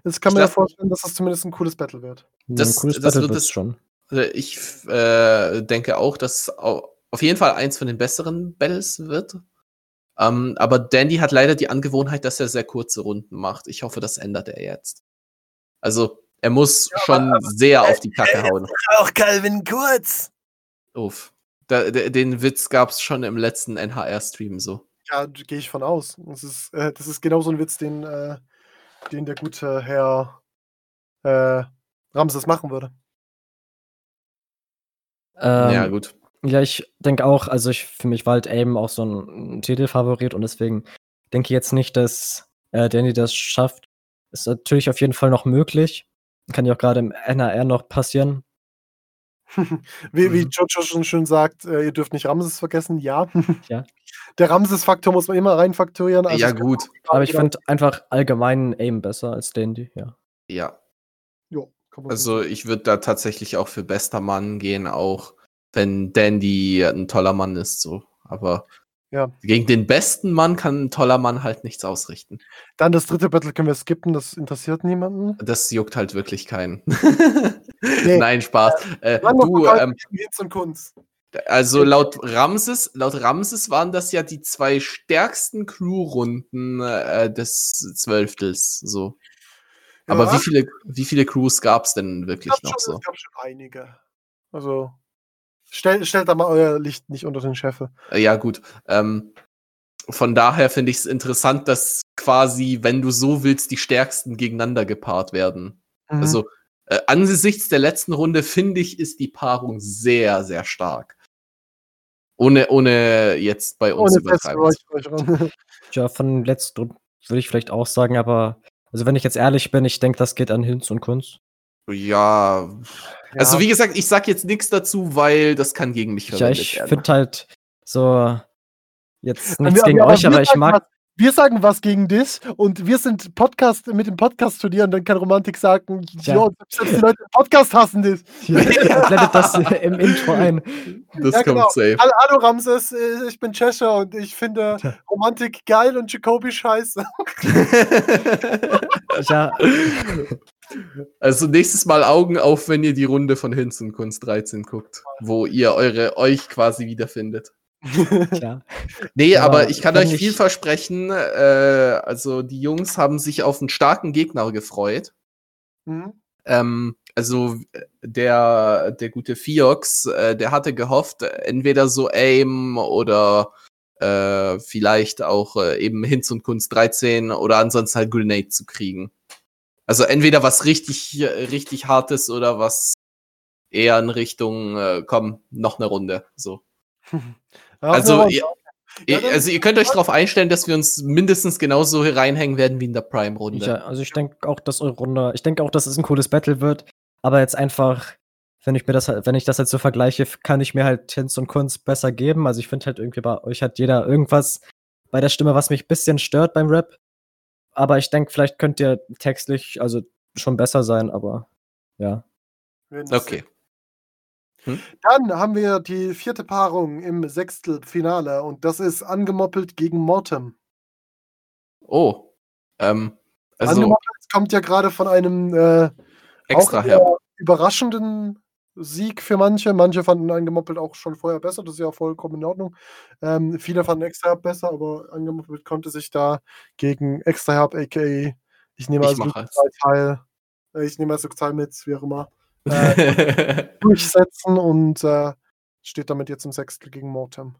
es kann Ich mir ja vorstellen, dass das zumindest ein cooles Battle wird. das- ein cooles das Battle wird es- schon. Äh, Ich äh, denke auch, dass au- auf jeden Fall eins von den besseren Battles wird. Ähm, aber Dandy hat leider die Angewohnheit, dass er sehr kurze Runden macht. Ich hoffe, das ändert er jetzt. Also, er muss schon sehr auf die Kacke hauen. Auch Calvin Kurz. Uff. Da, de- den Witz gab's schon im letzten NHR-Stream so. Ja, gehe ich von aus. Das ist, äh, das ist genau so ein Witz, den, äh, den der gute Herr äh, Ramses machen würde. Ähm, ja, gut. Ja, ich denke auch, also ich für mich war halt Aim auch so ein Titelfavorit und deswegen denke ich jetzt nicht, dass äh, Danny das schafft. Ist natürlich auf jeden Fall noch möglich. Kann ja auch gerade im NAR noch passieren. wie, wie Mhm. Jojo schon schön sagt, äh, ihr dürft nicht Ramses vergessen. Ja. Ja. Der Ramses-Faktor muss man immer reinfaktorieren. also ja, gut. Aber ich finde einfach allgemein Aim besser als Dandy, ja. Ja. Jo, kann man Also, ich würde da tatsächlich auch für bester Mann gehen, auch wenn Dandy ein toller Mann ist, so. Aber Ja. gegen den besten Mann kann ein toller Mann halt nichts ausrichten. Dann das dritte Battle können wir skippen, das interessiert niemanden. Das juckt halt wirklich keinen. Nee. Nein, Spaß. Äh, du, ähm, Hinz und Kunst. also laut Ramses, laut Ramses waren das ja die zwei stärksten Crew-Runden äh, des Zwölftels. So. Aber Ja. wie viele, wie viele Crews gab es denn wirklich noch schon, so? es gab schon einige. Also, stell, stellt da mal euer Licht nicht unter den Scheffel. Äh, Ja, gut. Ähm, von daher finde ich es interessant, dass quasi, wenn du so willst, die stärksten gegeneinander gepaart werden. Mhm. Also äh, angesichts der letzten Runde finde ich, ist die Paarung sehr, sehr stark. Ohne, ohne jetzt bei uns Ohne übertreiben. Ja, von letzten würde ich vielleicht auch sagen, aber also wenn ich jetzt ehrlich bin, ich denke, das geht an Hinz und Kunst. Ja. Also Ja. wie gesagt, ich sag jetzt nichts dazu, weil das kann gegen mich Ja, verwendet ich werden. finde halt so jetzt Wir- nichts gegen wir- euch, aber ich sagen mag Was, wir sagen was gegen dich und wir sind Podcast mit dem Podcast studieren, dann kann Romantik sagen, Ja. jo, selbst die Leute im Podcast hassen dich. blendet das im Intro ein. das Ja, kommt genau. safe. Hallo, hallo Ramses, äh, ich bin Cheshire und ich finde Romantik geil und Jacobi scheiße. Ja, Also nächstes Mal Augen auf, wenn ihr die Runde von Hinz und Kunst 13 guckt, wo ihr eure euch quasi wiederfindet. klar. Nee, Ja, aber ich kann euch ich- viel versprechen. Äh, also die Jungs haben sich auf einen starken Gegner gefreut. Mhm. Ähm, also äh, der, der gute Fiox, äh, der hatte gehofft, entweder so Aim oder äh, vielleicht auch äh, eben Hinz und Kunst 13 oder ansonsten halt Grenade zu kriegen. Also entweder was richtig, richtig hartes oder was eher in Richtung, äh, komm, noch eine Runde. So. Also, ihr, Ja, also ihr könnt euch darauf einstellen, dass wir uns mindestens genauso hier reinhängen werden wie in der Prime-Runde. Ja, also ich denke auch, dass eure Runde, ich denke auch, dass es ein cooles Battle wird, aber jetzt einfach, wenn ich mir das wenn ich das halt so vergleiche, kann ich mir halt Tinz und Kunst besser geben. Also ich finde halt irgendwie bei euch hat jeder irgendwas bei der Stimme, was mich ein bisschen stört beim Rap. Aber ich denke, vielleicht könnt ihr textlich also schon besser sein, aber ja. Okay. sehen. Dann haben wir die vierte Paarung im Sechstelfinale und das ist angemoppelt gegen Mortem. Oh. Ähm, also Angemoppelt kommt ja gerade von einem äh, extra eher überraschenden Sieg für manche. Manche fanden angemoppelt auch schon vorher besser, das ist ja vollkommen in Ordnung. Ähm, viele fanden extra herb besser, aber angemoppelt konnte sich da gegen extra herb, aka ich nehme Ich als mache es. Teil, äh, ich nehme als Teil mit, wie auch immer, durchsetzen und äh, steht damit jetzt im Sechstel gegen Mortem.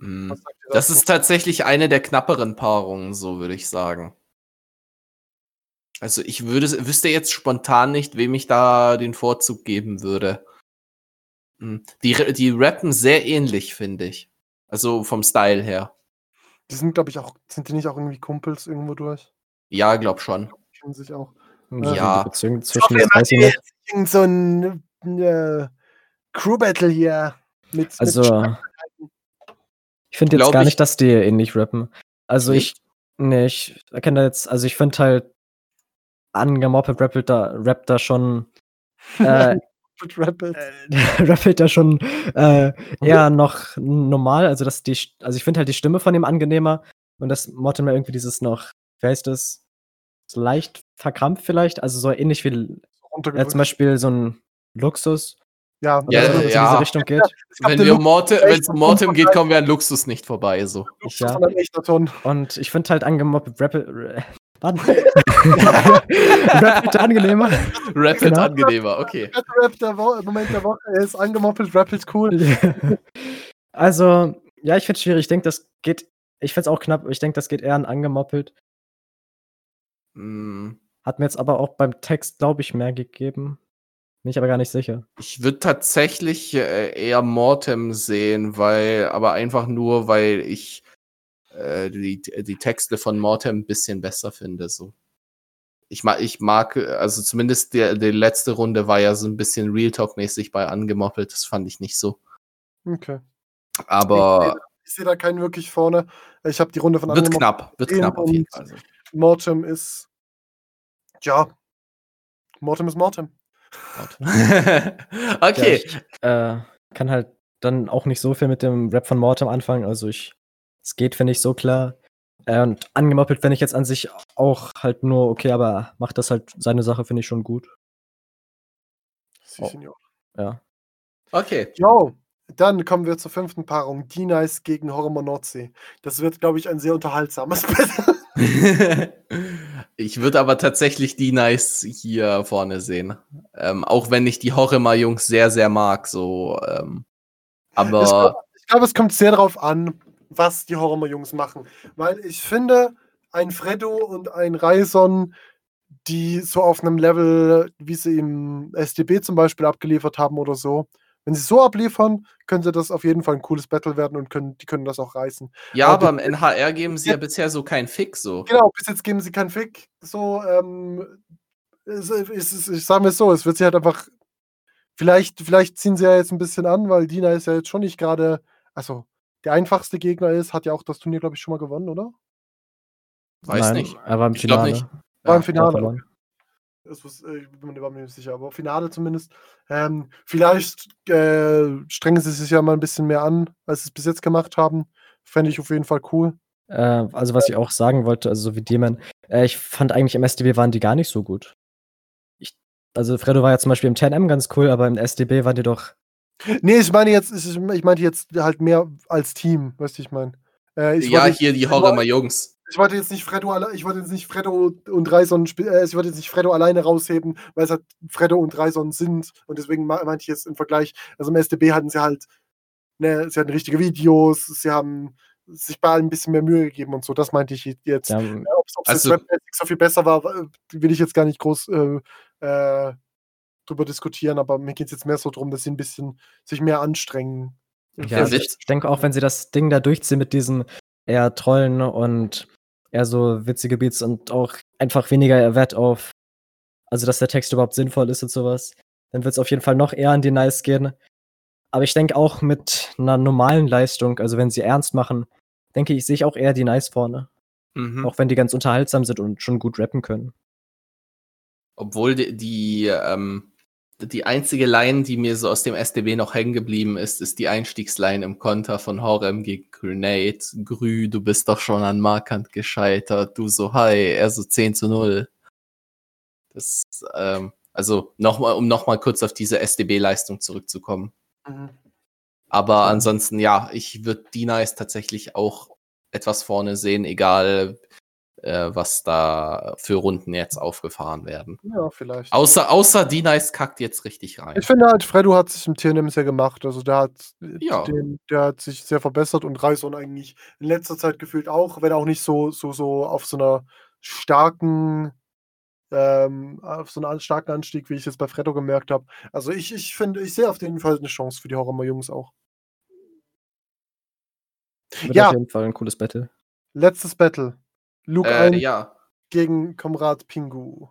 Ihr Das ist tatsächlich eine der knapperen Paarungen, so würde ich sagen. Also ich würde, wüsste jetzt spontan nicht, wem ich da den Vorzug geben würde. Hm. Die, die rappen sehr ähnlich, finde ich. Also vom Style her. Die sind, glaube ich, auch, sind die nicht auch irgendwie Kumpels irgendwo durch? Ja, glaub schon. Kennen sich auch. Ja. Die Beziehung Ich zwischen hoffe, ich irgend so ein äh, Crew-Battle hier. Mit, Also, mit ich finde jetzt gar ich- nicht, dass die ähnlich rappen. Also ich, nee, ich erkenne da jetzt, also ich finde halt, angemoppelt rappelt da, rappt da schon, äh, mit Rapid. rappelt da schon äh, eher noch normal. Also, dass die, also ich finde halt die Stimme von ihm angenehmer und das Mortimer irgendwie dieses noch, wie heißt das? So leicht verkrampft vielleicht, also so ähnlich wie äh, zum Beispiel so ein Luxus. ja, Ja, so, was in ja. diese Richtung geht. gab Wenn es von Mortem geht, Umfang- kommen wir an Luxus nicht vorbei. So. Ja. und ich finde halt angemoppelt Mann. rappelt angenehmer. Rapid Genau. angenehmer, okay. Rap der Woche, Moment der Woche ist angemoppelt, Rapid cool. Also, ja, ich finde es schwierig. Ich denke, das geht. Ich finde es auch knapp. Ich denke, das geht eher an angemoppelt. Hm. Hat mir jetzt aber auch beim Text, glaube ich, mehr gegeben. Bin ich aber gar nicht sicher. Ich würde tatsächlich äh, eher Mortem sehen, weil, aber einfach nur, weil ich äh, die, die Texte von Mortem ein bisschen besser finde. So. Ich mag, ich mag, also zumindest der, die letzte Runde war ja so ein bisschen Real Talk-mäßig bei angemoppelt. Das fand ich nicht so. Okay. Aber Ich sehe da keinen wirklich vorne. Ich habe die Runde von wird angemoppelt. knapp, wird knapp auf jeden Fall. Mortem ist. Ja. Mortem ist Mortem. okay. Ja, ich äh, kann halt dann auch nicht so viel mit dem Rap von Mortem anfangen. Also ich, es geht, finde ich, so klar. Äh, und angemoppelt finde ich jetzt an sich auch halt nur okay, aber macht das halt seine Sache, finde ich schon gut. Sie, Oh. Senior. Ja. Okay. Jo, dann kommen wir zur fünften Paarung. D-Nice gegen Hormonotzi. Das wird, glaube ich, ein sehr unterhaltsames Battle. ich würde aber tatsächlich die Nice hier vorne sehen. Ähm, auch wenn ich die Horrema-Jungs sehr, sehr mag. So, ähm, Ich aber glaube, ich glaube, es kommt sehr darauf an, was die Horror-Jungs machen. Weil ich finde, ein Freddo und ein Raison, die so auf einem Level, wie sie im SDB zum Beispiel abgeliefert haben oder so, wenn sie so abliefern, könnte das auf jeden Fall ein cooles Battle werden und können, die können das auch reißen. ja, aber aber im NHR geben sie ja bisher so keinen Fix. So. Genau, bis jetzt geben sie keinen Fick. So, ähm, es, es, es, ich sage mir so, es wird sie halt einfach. Vielleicht, vielleicht ziehen sie ja jetzt ein bisschen an, weil Dina ist ja jetzt schon nicht gerade, also der einfachste Gegner ist, hat ja auch das Turnier, glaube ich, schon mal gewonnen, oder? Weiß Nein, nicht. Er war im Ich Finale. nicht. War im Ja, Finale. verloren. Das was, äh, ich bin mir war mir nicht sicher, aber Finale zumindest. Ähm, vielleicht äh, strengen sie sich ja mal ein bisschen mehr an, als sie es bis jetzt gemacht haben. Fände ich auf jeden Fall cool. Äh, also was ich auch sagen wollte, also so wie Demon, äh, ich fand eigentlich im SDB waren die gar nicht so gut. Ich, also Fredo war ja zum Beispiel im 10M ganz cool, aber im SDB waren die doch. Nee, ich meine jetzt, ich, ich meinte jetzt halt mehr als Team, weißt du, ich meine. Äh, ja, wollte- hier die ich wollte- Horrema-Jungs. Ich wollte jetzt nicht Freddo, alle- ich wollte jetzt nicht Freddo und Reison, äh, ich wollte jetzt nicht Freddo alleine rausheben, weil es halt Freddo und Reison sind. Und deswegen meinte ich jetzt im Vergleich, also im SDB hatten sie halt, ne, sie hatten richtige Videos, sie haben sich bei allem ein bisschen mehr Mühe gegeben und so. Das meinte ich jetzt. Ja, Ob es Also- so viel besser war, äh, will ich jetzt gar nicht groß äh, äh, drüber diskutieren, aber mir geht es jetzt mehr so darum, dass sie ein bisschen sich mehr anstrengen. Ja, also ich denke auch, wenn sie das Ding da durchziehen mit diesem eher Trollen und eher so witzige Beats und auch einfach weniger Wert auf, also dass der Text überhaupt sinnvoll ist und sowas, dann wird es auf jeden Fall noch eher an die Nice gehen. Aber ich denke auch mit einer normalen Leistung, also wenn sie ernst machen, denke ich, sehe ich auch eher die Nice vorne. Mhm. Auch wenn die ganz unterhaltsam sind und schon gut rappen können. Obwohl die, die, ähm, die einzige Line, die mir so aus dem SDB noch hängen geblieben ist, ist die Einstiegsline im Konter von Horem gegen Grenade. Grü, du bist doch schon an Markant gescheitert. Du so hi, er so 10 zu 0. Das, ähm, also nochmal, um nochmal kurz auf diese SDB-Leistung zurückzukommen. Mhm. Aber ansonsten, ja, ich würde D-Nice tatsächlich auch etwas vorne sehen, egal äh, was da für Runden jetzt aufgefahren werden. Ja, vielleicht. Außer, außer D-Nice kackt jetzt richtig rein. Ich finde halt, Freddo hat sich im Tiernem sehr gemacht. Also der hat, Ja. den, der hat sich sehr verbessert und Reison eigentlich in letzter Zeit gefühlt auch, wenn auch nicht so, so, so auf so einer starken, ähm, auf so einen starken Anstieg, wie ich es jetzt bei Freddo gemerkt habe. Also ich, ich finde, ich sehe auf jeden Fall eine Chance für die Horror Jungs auch. Wird Ja. auf jeden Fall ein cooles Battle. Letztes Battle. Luke Äh, 1 ja, gegen Komrad Pingu.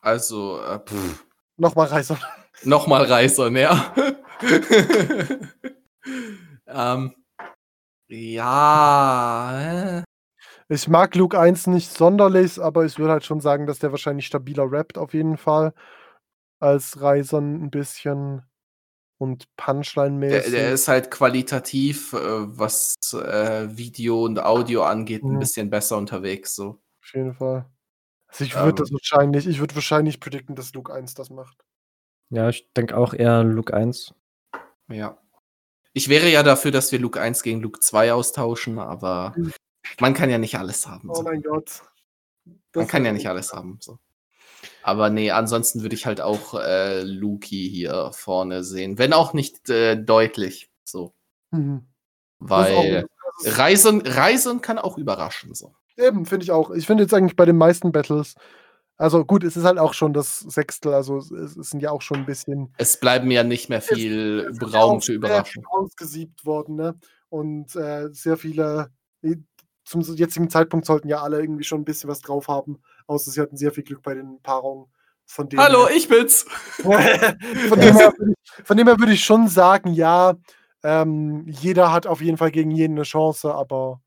also äh, pff, Nochmal Reison. nochmal Reisern, ja. ähm, ja, äh, Ich mag Luke 1 nicht sonderlich, aber ich würde halt schon sagen, dass der wahrscheinlich stabiler rappt auf jeden Fall. Als Reison ein bisschen und der, Punchline-mäßig. der ist halt qualitativ, äh, was äh, Video und Audio angeht, ein Mhm. bisschen besser unterwegs. So. Auf jeden Fall. Also ich würde das Ähm. wahrscheinlich, ich würde wahrscheinlich predikten, dass Luke 1 das macht. Ja, ich denke auch eher Luke 1. Ja. Ich wäre ja dafür, dass wir Luke 1 gegen Luke 2 austauschen, aber man kann ja nicht alles haben. Oh So. mein Gott. Man Das kann wär ja nicht alles haben. So. Aber nee, ansonsten würde ich halt auch äh, Luki hier vorne sehen. Wenn auch nicht äh, deutlich. So. Mhm. Weil Reisen, Reisen kann auch überraschen. So. Eben, finde ich auch. Ich finde jetzt eigentlich bei den meisten Battles, also gut, es ist halt auch schon das Sechstel, also es, es sind ja auch schon ein bisschen Es bleiben ja nicht mehr viel Es ist ja Raum für Überraschung. Ausgesiebt worden, ne? Und äh, sehr viele, zum jetzigen Zeitpunkt sollten ja alle irgendwie schon ein bisschen was drauf haben, außer sie hatten sehr viel Glück bei den Paarungen. Von dem Hallo, her, ich bin's. von, dem her, von dem her würde ich schon sagen, ja, ähm, jeder hat auf jeden Fall gegen jeden eine Chance, aber.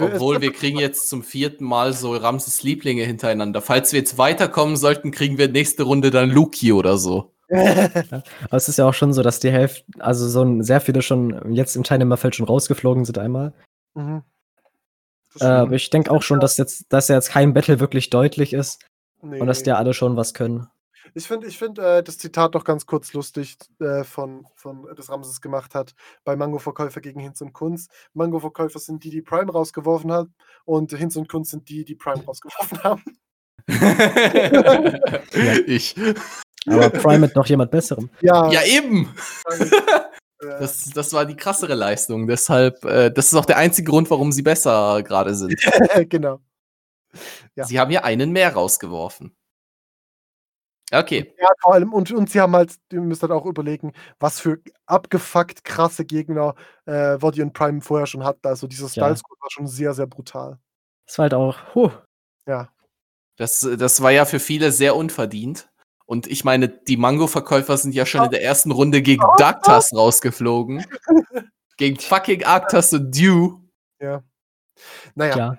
Obwohl wir kriegen jetzt zum vierten Mal so Ramses Lieblinge hintereinander. Falls wir jetzt weiterkommen sollten, kriegen wir nächste Runde dann Luki oder so. Aber es ist ja auch schon so, dass die Hälfte, also so ein, sehr viele schon jetzt im Teilnehmerfeld schon rausgeflogen sind einmal. Mhm. Äh, aber ich denke auch schon, dass jetzt, dass ja jetzt kein Battle wirklich deutlich ist Nee, und dass die alle schon was können. Ich finde ich find, äh, das Zitat noch ganz kurz lustig, äh, von, von das Ramses gemacht hat bei Mango-Verkäufer gegen Hinz und Kunz. Mango-Verkäufer sind die, die Prime rausgeworfen hat und Hinz und Kunz sind die, die Prime rausgeworfen haben. Ich. Aber Prime mit noch jemand Besserem. Ja, Ja, eben. Das, das war die krassere Leistung. Deshalb, äh, das ist auch der einzige Grund, warum sie besser gerade sind. genau. Ja. Sie haben ja einen mehr rausgeworfen. Okay. Ja, vor allem, und, und sie haben halt, ihr müsst halt auch überlegen, was für abgefuckt krasse Gegner äh, Woddy und Prime vorher schon hatten. Also dieser Ja. Style Squad war schon sehr, sehr brutal. Das war halt auch, huh, Ja. Das, das war ja für viele sehr unverdient. Und ich meine, die Mango-Verkäufer sind ja schon in der ersten Runde gegen Darktas rausgeflogen. Gegen fucking Arctas und Dew. Naja, ja.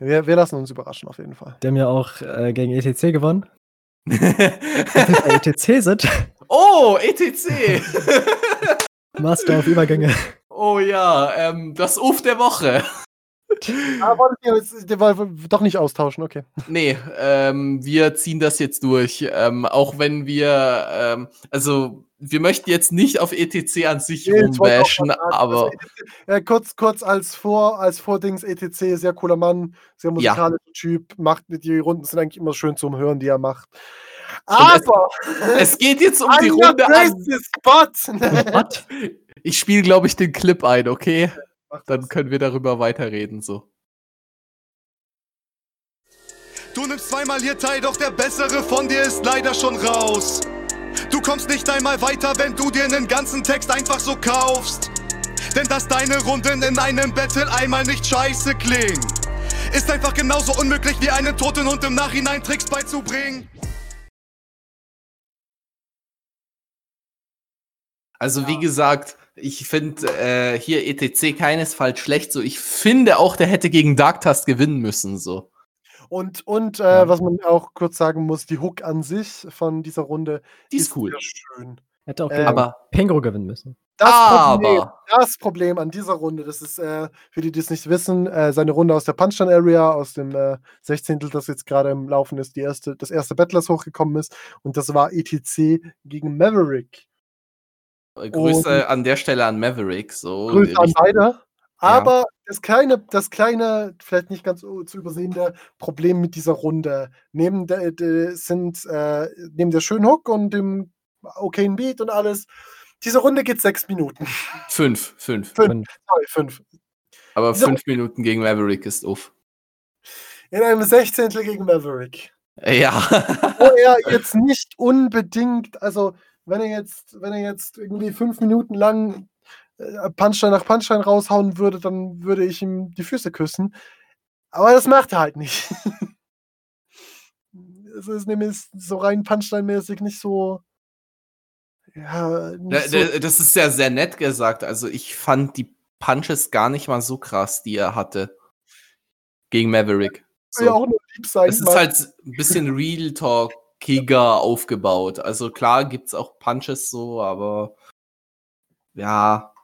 wir, wir lassen uns überraschen auf jeden Fall. Die haben ja auch äh, gegen ETC gewonnen. ETC sind, oh, ETC! Master auf Übergänge. oh ja, ähm, das Uff der Woche. Den wollt ihr doch nicht austauschen, okay. Nee, ähm, wir ziehen das jetzt durch. Ähm, auch wenn wir, ähm, also wir möchten jetzt nicht auf ETC an sich Nee, rumbashen, aber Also, äh, kurz, kurz als Vor, als Vordings ETC, sehr cooler Mann, sehr musikalischer Typ, macht die Runden sind eigentlich immer schön zum Hören, die er macht. es- Aber es geht jetzt um die Runde an. Was? Ich spiele, glaube ich, den Clip ein, okay? Dann können wir darüber weiterreden, so. Du nimmst zweimal hier teil, doch der bessere von dir ist leider schon raus. Du kommst nicht einmal weiter, wenn du dir einen ganzen Text einfach so kaufst. Denn dass deine Runden in einem Battle einmal nicht scheiße klingen, ist einfach genauso unmöglich wie einen toten Hund im Nachhinein Tricks beizubringen. Also wie gesagt, ich finde äh, hier ETC keinesfalls schlecht. So, ich finde auch, der hätte gegen Darktast gewinnen müssen. So. Und, und äh, Ja. was man auch kurz sagen muss, die Hook an sich von dieser Runde Die ist cool. sehr schön. Hätte auch Äh, gegen Aber gewinnen müssen. Das Problem, Aber- das Problem an dieser Runde, das ist, äh, für die, die es nicht wissen, äh, seine Runde aus der Punchdown Area, aus dem äh, 16. das jetzt gerade im Laufen ist, die erste, das erste Battle, das hochgekommen ist. Und das war ETC gegen Maverick. Äh, Grüße an der Stelle an Maverick. So, Grüße an beide. Aber das kleine, das kleine, vielleicht nicht ganz zu übersehende Problem mit dieser Runde, neben der, der sind, äh, neben der schönen Hook und dem okayen Beat und alles, diese Runde geht sechs Minuten. Fünf, fünf. Fünf. Und Sorry, fünf. Aber Diese- fünf Minuten gegen Maverick ist uff. In einem Sechzehntel gegen Maverick. Ja. Wo er jetzt nicht unbedingt, also wenn er jetzt, wenn er jetzt irgendwie fünf Minuten lang äh, Punchline nach Punchline raushauen würde, dann würde ich ihm die Füße küssen. Aber das macht er halt nicht. Es ist nämlich so rein Punchline-mäßig nicht so. Ja, nicht so, da- Das ist ja sehr nett gesagt. Also ich fand die Punches gar nicht mal so krass, die er hatte. Gegen Maverick. soll ja So. auch nur lieb sein. Es ist halt ein bisschen Real Talkiger aufgebaut. Also klar gibt es auch Punches so, aber ja,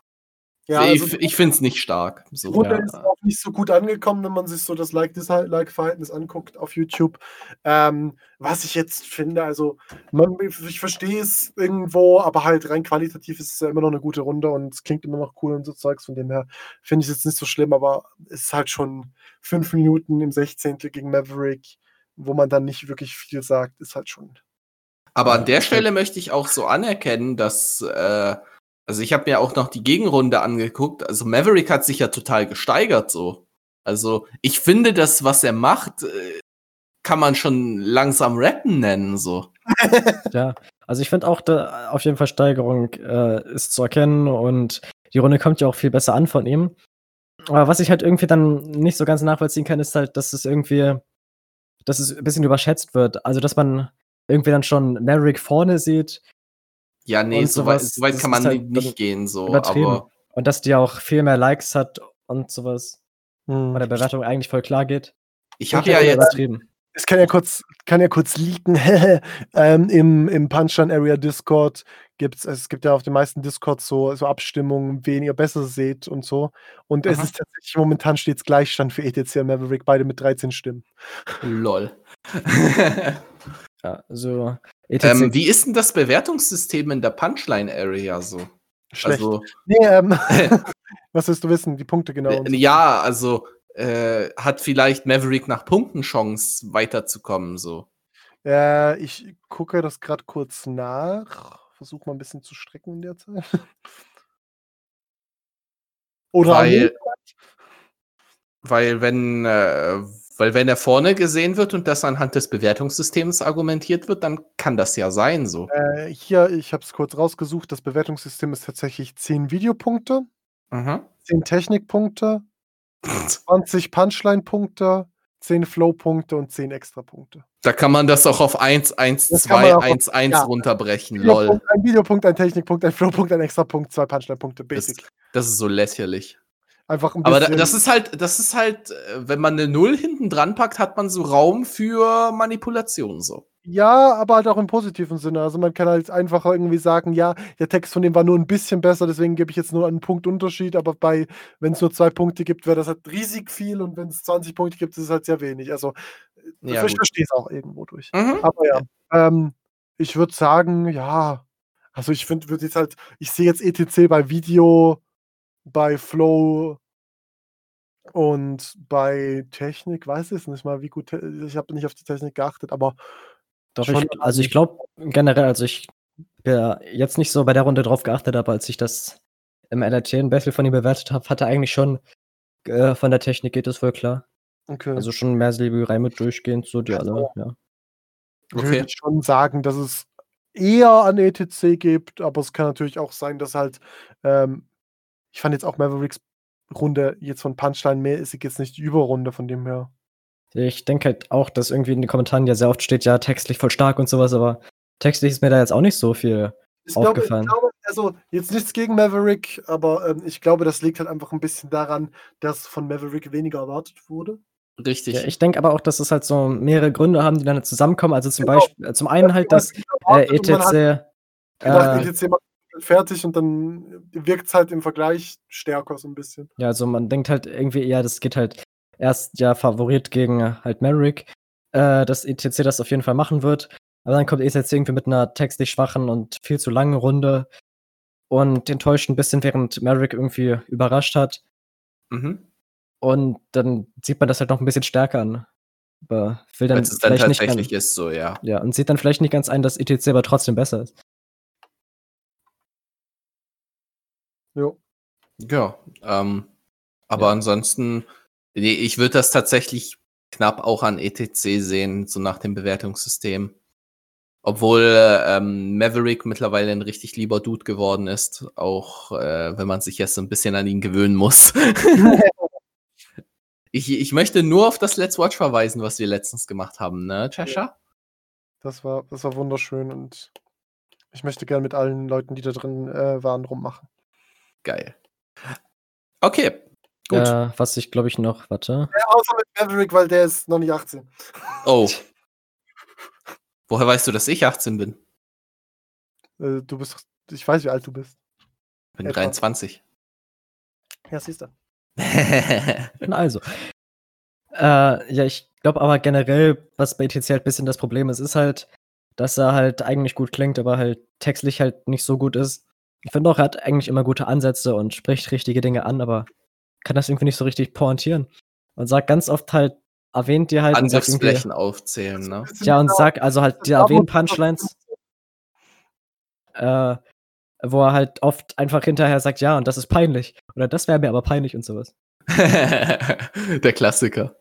ja, ich, also, ich finde es nicht stark. So, Runde ja. ist auch nicht so gut angekommen, wenn man sich so das Like-Verhältnis anguckt auf YouTube. Ähm, was ich jetzt finde, also man, ich verstehe es irgendwo, aber halt rein qualitativ ist es ja immer noch eine gute Runde und es klingt immer noch cool und so Zeugs. Von dem her finde ich es jetzt nicht so schlimm, aber es ist halt schon fünf Minuten im 16. gegen Maverick, wo man dann nicht wirklich viel sagt, ist halt schon. Aber an der Stelle möchte ich auch so anerkennen, dass, äh, also ich habe mir auch noch die Gegenrunde angeguckt. Also Maverick hat sich ja total gesteigert so. Also ich finde, das, was er macht, äh, kann man schon langsam rappen nennen so. Ja, also ich finde auch, da auf jeden Fall Steigerung äh, ist zu erkennen und die Runde kommt ja auch viel besser an von ihm. Aber was ich halt irgendwie dann nicht so ganz nachvollziehen kann, ist halt, dass es irgendwie, dass es ein bisschen überschätzt wird. Also, dass man irgendwie dann schon Maverick vorne sieht Ja, nee, so weit, sowas, so weit kann man halt ni- nicht gehen so. übertrieben. Aber und dass die auch viel mehr Likes hat und sowas Hm. bei der Bewertung eigentlich voll klar geht. ich habe ja jetzt Es kann ja kurz, kann ja kurz leaken. ähm, Im im Punchline Area Discord gibt's, es gibt ja auf den meisten Discords so, so Abstimmungen, wen ihr besser seht und so. Und es Aha. ist tatsächlich momentan stets Gleichstand für ETC und Maverick, beide mit 13 Stimmen. lol. Ja, so ETC. ähm, wie ist denn das Bewertungssystem in der Punchline Area so? Schlecht. Also nee, ähm, was willst du wissen? Die Punkte genau. und so. Äh, Ja, also äh, hat vielleicht Maverick nach Punkten Chance weiterzukommen so. Äh, ich gucke das gerade kurz nach. Versuche mal ein bisschen zu strecken in der Zeit. Oder Weil, weil wenn äh, weil wenn er vorne gesehen wird und das anhand des Bewertungssystems argumentiert wird, dann kann das ja sein so. äh, hier, ich habe es kurz rausgesucht. Das Bewertungssystem ist tatsächlich 10 Videopunkte, Mhm. 10 Technikpunkte, 20 Punchline-Punkte, 10 Flow-Punkte und 10 Extrapunkte. Da kann man das auch auf 1, 1, Das kann 2, man auch auf- 1, 1 ja. runterbrechen. Lol. Videopunkt, ein Videopunkt, ein Technikpunkt, ein Flowpunkt, ein Extrapunkt, zwei Punchline-Punkte, Das, basic. das ist so lächerlich. Einfach ein Aber das ist halt, das ist halt, äh, wenn man eine Null hinten dran packt, hat man so Raum für Manipulation so. Ja, aber halt auch im positiven Sinne. Also man kann halt einfach irgendwie sagen, ja, der Text von dem war nur ein bisschen besser, deswegen gebe ich jetzt nur einen Punkt Unterschied, aber bei, wenn es nur zwei Punkte gibt, wäre das halt riesig viel und wenn es 20 Punkte gibt, ist es halt sehr wenig. Also Ja, ich verstehe es auch irgendwo durch. Mhm. Aber ja, ähm, ich würde sagen, ja, also ich finde, würde jetzt halt, ich sehe jetzt ETC bei Video, bei Flow und bei Technik, weiß ich nicht mal, wie gut, ich habe nicht auf die Technik geachtet, aber Doch, schon ich, also ich glaube generell, also ich ja jetzt nicht so bei der Runde drauf geachtet, aber als ich das im LRT in Battle von ihm bewertet habe, hat er eigentlich schon äh, von der Technik geht es wohl klar. Okay. Also schon mehrsilbige Reime durchgehend, so die alle, so. ja. Ich Okay. würde schon sagen, dass es eher an ETC gibt, aber es kann natürlich auch sein, dass halt, ähm, ich fand jetzt auch Mavericks Runde jetzt von Punchline mehr ist jetzt nicht die Überrunde von dem her. Ich denke halt auch, dass irgendwie in den Kommentaren ja sehr oft steht, ja, textlich voll stark und sowas, aber textlich ist mir da jetzt auch nicht so viel. Ich glaube, ich Aufgefallen. glaube, also jetzt nichts gegen Maverick, aber ähm, ich glaube, das liegt halt einfach ein bisschen daran, dass von Maverick weniger erwartet wurde. Richtig. Ja, ich denke aber auch, dass es halt so mehrere Gründe haben, die dann zusammenkommen. Also zum Genau. Beispiel, äh, zum einen halt, dass äh, und man hat ETC. gedacht, Äh, ETC macht fertig und dann wirkt es halt im Vergleich stärker so ein bisschen. Ja, also man denkt halt irgendwie, ja, das geht halt erst ja Favorit gegen halt Merrick, äh, dass ETC das auf jeden Fall machen wird. Aber dann kommt ETC irgendwie mit einer textlich schwachen und viel zu langen Runde und enttäuscht ein bisschen, während Merrick irgendwie überrascht hat. Mhm. Und dann sieht man das halt noch ein bisschen stärker an. Aber will dann Als es dann vielleicht nicht tatsächlich ganz, ist, so, ja. ja, und sieht dann vielleicht nicht ganz ein, dass ETC aber trotzdem besser ist. Jo. Ja, ähm, aber Ja. ansonsten, nee, ich würde das tatsächlich knapp auch an ETC sehen, so nach dem Bewertungssystem. Obwohl äh, ähm, Maverick mittlerweile ein richtig lieber Dude geworden ist, auch äh, wenn man sich jetzt so ein bisschen an ihn gewöhnen muss. ich, ich möchte nur auf das Let's Watch verweisen, was wir letztens gemacht haben, ne, Cheshire? Das war, das war wunderschön und ich möchte gern mit allen Leuten, die da drin äh, waren, rummachen. Geil. Okay, gut. Äh, was ich glaube ich noch, warte. Ja, außer mit Maverick, weil der ist noch nicht 18. Oh. Woher weißt du, dass ich 18 bin? Äh, du bist, ich weiß, wie alt du bist. Bin Etwa. 23. Ja, siehst du. Also. Äh, ja, ich glaube aber generell, was bei ETC halt ein bisschen das Problem ist, ist halt, dass er halt eigentlich gut klingt, aber halt textlich halt nicht so gut ist. Ich finde auch, er hat eigentlich immer gute Ansätze und spricht richtige Dinge an, aber kann das irgendwie nicht so richtig pointieren. Und sagt ganz oft halt, erwähnt dir halt und sagt irgendwie, Angriffsflächen aufzählen, ne? ja, und sagt also halt, die erwähnen Punchlines, äh, wo er halt oft einfach hinterher sagt, ja, und das ist peinlich. Oder das wäre mir aber peinlich und sowas. Der Klassiker.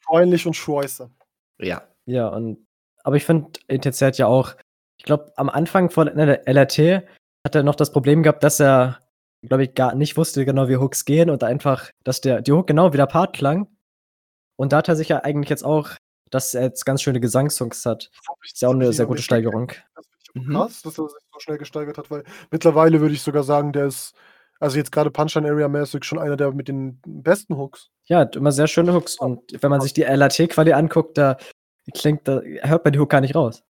Freundlich und scheiße. Ja. Ja, und aber ich finde, ETC hat ja auch, ich glaube, am Anfang von LRT hat er noch das Problem gehabt, dass er, glaube ich, gar nicht wusste genau, wie Hooks gehen und einfach, dass der, die Hook genau wie der Part klang. Und da hat er sich ja eigentlich jetzt auch, dass er jetzt ganz schöne Gesangshooks hat. Ist ja auch eine sehr gute Steigerung. Das finde ich auch Mhm. krass, dass er sich so schnell gesteigert hat, weil mittlerweile würde ich sogar sagen, der ist, also jetzt gerade Punchline Area mäßig schon einer der mit den besten Hooks. Ja, hat immer sehr schöne Hooks. Und wenn man sich die LRT-Quali anguckt, da klingt, da hört man die Hook gar nicht raus.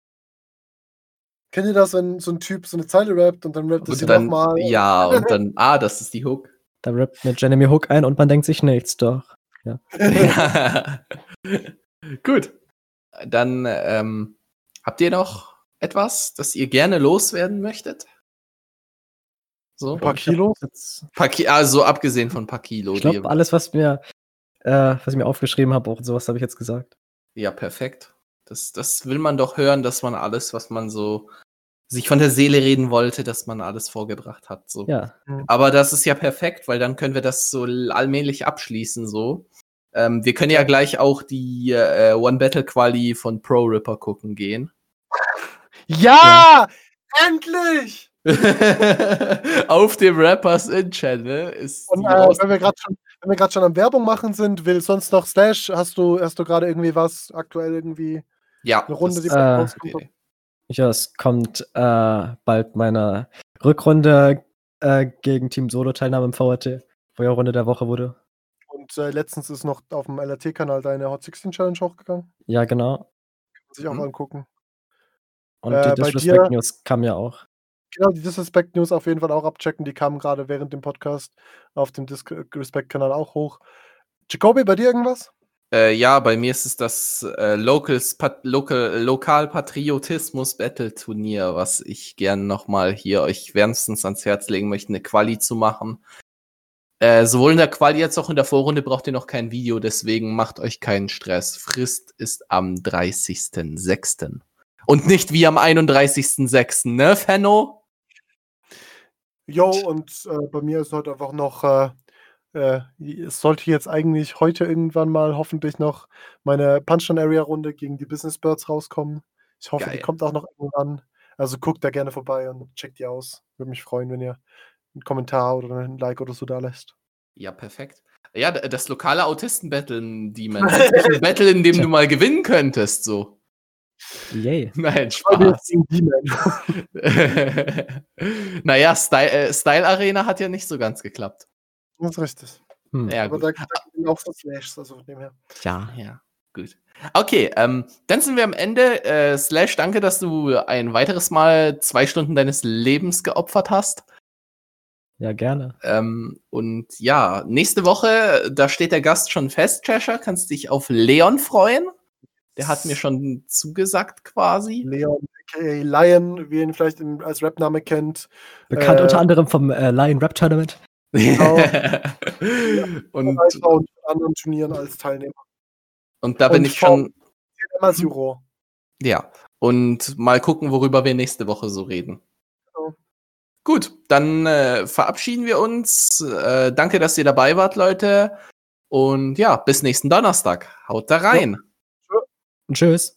Kennt ihr das, wenn so ein Typ so eine Zeile rappt und dann rappt es nochmal? ja, und dann, ah, das ist die Hook. Da rappt eine Jeremy Hook ein und man denkt sich nichts, doch. Gut. Dann ähm, habt ihr noch etwas, das ihr gerne loswerden möchtet? So, Ein paar Kilo? Jetzt, paar Ki also abgesehen von ein paar Kilo. ich die glaube, alles, was mir, äh, was ich mir aufgeschrieben habe, auch sowas habe ich jetzt gesagt. Ja, perfekt. Das, das will man doch hören, dass man alles, was man so sich von der Seele reden wollte, dass man alles vorgebracht hat. So. Ja, Aber das ist ja perfekt, weil dann können wir das so allmählich abschließen. So. Ähm, wir können ja gleich auch die äh, One Battle Quali von Pro Ripper gucken gehen. Ja! Endlich! Auf dem Rappers in Channel ist Und äh, wenn wir gerade schon, wenn wir gerade schon am Werbung machen sind, will sonst noch Slash, hast du, hast du gerade irgendwie was aktuell irgendwie ja, eine Runde, das die äh, rauskommt? Ja, es kommt äh, bald meine Rückrunde äh, gegen Team Solo-Teilnahme im VRT, wo ja Runde der Woche wurde. Und äh, letztens ist noch auf dem LRT-Kanal deine Hot 16 Challenge hochgegangen. Ja, genau. Muss ich auch Mhm. mal angucken. Und Äh, die bei Disrespect dir- News kam ja auch. Genau, die Disrespect News auf jeden Fall auch abchecken. Die kamen gerade während dem Podcast auf dem Disrespect-Kanal auch hoch. Jacoby, bei dir irgendwas? Äh, ja, bei mir ist es das äh, Locals Pat Local Lokalpatriotismus Battle Turnier, was ich gern nochmal hier euch wärmstens ans Herz legen möchte, eine Quali zu machen. Äh, sowohl in der Quali als auch in der Vorrunde braucht ihr noch kein Video, deswegen macht euch keinen Stress. Frist ist am 30.06. Und nicht wie am 31.06., ne, Fenno? Jo, und äh, bei mir ist heute einfach noch äh, äh, es sollte jetzt eigentlich heute irgendwann mal hoffentlich noch meine Punchdown-Area-Runde gegen die Business Birds rauskommen. Ich hoffe, die Geil. kommt auch noch irgendwann. Also guckt da gerne vorbei und checkt die aus. Würde mich freuen, wenn ihr einen Kommentar oder ein Like oder so da lässt. Ja, perfekt. Ja, das lokale Autisten-Battlen, die man. ein Battle, in dem du mal gewinnen könntest, so. Yay. Nein, Spaß. naja, Style, äh, Style Arena hat ja nicht so ganz geklappt. Das ist richtig. Hm. Ja, Aber gut. da, da gibt auch so Slashs, also von dem her. Ja. Ja, gut. Okay, ähm, dann sind wir am Ende. Äh, Slash, danke, dass du ein weiteres Mal zwei Stunden deines Lebens geopfert hast. Ja, gerne. Ähm, und ja, nächste Woche, da steht der Gast schon fest, Cheshire. Kannst dich auf Leon freuen. Der hat mir schon zugesagt quasi. Leon, aka Lion, wie ihr ihn vielleicht als Rapname kennt. Bekannt Äh, unter anderem vom äh, Lion Rap Tournament. Genau. und, und anderen Turnieren als Teilnehmer. und da bin und ich schon, als Juror. ja. Und mal gucken, worüber wir nächste Woche so reden. Genau. Gut, dann äh, verabschieden wir uns. Äh, danke, dass ihr dabei wart, Leute. Und ja, bis nächsten Donnerstag. Haut da rein. Und tschüss.